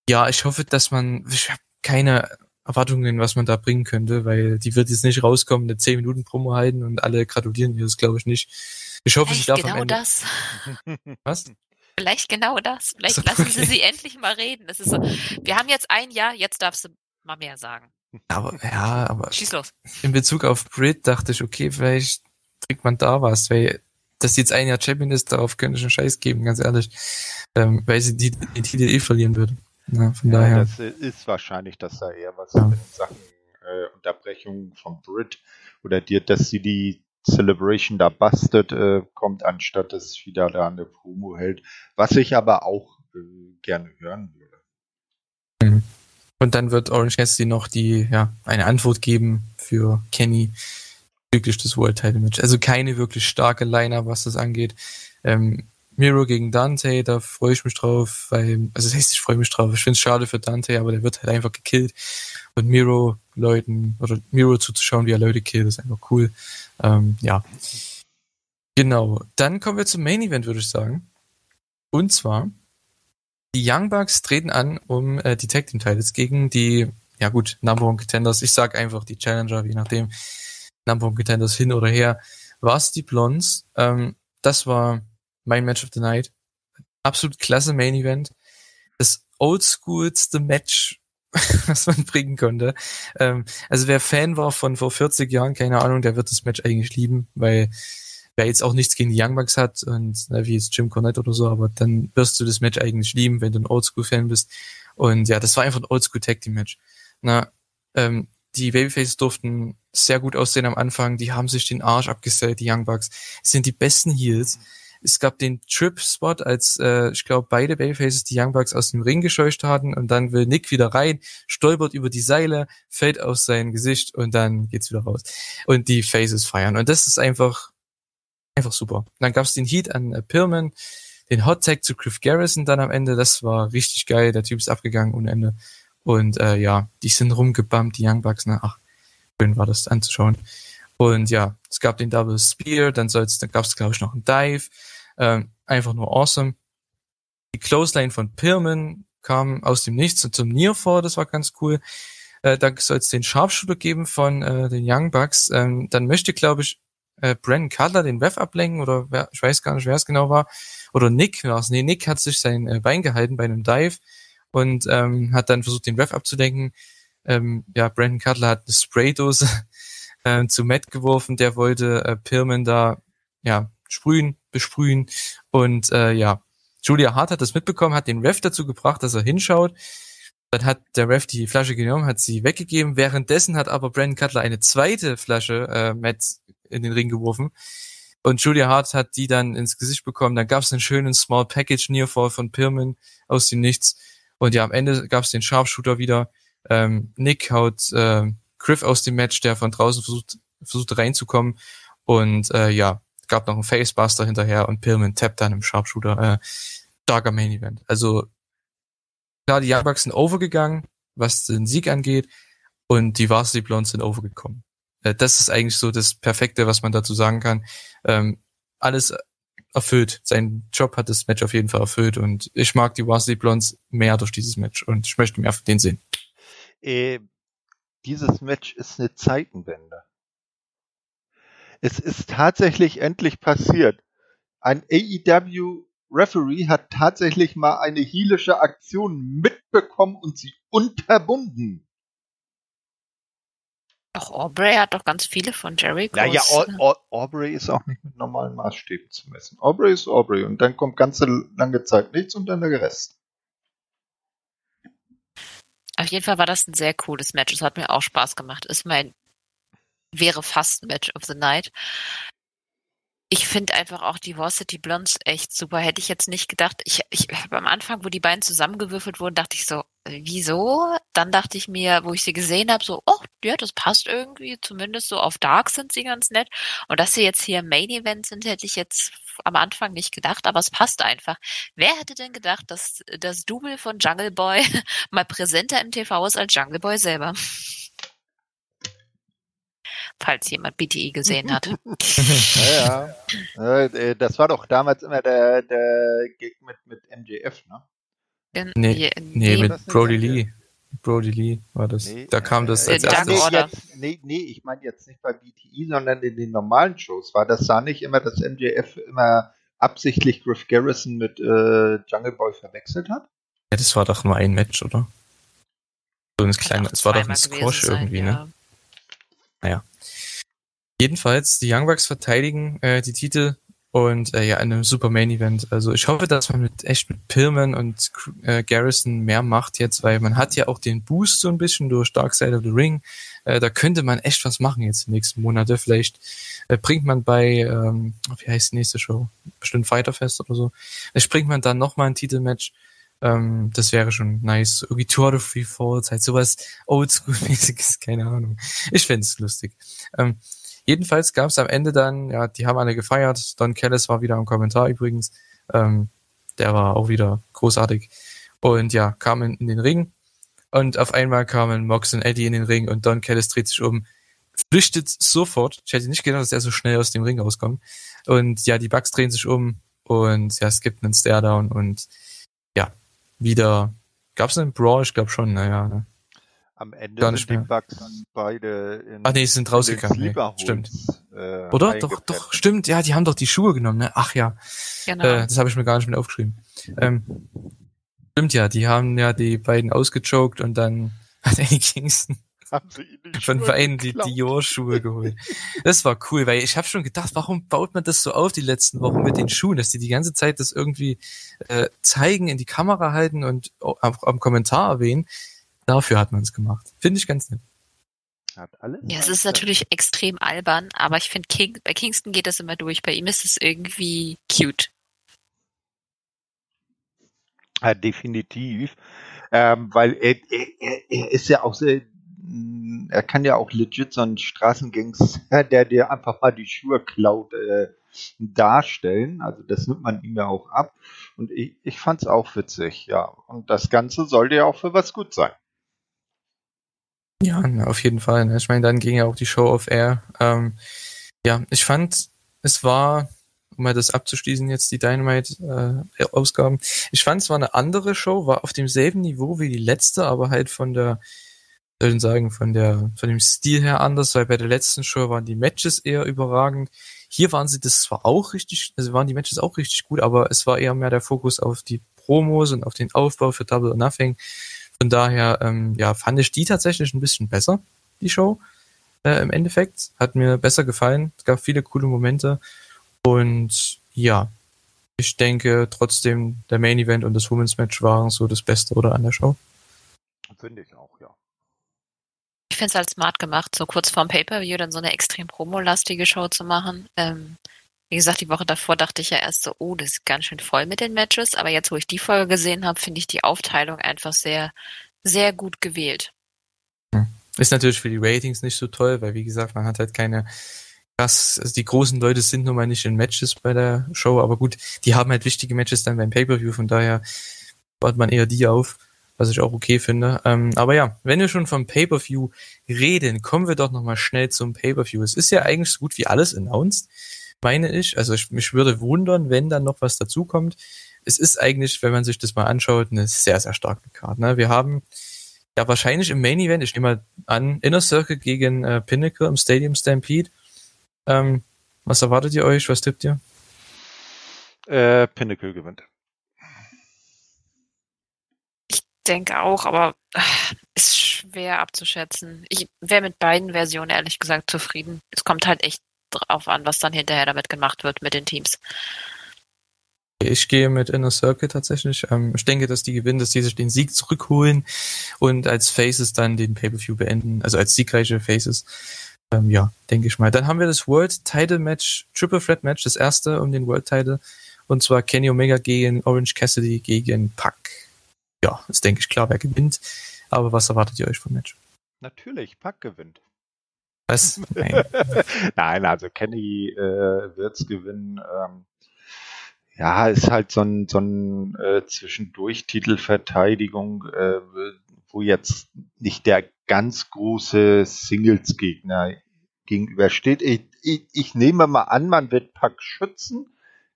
Ja, ich hoffe, dass man, ich habe keine Erwartungen, was man da bringen könnte, weil die wird jetzt nicht rauskommen, eine 10 Minuten Promo halten und alle gratulieren ihr, das glaube ich nicht. Ich hoffe, Vielleicht sie darf genau am Ende. das. Was? Vielleicht genau das. Vielleicht so, lassen sie sie endlich mal reden. Das ist so, wir haben jetzt ein Jahr, jetzt darfst du mal mehr sagen. Aber ja, aber Schieß los. in Bezug auf Brit dachte ich, okay, vielleicht kriegt man da was, weil dass sie jetzt ein Jahr Champion ist, darauf könnte ich einen Scheiß geben, ganz ehrlich. Ähm, weil sie die, die Titel eh verlieren würde. Ja, von ja, daher. Das ist wahrscheinlich, dass da eher was ja. in Sachen äh, Unterbrechung vom Brit oder dir, dass sie die Celebration da bastet, äh, kommt, anstatt dass wieder da eine Promo hält. Was ich aber auch äh, gerne hören würde. Mhm. Und dann wird Orange Cassidy noch die, ja, eine Antwort geben für Kenny, wirklich das World Title Match. Also keine wirklich starke Liner, was das angeht. Ähm, Miro gegen Dante, da freue ich mich drauf, weil, also das heißt, ich freue mich drauf. Ich finde es schade für Dante, aber der wird halt einfach gekillt. Und Miro Leuten, oder Miro zuzuschauen, wie er Leute killt, ist einfach cool. Ähm, ja. Genau. Dann kommen wir zum Main Event, würde ich sagen. Und zwar, die Young Bucks treten an um äh, die Tag Team Titles gegen die, ja gut, Number One Contenders. Ich sag einfach die Challenger, je nachdem. Number One Contenders hin oder her, war es die Blondes. Ähm, das war mein Match of the Night. Absolut klasse Main Event. Das oldschoolste Match, was man bringen konnte. Ähm, also wer Fan war von vor 40 Jahren, keine Ahnung, der wird das Match eigentlich lieben, weil wer jetzt auch nichts gegen die Young Bucks hat und ne, wie jetzt Jim Cornette oder so, aber dann wirst du das Match eigentlich lieben, wenn du ein Oldschool-Fan bist. Und ja, das war einfach ein Oldschool-Tag-Team-Match. Na, ähm, die Babyfaces durften sehr gut aussehen am Anfang, die haben sich den Arsch abgesellt, die Young Bucks. Es sind die besten Heels. Es gab den Trip-Spot, als äh, ich glaube beide Babyfaces die Young Bucks aus dem Ring gescheucht hatten und dann will Nick wieder rein, stolpert über die Seile, fällt aus sein Gesicht und dann geht's wieder raus. Und die Faces feiern. Und das ist einfach einfach super. dann gab's den Heat an äh, Pillman, den Hot Tag zu Griff Garrison dann am Ende. Das war richtig geil. Der Typ ist abgegangen ohne Ende. Und äh, ja, die sind rumgebammt, die Young Bucks. Ne? Ach, schön war das anzuschauen. Und ja, es gab den Double Spear, dann soll's, dann gab's glaube ich noch einen Dive. Ähm, einfach nur awesome. Die Clothesline von Pillman kam aus dem Nichts und zum Near vor, das war ganz cool. Äh, dann soll es den Sharpshooter geben von äh, den Young Bucks. Ähm, dann möchte, glaube ich, äh, Brandon Cutler den Ref ablenken oder wer, ich weiß gar nicht, wer es genau war. Oder Nick war es. Nee, Nick hat sich sein äh, Bein gehalten bei einem Dive und ähm, hat dann versucht, den Ref abzulenken. Ähm, ja, Brandon Cutler hat eine Spraydose äh, zu Matt geworfen, der wollte äh, Pirman da ja sprühen, besprühen und äh, ja, Julia Hart hat das mitbekommen, hat den Ref dazu gebracht, dass er hinschaut. Dann hat der Ref die Flasche genommen, hat sie weggegeben. Währenddessen hat aber Brandon Cutler eine zweite Flasche äh, Matt in den Ring geworfen. Und Julia Hart hat die dann ins Gesicht bekommen. Dann gab es einen schönen Small Package Nearfall von Pirman aus dem Nichts. Und ja, am Ende gab es den Sharpshooter wieder. Ähm, Nick haut äh, Griff aus dem Match, der von draußen versucht, versucht reinzukommen. Und äh, ja, gab noch einen Facebuster hinterher und Pillman tappt dann im Sharpshooter. Äh, starker Main Event. Also klar, die Young sind overgegangen, was den Sieg angeht, und die Varsity Blondes sind overgekommen. Äh, das ist eigentlich so das Perfekte, was man dazu sagen kann. Ähm, alles erfüllt. Sein Job hat das Match auf jeden Fall erfüllt und ich mag die Varsity Blondes mehr durch dieses Match und ich möchte mehr von denen sehen. Äh, dieses Match ist eine Zeitenwende. Es ist tatsächlich endlich passiert. Ein AEW Referee hat tatsächlich mal eine heelische Aktion mitbekommen und sie unterbunden. Auch Aubrey hat doch ganz viele von Jericho. Naja, Aubrey ist auch nicht mit normalen Maßstäben zu messen. Aubrey ist Aubrey und dann kommt ganze lange Zeit nichts und dann der Rest. Auf jeden Fall war das ein sehr cooles Match. Es hat mir auch Spaß gemacht. Ist mein, wäre fast Match of the Night. Ich finde einfach auch die Varsity Blondes echt super. Hätte ich jetzt nicht gedacht. Ich, ich habe am Anfang, wo die beiden zusammengewürfelt wurden, dachte ich so, wieso? Dann dachte ich mir, wo ich sie gesehen habe, so, oh, ja, das passt irgendwie. Zumindest so auf Dark sind sie ganz nett. Und dass sie jetzt hier Main Event sind, hätte ich jetzt am Anfang nicht gedacht, aber es passt einfach. Wer hätte denn gedacht, dass das Double von Jungle Boy mal präsenter im TV ist als Jungle Boy selber? Falls jemand BTI gesehen hat. ja, ja. Äh, das war doch damals immer der, der Gig mit, mit MJF, ne? In, nee, nee, mit Brody Lee. Brody Lee war das. Nee, da kam das äh, als erstes. Nee, jetzt, nee, nee, ich meine jetzt nicht bei BTI, sondern in den normalen Shows. War das da nicht immer, dass MJF immer absichtlich Griff Garrison mit äh, Jungle Boy verwechselt hat? Ja, das war doch nur ein Match, oder? So ein kleines, das war doch ein Squash irgendwie, ne? ja. ne? Naja. Jedenfalls, die Young Bucks verteidigen äh, die Titel und äh, ja, in einem super Main Event. Also ich hoffe, dass man mit echt mit Pillman und äh, Garrison mehr macht jetzt, weil man hat ja auch den Boost so ein bisschen durch Dark Side of the Ring. Äh, da könnte man echt was machen jetzt in den nächsten Monate. Vielleicht äh, bringt man bei, ähm, wie heißt die nächste Show? Bestimmt Fighterfest oder so. Vielleicht bringt man dann nochmal ein Titelmatch. Ähm, das wäre schon nice. Irgendwie Tour of Free Falls, halt sowas Oldschool-mäßiges, keine Ahnung. Ich fände es lustig. Ähm, Jedenfalls gab es am Ende dann, ja, die haben alle gefeiert. Don Kellis war wieder am Kommentar übrigens. Ähm, der war auch wieder großartig. Und ja, kamen in den Ring. Und auf einmal kamen Mox und Eddie in den Ring und Don Kellis dreht sich um, flüchtet sofort. Ich hätte nicht gedacht, dass er so schnell aus dem Ring rauskommt. Und ja, die Bugs drehen sich um und ja, es gibt einen Staredown und wieder. Gab es einen Brawl? Ich glaube schon, naja. Ne? Am Ende Gar sind die Bugs beide in Ach nee, sie sind rausgegangen. Nee, stimmt. Äh, Oder? Doch, doch, stimmt. Ja, die haben doch die Schuhe genommen, ne? Ach ja. Genau. Äh, das habe ich mir gar nicht mehr aufgeschrieben. Ähm, stimmt ja, die haben ja die beiden ausgechoked und dann hat Eddie Kingston haben sie ihnen die Von Schuhe Wein die. Dior-Schuhe geholt. Das war cool, weil ich habe schon gedacht, warum baut man das so auf die letzten Wochen mit den Schuhen, dass die die ganze Zeit das irgendwie äh, zeigen, in die Kamera halten und auch am Kommentar erwähnen. Dafür hat man es gemacht. Finde ich ganz nett. Hat alles Ja, es ist natürlich extrem albern, aber ich finde, King, bei Kingston geht das immer durch. Bei ihm ist es irgendwie cute. Ja, definitiv. Ähm, weil er, er, er, ist ja auch sehr, er kann ja auch legit so einen Straßengangster, der dir einfach mal die Schuhe klaut, äh, darstellen. Also das nimmt man ihm ja auch ab. Und ich, ich fand's auch witzig, ja. Und das Ganze sollte ja auch für was gut sein. Ja, auf jeden Fall. Ne? Ich meine, dann ging ja auch die Show auf Air. Ähm, ja, ich fand, es war, um mal das abzuschließen, jetzt die Dynamite-Ausgaben. ich fand, es war eine andere Show, war auf demselben Niveau wie die letzte, aber halt von der, soll ich sagen, von der, von dem Stil her anders, weil bei der letzten Show waren die Matches eher überragend. Hier waren sie das zwar auch richtig, also waren die Matches auch richtig gut, aber es war eher mehr der Fokus auf die Promos und auf den Aufbau für Double or Nothing. Von daher, ähm, ja, fand ich die tatsächlich ein bisschen besser, die Show. Äh, Im Endeffekt hat mir besser gefallen. Es gab viele coole Momente. Und ja, ich denke trotzdem, der Main Event und das Women's Match waren so das Beste oder an der Show. Finde ich auch, finde es halt smart gemacht, so kurz vorm Pay-Per-View dann so eine extrem promolastige Show zu machen. Ähm, wie gesagt, die Woche davor dachte ich ja erst so, oh, das ist ganz schön voll mit den Matches. Aber jetzt, wo ich die Folge gesehen habe, finde ich die Aufteilung einfach sehr, sehr gut gewählt. Ist natürlich für die Ratings nicht so toll, weil wie gesagt, man hat halt keine krass, also die großen Leute sind nun mal nicht in Matches bei der Show, aber gut, die haben halt wichtige Matches dann beim Pay-Per-View, von daher baut man eher die auf, was ich auch okay finde. Ähm, aber ja, wenn wir schon vom Pay-Per-View reden, kommen wir doch nochmal schnell zum Pay-Per-View. Es ist ja eigentlich so gut wie alles announced, meine ich. Also ich, mich würde wundern, wenn dann noch was dazukommt. Es ist eigentlich, wenn man sich das mal anschaut, eine sehr, sehr starke Karte. Ne? Wir haben ja wahrscheinlich im Main Event, ich nehme mal an, Inner Circle gegen äh, Pinnacle im Stadium Stampede. Ähm, was erwartet ihr euch? Was tippt ihr? Äh, Pinnacle gewinnt. Ich denke auch, aber äh, ist schwer abzuschätzen. Ich wäre mit beiden Versionen ehrlich gesagt zufrieden. Es kommt halt echt drauf an, was dann hinterher damit gemacht wird mit den Teams. Ich gehe mit Inner Circle tatsächlich. Ähm, ich denke, dass die gewinnen, dass die sich den Sieg zurückholen und als Faces dann den Pay-Per-View beenden, also als siegreiche Faces. Ähm, ja, denke ich mal. Dann haben wir das World Title Match, Triple Threat Match, das erste um den World Title. Und zwar Kenny Omega gegen Orange Cassidy gegen Pac. Ja, ist denke ich klar, wer gewinnt. Aber was erwartet ihr euch vom Match? Natürlich, Pack gewinnt. Was? Nein. Nein, also Kenny äh, wird's gewinnen. Ähm, ja, ist halt so ein, so ein äh, zwischendurch Titelverteidigung, äh, wo jetzt nicht der ganz große Singles-Gegner gegenübersteht. Ich, ich, ich nehme mal an, man wird Pack schützen.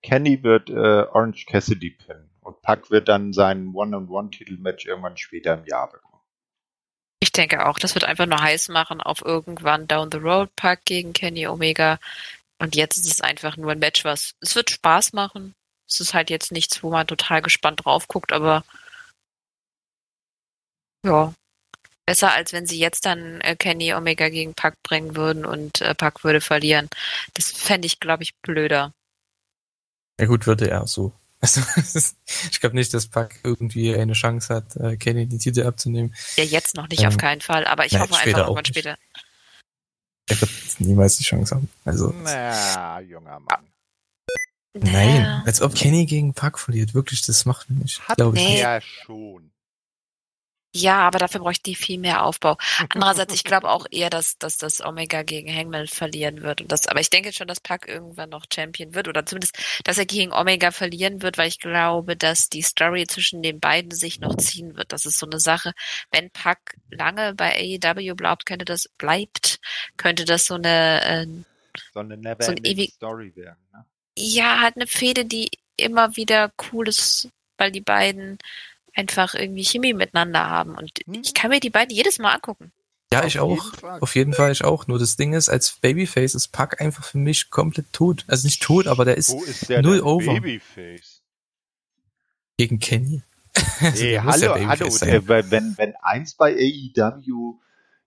Kenny wird äh, Orange Cassidy pinnen. Und Pack wird dann sein One-on-One-Titelmatch irgendwann später im Jahr bekommen. Ich denke auch, das wird einfach nur heiß machen auf irgendwann Down the Road Pack gegen Kenny Omega. Und jetzt ist es einfach nur ein Match, was es wird Spaß machen. Es ist halt jetzt nichts, wo man total gespannt drauf guckt, aber ja, besser als wenn sie jetzt dann äh, Kenny Omega gegen Pack bringen würden und äh, Pack würde verlieren. Das fände ich, glaube ich, blöder. Ja gut, würde er so. Also, ich glaube nicht, dass Pack irgendwie eine Chance hat, äh, Kenny die Titel abzunehmen. Ja, jetzt noch nicht, Ähm, auf keinen Fall, aber ich nein, hoffe einfach irgendwann nicht. später. Er wird niemals die Chance haben. Also, Na, junger Mann. nein. Als ob Kenny gegen Pack verliert. Wirklich, das macht man nicht. Hat ich nicht. er schon. Ja, aber dafür bräuchte die viel mehr Aufbau. Andererseits, ich glaube auch eher, dass, dass das Omega gegen Hangman verlieren wird. Und das, aber ich denke schon, dass Pac irgendwann noch Champion wird. Oder zumindest, dass er gegen Omega verlieren wird, weil ich glaube, dass die Story zwischen den beiden sich noch ziehen wird. Das ist so eine Sache. Wenn Pac lange bei AEW bleibt, könnte das, bleibt, könnte das so eine, äh, So eine never So ein ewig- Story werden. Ne? ja, halt eine Fehde, die immer wieder cool ist, weil die beiden einfach irgendwie Chemie miteinander haben. Und Hm. ich kann mir die beiden jedes Mal angucken. Ja, ich Auf auch. jeden. Auf jeden Fall, ich auch. Nur das Ding ist, als Babyface ist Pack einfach für mich komplett tot. Also nicht tot, aber der ist Wo ist der null denn over. Babyface? gegen Kenny. Also, Nee, der hallo, hallo. Äh, wenn, wenn eins bei AEW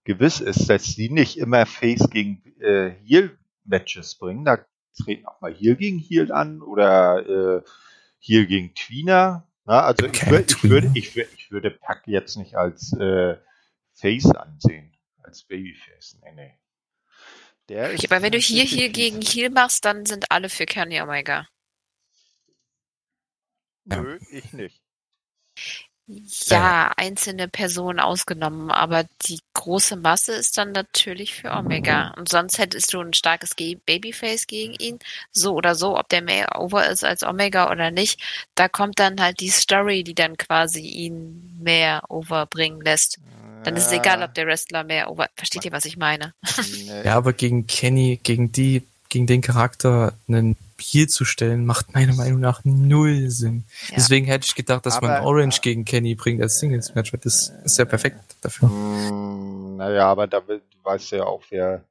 gewiss ist, dass die nicht immer Face gegen äh, Heel Matches bringen. Da treten auch mal Heel gegen Heel an oder äh, Heel gegen Tweener. Na, also ich, würd, ich, würde, ich, würde, ich würde Pack jetzt nicht als äh, Face ansehen, als Babyface. Nee, nee. Der ist, aber wenn du hier hier gegen Heel machst, dann sind alle für Kenny Omega. Nö, ich nicht. Ja, einzelne Personen ausgenommen, aber die große Masse ist dann natürlich für Omega. Und sonst hättest du ein starkes Babyface gegen ihn, so oder so, ob der mehr over ist als Omega oder nicht. Da kommt dann halt die Story, die dann quasi ihn mehr overbringen lässt. Dann ist es egal, ob der Wrestler mehr over. Versteht ihr, was ich meine? Ja, aber gegen Kenny, gegen die, gegen den Charakter einen hier zu stellen, macht meiner Meinung nach null Sinn. Ja. Deswegen hätte ich gedacht, dass aber, man Orange gegen Kenny bringt als Singles-Match, weil das ist ja perfekt dafür. Mm, naja, aber da weißt du ja auch, wer,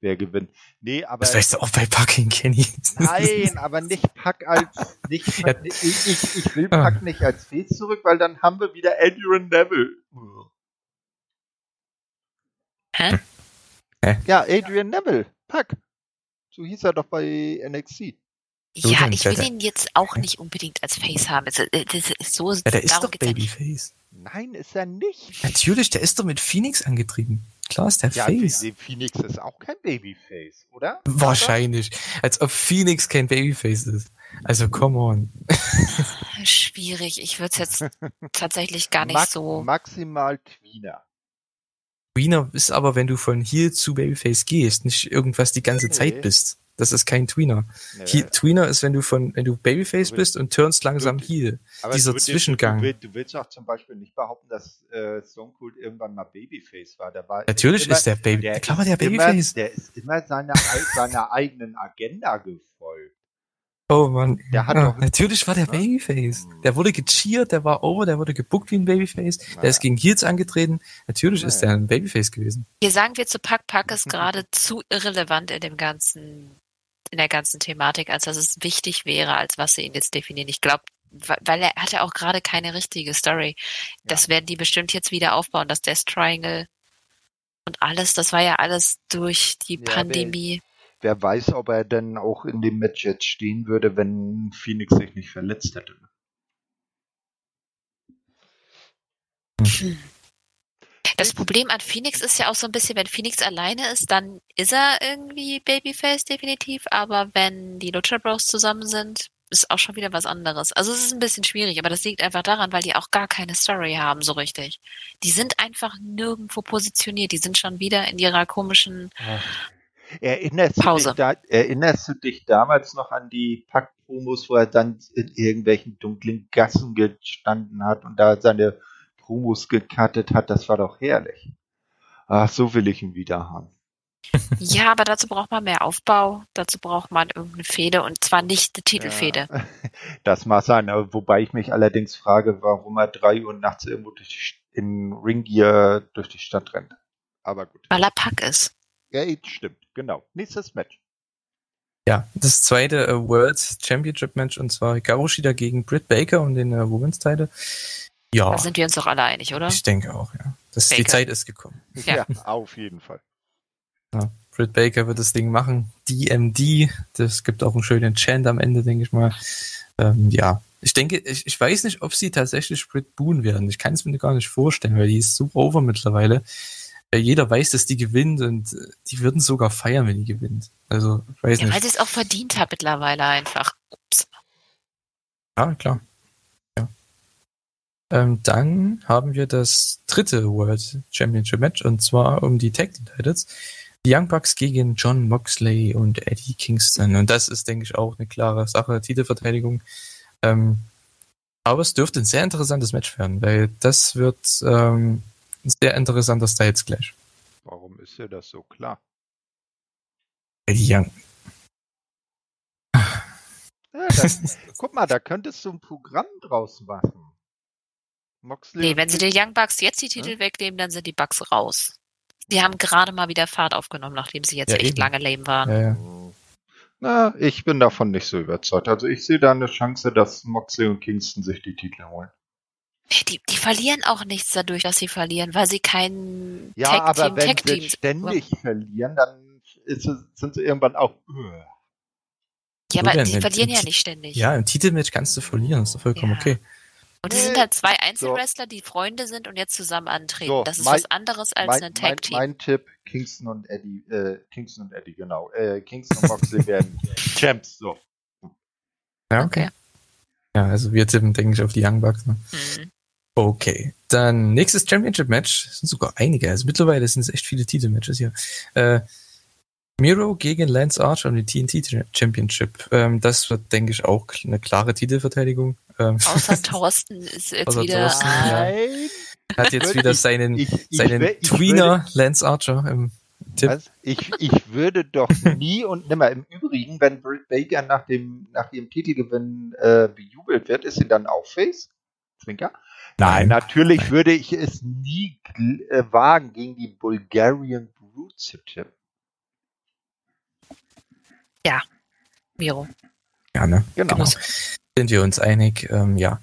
wer gewinnt. Nee, aber. Das weißt du auch bei Pack gegen Kenny. Nein, aber nicht Pack als, nicht, ja. ich, ich, ich will Pack ah. nicht als Face zurück, weil dann haben wir wieder Adrian Neville. Hä? Ja, Adrian Neville. Pack. So hieß er doch bei NXT. So ja, ich will ihn jetzt auch nicht unbedingt als Face haben. Das, ist so, ja, der ist doch Babyface. Nein, ist er nicht. Natürlich, der ist doch mit Phoenix angetrieben. Klar ist der ja, Face. Phoenix ist auch kein Babyface, oder? Wahrscheinlich. Als ob Phoenix kein Babyface ist. Also, come on. Schwierig. Ich würde es jetzt tatsächlich gar nicht Max, so. Maximal Tweener. Tweener ist aber, wenn du von Heel zu Babyface gehst, nicht irgendwas die ganze nee. Zeit bist. Das ist kein Tweener. Nee. Tweener ist, wenn du von, wenn du Babyface du bist und turnst langsam du, Heel. Dieser du, Zwischengang. Willst, du, willst auch zum Beispiel nicht behaupten, dass äh, Stone Cold irgendwann mal Babyface war. Der war Natürlich immer, ist der Baby. Der klar war der Babyface. Immer, der ist immer seiner, seiner eigenen Agenda gefolgt. Oh Mann. Der hat ja, doch, natürlich war der ne? Babyface. Der wurde gecheert, der war over, der wurde gebuckt wie ein Babyface. Naja. Der ist gegen Heels angetreten. Natürlich naja. ist der ein Babyface gewesen. Hier sagen wir zu Pack Pack ist gerade zu irrelevant in dem ganzen, in der ganzen Thematik, als dass es wichtig wäre, als was sie ihn jetzt definieren. Ich glaube, weil er hatte auch gerade keine richtige Story. Das ja. werden die bestimmt jetzt wieder aufbauen, das Death Triangle und alles, das war ja alles durch die ja, Pandemie. Wer weiß, ob er denn auch in dem Match jetzt stehen würde, wenn Phoenix sich nicht verletzt hätte. Das Problem an Phoenix ist ja auch so ein bisschen, wenn Phoenix alleine ist, dann ist er irgendwie Babyface definitiv, aber wenn die Lucha Bros zusammen sind, ist auch schon wieder was anderes. Also es ist ein bisschen schwierig, aber das liegt einfach daran, weil die auch gar keine Story haben so richtig. Die sind einfach nirgendwo positioniert, die sind schon wieder in ihrer komischen Ach. Erinnerst, Pause. Du dich da, erinnerst du dich damals noch an die Pack-Promos, wo er dann in irgendwelchen dunklen Gassen gestanden hat und da seine Promos gecuttet hat? Das war doch herrlich. Ach, so will ich ihn wieder haben. Ja, aber dazu braucht man mehr Aufbau. Dazu braucht man irgendeine Fehde und zwar nicht eine Titelfehde. Ja, das mag sein, wobei ich mich allerdings frage, warum er drei Uhr nachts irgendwo durch die, in Ringgear durch die Stadt rennt. Aber gut. Weil er Pack ist. Ja, stimmt, genau. Nächstes Match. Ja, das zweite äh, World Championship Match und zwar Hikaru Shida gegen Britt Baker um den äh, Women's Title. Ja. Da sind wir uns doch alle einig, oder? Ich denke auch, ja. Das, die Zeit ist gekommen. Ja, ja auf jeden Fall. Ja, Britt Baker wird das Ding machen. DMD, das gibt auch einen schönen Chant am Ende, denke ich mal. Ähm, ja, ich denke, ich, ich weiß nicht, ob sie tatsächlich Britt Boon werden. Ich kann es mir gar nicht vorstellen, weil die ist so over mittlerweile jeder weiß, dass die gewinnt und äh, die würden sogar feiern, wenn die gewinnt. Also, weiß ja, nicht. Weil sie es auch verdient hat mittlerweile einfach. Ups. Ja, klar. Ja. Ähm, dann haben wir das dritte World Championship Match und zwar um die Tag Team Titles. Die Young Bucks gegen John Moxley und Eddie Kingston. Und das ist, denke ich, auch eine klare Sache, Titelverteidigung. Ähm, aber es dürfte ein sehr interessantes Match werden, weil das wird ähm, sehr interessanter Styles Clash. Warum ist dir das so klar? Young. Ja, das, guck mal, da könntest du ein Programm draus machen. Moxley nee, wenn sie die Young Bucks jetzt die Titel hm? wegnehmen, dann sind die Bucks raus. Die haben gerade mal wieder Fahrt aufgenommen, nachdem sie jetzt ja, echt eben. lange lame waren. Ja, ja. Na, ich bin davon nicht so überzeugt. Also ich sehe da eine Chance, dass Moxley und Kingston sich die Titel holen. Die, die verlieren auch nichts dadurch, dass sie verlieren, weil sie kein Ja, Tag aber Team, wenn Tag sie Team ständig verlieren, dann ist sind sie irgendwann auch. Ja, Wo aber denn? die verlieren ja nicht ständig. Ja, im Titelmatch kannst du verlieren, ist doch vollkommen Ja. okay. Und es sind halt zwei Einzelwrestler, die Freunde sind und jetzt zusammen antreten. So, das ist mein- was anderes als mein, ein mein, Tag Team. mein Tipp: Kingston und Eddie, äh, Kingston und Eddie, genau. Äh, Kingston und Moxley werden Champs. So. Ja, okay. Ja, also wir tippen, denke ich, auf die Young Bucks. Ne? Hm. Okay, dann nächstes Championship-Match. Es sind sogar einige. Also mittlerweile sind es echt viele Titelmatches hier. Äh, Miro gegen Lance Archer um die TNT Championship. Ähm, das wird, denke ich, auch eine klare Titelverteidigung. Ähm, Außer Thorsten ist jetzt Außer wieder. Thorsten, ja. Hat jetzt wieder seinen, ich, ich, seinen ich Tweener Lance Archer im Tipp. Was? Ich, ich würde doch nie und nimmer im Übrigen, wenn Britt Baker nach dem nach ihrem Titelgewinn äh, bejubelt wird, ist sie dann auch Face? Zwinker? Nein, natürlich würde ich es nie äh, wagen, gegen die Bulgarian Brute zu tippen. Miro. Ja, ne? Genau. Sind wir uns einig? Ähm, ja.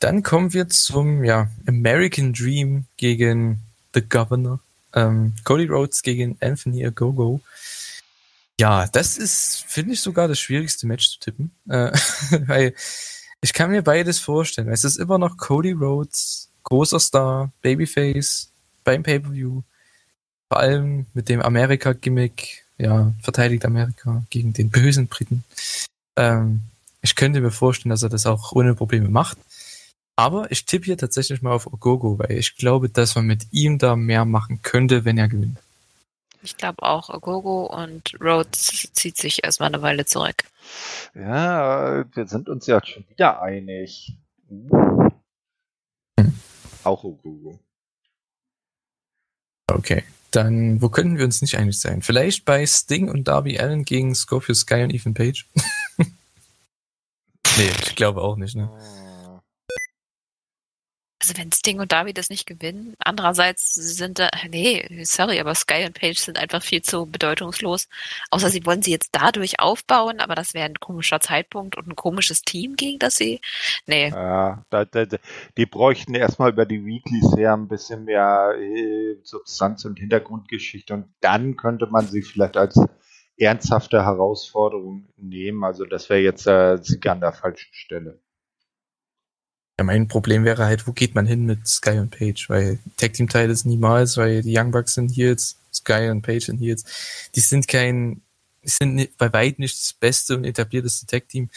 Dann kommen wir zum ja, American Dream gegen The Governor. Ähm, Cody Rhodes gegen Anthony Agogo. Ja, das ist, finde ich, sogar das schwierigste Match zu tippen. Äh, weil ich kann mir beides vorstellen. Es ist immer noch Cody Rhodes, großer Star, Babyface beim Pay-Per-View. Vor allem mit dem Amerika-Gimmick, ja, verteidigt Amerika gegen den bösen Briten. Ähm, ich könnte mir vorstellen, dass er das auch ohne Probleme macht. Aber ich tippe hier tatsächlich mal auf Ogogo, weil ich glaube, dass man mit ihm da mehr machen könnte, wenn er gewinnt. Ich glaube auch Ogogo und Rhodes zieht sich erstmal eine Weile zurück. Ja, wir sind uns ja schon wieder einig. Hm. Auch Ogogo. Okay. Dann, wo könnten wir uns nicht einig sein? Vielleicht bei Sting und Darby Allen gegen Scorpio Sky und Ethan Page? nee, ich glaube auch nicht, ne? Also wenn Sting und Darby das nicht gewinnen, andererseits sind da, nee, sorry, aber Sky und Page sind einfach viel zu bedeutungslos. Außer sie wollen sie jetzt dadurch aufbauen, aber das wäre ein komischer Zeitpunkt und ein komisches Team, gegen das sie, nee. Ja, da, da, die bräuchten erstmal über die Weeklies her ein bisschen mehr äh, Substanz und Hintergrundgeschichte und dann könnte man sie vielleicht als ernsthafte Herausforderung nehmen. Also das wäre jetzt äh, Sieger an der falschen Stelle. Ja, mein Problem wäre halt, wo geht man hin mit Sky und Page? Weil Tag Team Teil ist niemals, weil die Young Bucks sind hier jetzt, Sky und Page sind hier jetzt. Die sind kein, sind bei weitem nicht das beste und etablierteste Tag Team.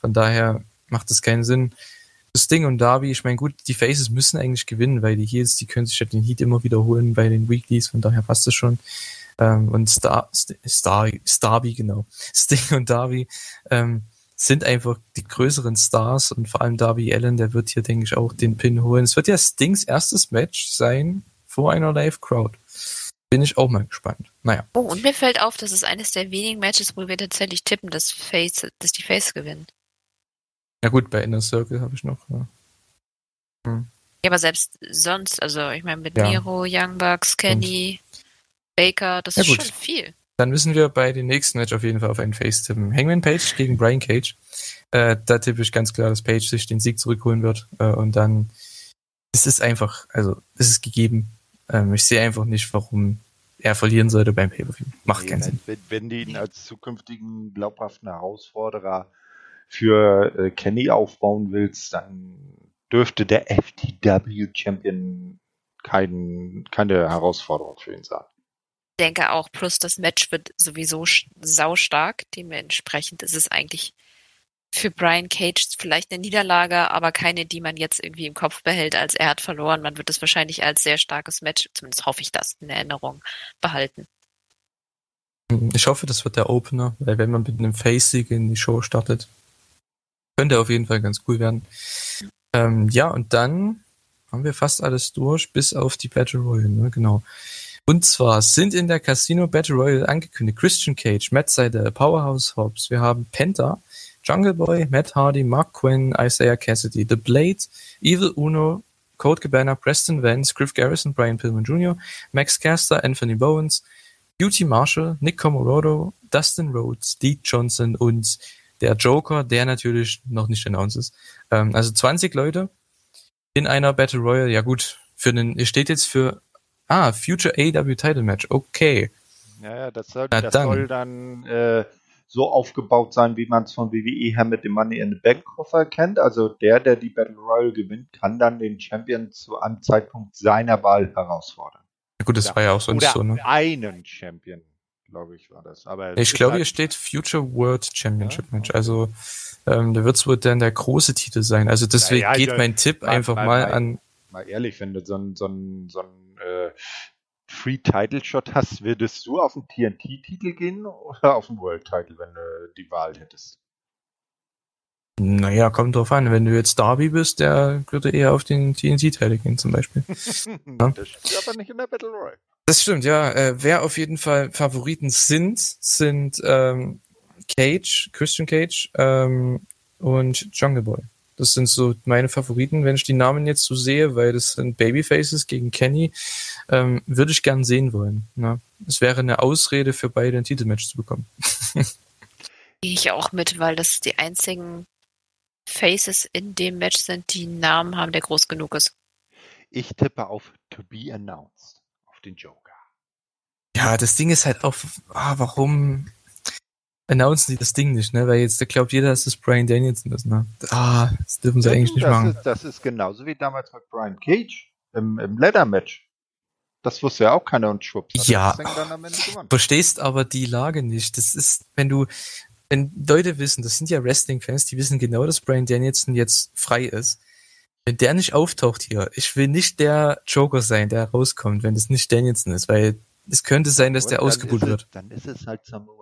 Von daher macht das keinen Sinn. Das Ding und Darby, ich meine, gut, die Faces müssen eigentlich gewinnen, weil die Heels, die können sich ja den Heat immer wiederholen bei den Weeklies, von daher passt das schon. Ähm, und Star, Star, Starby, genau. Sting und Darby, ähm, sind einfach die größeren Stars und vor allem Darby Allen, der wird hier, denke ich, auch den Pin holen. Es wird ja Stings erstes Match sein vor einer Live-Crowd. Bin ich auch mal gespannt. Naja, Oh, und mir fällt auf, das ist eines der wenigen Matches, wo wir tatsächlich tippen, dass Face, dass die Face gewinnen. ja gut, bei Inner Circle habe ich noch. Ja. Ja, aber selbst sonst, also ich meine mit Ja. Miro, Young Bucks, Kenny, Baker, das Ja, ist gut. schon viel. Dann müssen wir bei dem nächsten Match auf jeden Fall auf einen Face tippen. Hangman Page gegen Brian Cage. Äh, da tippe ich ganz klar, dass Page sich den Sieg zurückholen wird. Äh, und dann es ist einfach, also es ist gegeben. Ähm, ich sehe einfach nicht, warum er verlieren sollte beim Pay-Per-View. Macht keinen Nee, Sinn. Wenn, wenn du ihn als zukünftigen glaubhaften Herausforderer für äh, Kenny aufbauen willst, dann dürfte der FTW-Champion kein, keine Herausforderung für ihn sein. Denke auch, plus das Match wird sowieso saustark. Dementsprechend ist es eigentlich für Brian Cage vielleicht eine Niederlage, aber keine, die man jetzt irgendwie im Kopf behält, als er hat verloren. Man wird es wahrscheinlich als sehr starkes Match, zumindest hoffe ich das, in Erinnerung behalten. Ich hoffe, das wird der Opener, weil wenn man mit einem Face-Sieg in die Show startet, könnte auf jeden Fall ganz cool werden. Ähm, ja, und dann haben wir fast alles durch, bis auf die Battle Royale, ne? genau. Und zwar sind in der Casino Battle Royale angekündigt Christian Cage, Matt Seidel, Powerhouse Hobbs, wir haben Penta, Jungle Boy, Matt Hardy, Mark Quinn, Isaiah Cassidy, The Blade, Evil Uno, Code Cabana, Preston Vance, Griff Garrison, Brian Pillman Jr., Max Caster, Anthony Bowens, Beauty Marshall, Nick Comorodo, Dustin Rhodes, Deke Johnson und der Joker, der natürlich noch nicht announced ist. Ähm, also 20 Leute. in einer Battle Royale, ja gut, für den, steht jetzt für, ah, Future AW Title Match, okay. Ja, ja, das soll, Na das dann. soll dann äh, so aufgebaut sein, wie man es von WWE her mit dem Money in the Bank Koffer kennt. Also der, der die Battle Royale gewinnt, kann dann den Champion zu einem Zeitpunkt seiner Wahl herausfordern. Ja gut, das Ja. war ja auch sonst Oder so, ne? einen Champion, glaube ich, war das. Aber Ich glaube, halt- hier steht Future World Championship Ja. Match. Also ähm, da wird es wohl dann der große Titel sein. Also deswegen Ja, ja, geht mein Tipp einfach mal mal- an. Mal ehrlich, wenn du so einen so so einen, äh, Free-Title-Shot hast, würdest du auf den TNT-Titel gehen oder auf den World-Title, wenn du die Wahl hättest? Naja, kommt drauf an. Wenn du jetzt Darby bist, der würde eher auf den TNT-Teil gehen zum Beispiel. Das steht aber nicht in der Battle Royale. Das stimmt, ja. Äh, wer auf jeden Fall Favoriten sind, sind ähm, Cage, Christian Cage ähm, und Jungle Boy. Das sind so meine Favoriten, wenn ich die Namen jetzt so sehe, weil das sind Babyfaces gegen Kenny, ähm, würde ich gern sehen wollen. Ne? Es wäre eine Ausrede für beide ein Titelmatch zu bekommen. Gehe ich auch mit, weil das die einzigen Faces in dem Match sind, die einen Namen haben, der groß genug ist. Ich tippe auf To Be Announced, auf den Joker. Ja, das Ding ist halt auch, ah, warum announcen sie das Ding nicht, ne? Weil jetzt da glaubt jeder, dass das Brian Danielson ist, ne? Ah, das dürfen sie Ja, eigentlich nicht das, machen. ist, das ist genauso wie damals mit Brian Cage im, im Leather-Match. Das wusste ja auch keiner und schwupps. Ja. verstehst aber die Lage nicht. Das ist, wenn du, wenn Leute wissen, das sind ja Wrestling-Fans, die wissen genau, dass Brian Danielson jetzt frei ist. Wenn der nicht auftaucht hier, ich will nicht der Joker sein, der rauskommt, wenn das nicht Danielson ist, weil es könnte sein, dass Und der ausgebucht es- wird. Dann ist es halt Samoa.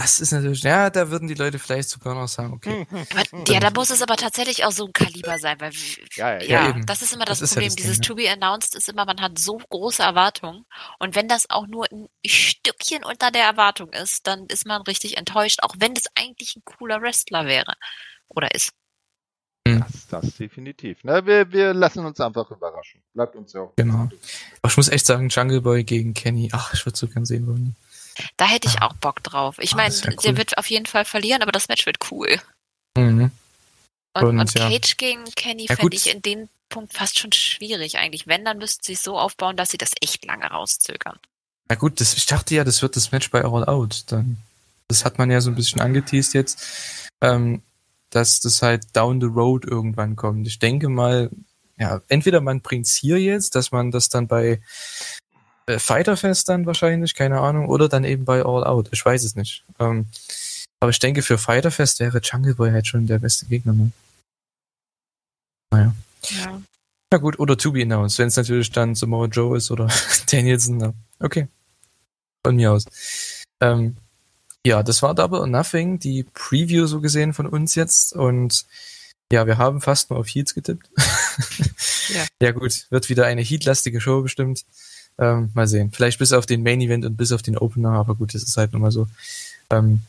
Das ist natürlich, ja, da würden die Leute vielleicht sogar noch sagen, okay. Aber, ja, da muss es aber tatsächlich auch so ein Kaliber sein, weil Ja, ja, ja, ja, das ist immer das, Das Problem. das Ding, Dieses ne? To Be Announced ist immer, man hat so große Erwartungen und wenn das auch nur ein Stückchen unter der Erwartung ist, dann ist man richtig enttäuscht, auch wenn das eigentlich ein cooler Wrestler wäre oder ist. Das, das definitiv. Na, wir, wir lassen uns einfach überraschen. Bleibt uns ja auch. Genau. Aber ich muss echt sagen, Jungle Boy gegen Kenny, ach, ich würde so gern sehen wollen. Da hätte ich Ah. auch Bock drauf. Ich Ah, meine, cool. der wird auf jeden Fall verlieren, aber das Match wird cool. Mhm. Und, Und, und ja. Cage gegen Kenny Ja, fände ich in dem Punkt fast schon schwierig eigentlich. Wenn, dann müssten sie es so aufbauen, dass sie das echt lange rauszögern. Na gut, das, ich dachte ja, das wird das Match bei All Out. Dann, das hat man ja so ein bisschen angeteased jetzt, ähm, dass das halt down the road irgendwann kommt. Ich denke mal, ja, entweder man bringt's hier jetzt, dass man das dann bei äh, Fighterfest dann wahrscheinlich, keine Ahnung, oder dann eben bei All Out. Ich weiß es nicht. Ähm, aber ich denke, für Fighterfest wäre Jungle Boy halt schon der beste Gegner. Ne? Naja. Ja. Na gut, oder to be announced, wenn es natürlich dann Samoa Joe ist oder Danielson. Na, okay. Von mir aus. Ähm, ja, das war Double or Nothing, die Preview so gesehen von uns jetzt. Und ja, wir haben fast nur auf Heats getippt. Ja. ja gut, wird wieder eine Heat-lastige Show bestimmt. Ähm, mal sehen. Vielleicht bis auf den Main Event und bis auf den Opener, aber gut, das ist halt nun mal so. Ähm,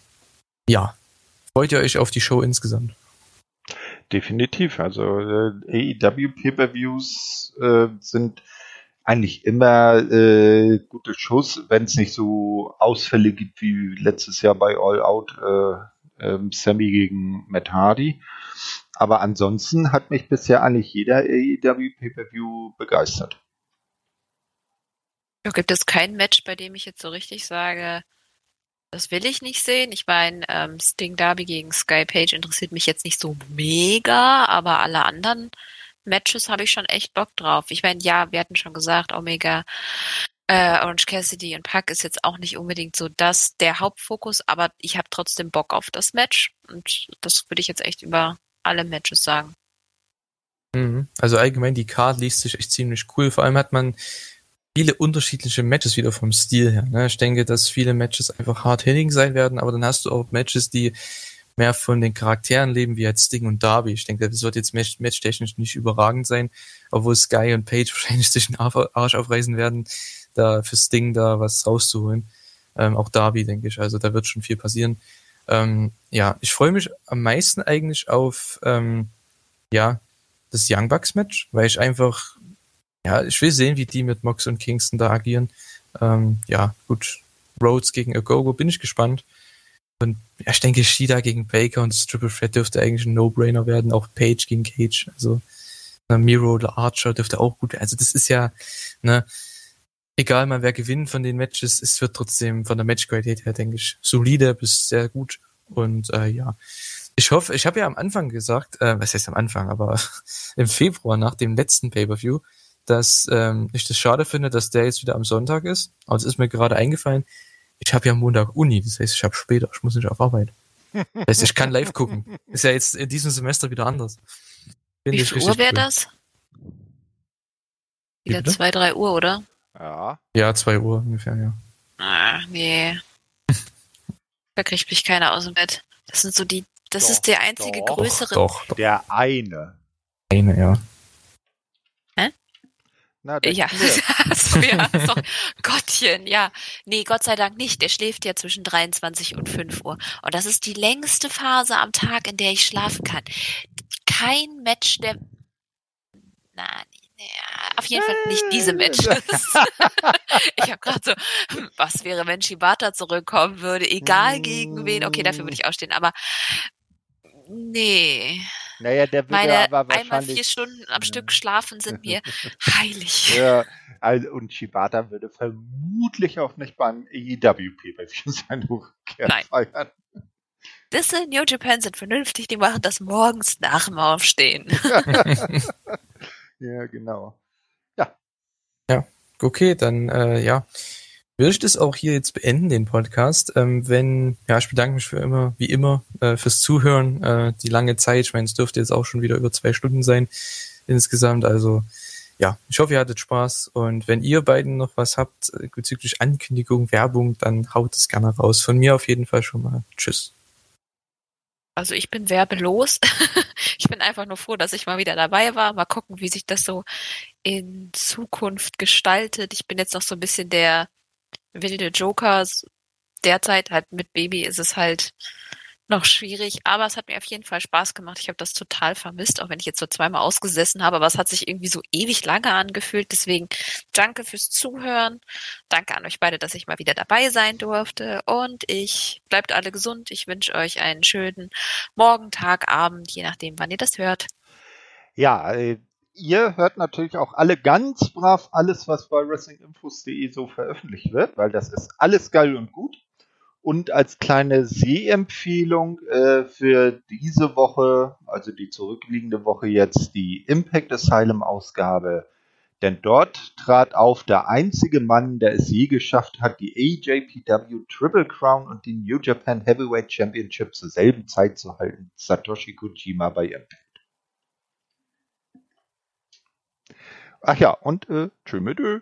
ja. Freut ihr euch auf die Show insgesamt? Definitiv. Also äh, AEW Pay-per-Views äh, sind eigentlich immer äh, gute Shows, wenn es nicht so Ausfälle gibt wie letztes Jahr bei All Out äh, ähm, Sammy gegen Matt Hardy. Aber ansonsten hat mich bisher eigentlich jeder AEW Pay-per-View begeistert. Ja, Gibt es kein Match, bei dem ich jetzt so richtig sage, das will ich nicht sehen? Ich meine, ähm, Sting Darby gegen Sky Page interessiert mich jetzt nicht so mega, aber alle anderen Matches habe ich schon echt Bock drauf. Ich meine, ja, wir hatten schon gesagt, Omega, äh, Orange Cassidy und Pac ist jetzt auch nicht unbedingt so das der Hauptfokus, aber ich habe trotzdem Bock auf das Match und das würde ich jetzt echt über alle Matches sagen. Mhm. Also allgemein, die Card liest sich echt ziemlich cool. Vor allem hat man viele unterschiedliche Matches wieder vom Stil her. Ne? Ich denke, dass viele Matches einfach hard-hitting sein werden, aber dann hast du auch Matches, die mehr von den Charakteren leben, wie jetzt Sting und Darby. Ich denke, das wird jetzt match matchtechnisch nicht überragend sein, obwohl Sky und Page wahrscheinlich sich den Arsch aufreißen werden, da für Sting da was rauszuholen. Ähm, auch Darby, denke ich. Also da wird schon viel passieren. Ähm, ja, ich freue mich am meisten eigentlich auf ähm, ja, das Young Bucks Match, weil ich einfach, ja, ich will sehen, wie die mit Mox und Kingston da agieren. Ähm, ja, gut, Rhodes gegen Agogo bin ich gespannt. Und ja, ich denke, Shida gegen Baker und Triple Threat dürfte eigentlich ein No-Brainer werden. Auch Page gegen Cage. Also äh, Miro oder Archer dürfte auch gut werden. Also das ist ja, ne, egal mal wer gewinnt von den Matches, es wird trotzdem von der Matchqualität her, denke ich, solide bis sehr gut. Und äh, ja, ich hoffe, ich habe ja am Anfang gesagt, äh, was heißt am Anfang, aber im Februar nach dem letzten Pay-per-View, dass ähm, ich das schade finde, dass der jetzt wieder am Sonntag ist. Aber es ist mir gerade eingefallen, ich habe ja am Montag Uni, das heißt, ich habe später, ich muss nicht auf Arbeit. Das heißt, ich kann live gucken. Ist ja jetzt in diesem Semester wieder anders. Finde Wie viel Uhr wäre das? Wieder zwei, drei Uhr, oder? Ja. Ja, zwei Uhr ungefähr, ja. Ah, nee. da kriegt mich keiner aus dem Bett. Das sind so die, das doch, ist der einzige doch, größere. Doch, doch. Der eine. Eine, ja. Na, ja, so, ja so. Gottchen, ja. Nee, Gott sei Dank nicht. Der schläft ja zwischen 23 und 5 Uhr. Und das ist die längste Phase am Tag, in der ich schlafen kann. Kein Match der. Nein, ja, auf jeden Fall nicht diese Matches. ich habe gerade so, was wäre, wenn Shibata zurückkommen würde, egal gegen wen. Okay, dafür würde ich ausstehen, aber nee. Naja, der würde Meine aber wahrscheinlich... einmal vier Stunden am ja. Stück schlafen sind mir heilig. Ja, also, und Shibata würde vermutlich auch nicht beim PPV seine Rückkehr Nein. feiern. New Japan sind vernünftig, die machen das morgens nach dem Aufstehen. ja, genau. Ja. Ja, okay, dann äh, ja würde ich das auch hier jetzt beenden, den Podcast. Ähm, wenn, ja, ich bedanke mich für immer, wie immer, äh, fürs Zuhören, äh, die lange Zeit. Ich meine, es dürfte jetzt auch schon wieder über zwei Stunden sein insgesamt. Also ja, ich hoffe, ihr hattet Spaß. Und wenn ihr beiden noch was habt äh, bezüglich Ankündigung, Werbung, dann haut es gerne raus. Von mir auf jeden Fall schon mal. Tschüss. Also ich bin werbelos. ich bin einfach nur froh, dass ich mal wieder dabei war. Mal gucken, wie sich das so in Zukunft gestaltet. Ich bin jetzt noch so ein bisschen der wilde Jokers. Derzeit halt mit Baby ist es halt noch schwierig, aber es hat mir auf jeden Fall Spaß gemacht. Ich habe das total vermisst, auch wenn ich jetzt so zweimal ausgesessen habe, aber es hat sich irgendwie so ewig lange angefühlt. Deswegen danke fürs Zuhören. Danke an euch beide, dass ich mal wieder dabei sein durfte. Und ich bleibt alle gesund. Ich wünsche euch einen schönen Morgen, Tag, Abend, je nachdem, wann ihr das hört. Ja, äh, ihr hört natürlich auch alle ganz brav alles, was bei wrestlinginfos.de so veröffentlicht wird, weil das ist alles geil und gut. Und als kleine Sehempfehlung äh, für diese Woche, also die zurückliegende Woche jetzt, die Impact Asylum Ausgabe. Denn dort trat auf der einzige Mann, der es je geschafft hat, die AJPW Triple Crown und die New Japan Heavyweight Championship zur selben Zeit zu halten. Satoshi Kojima bei Impact. Ach ja, und äh, tschö mit Ö.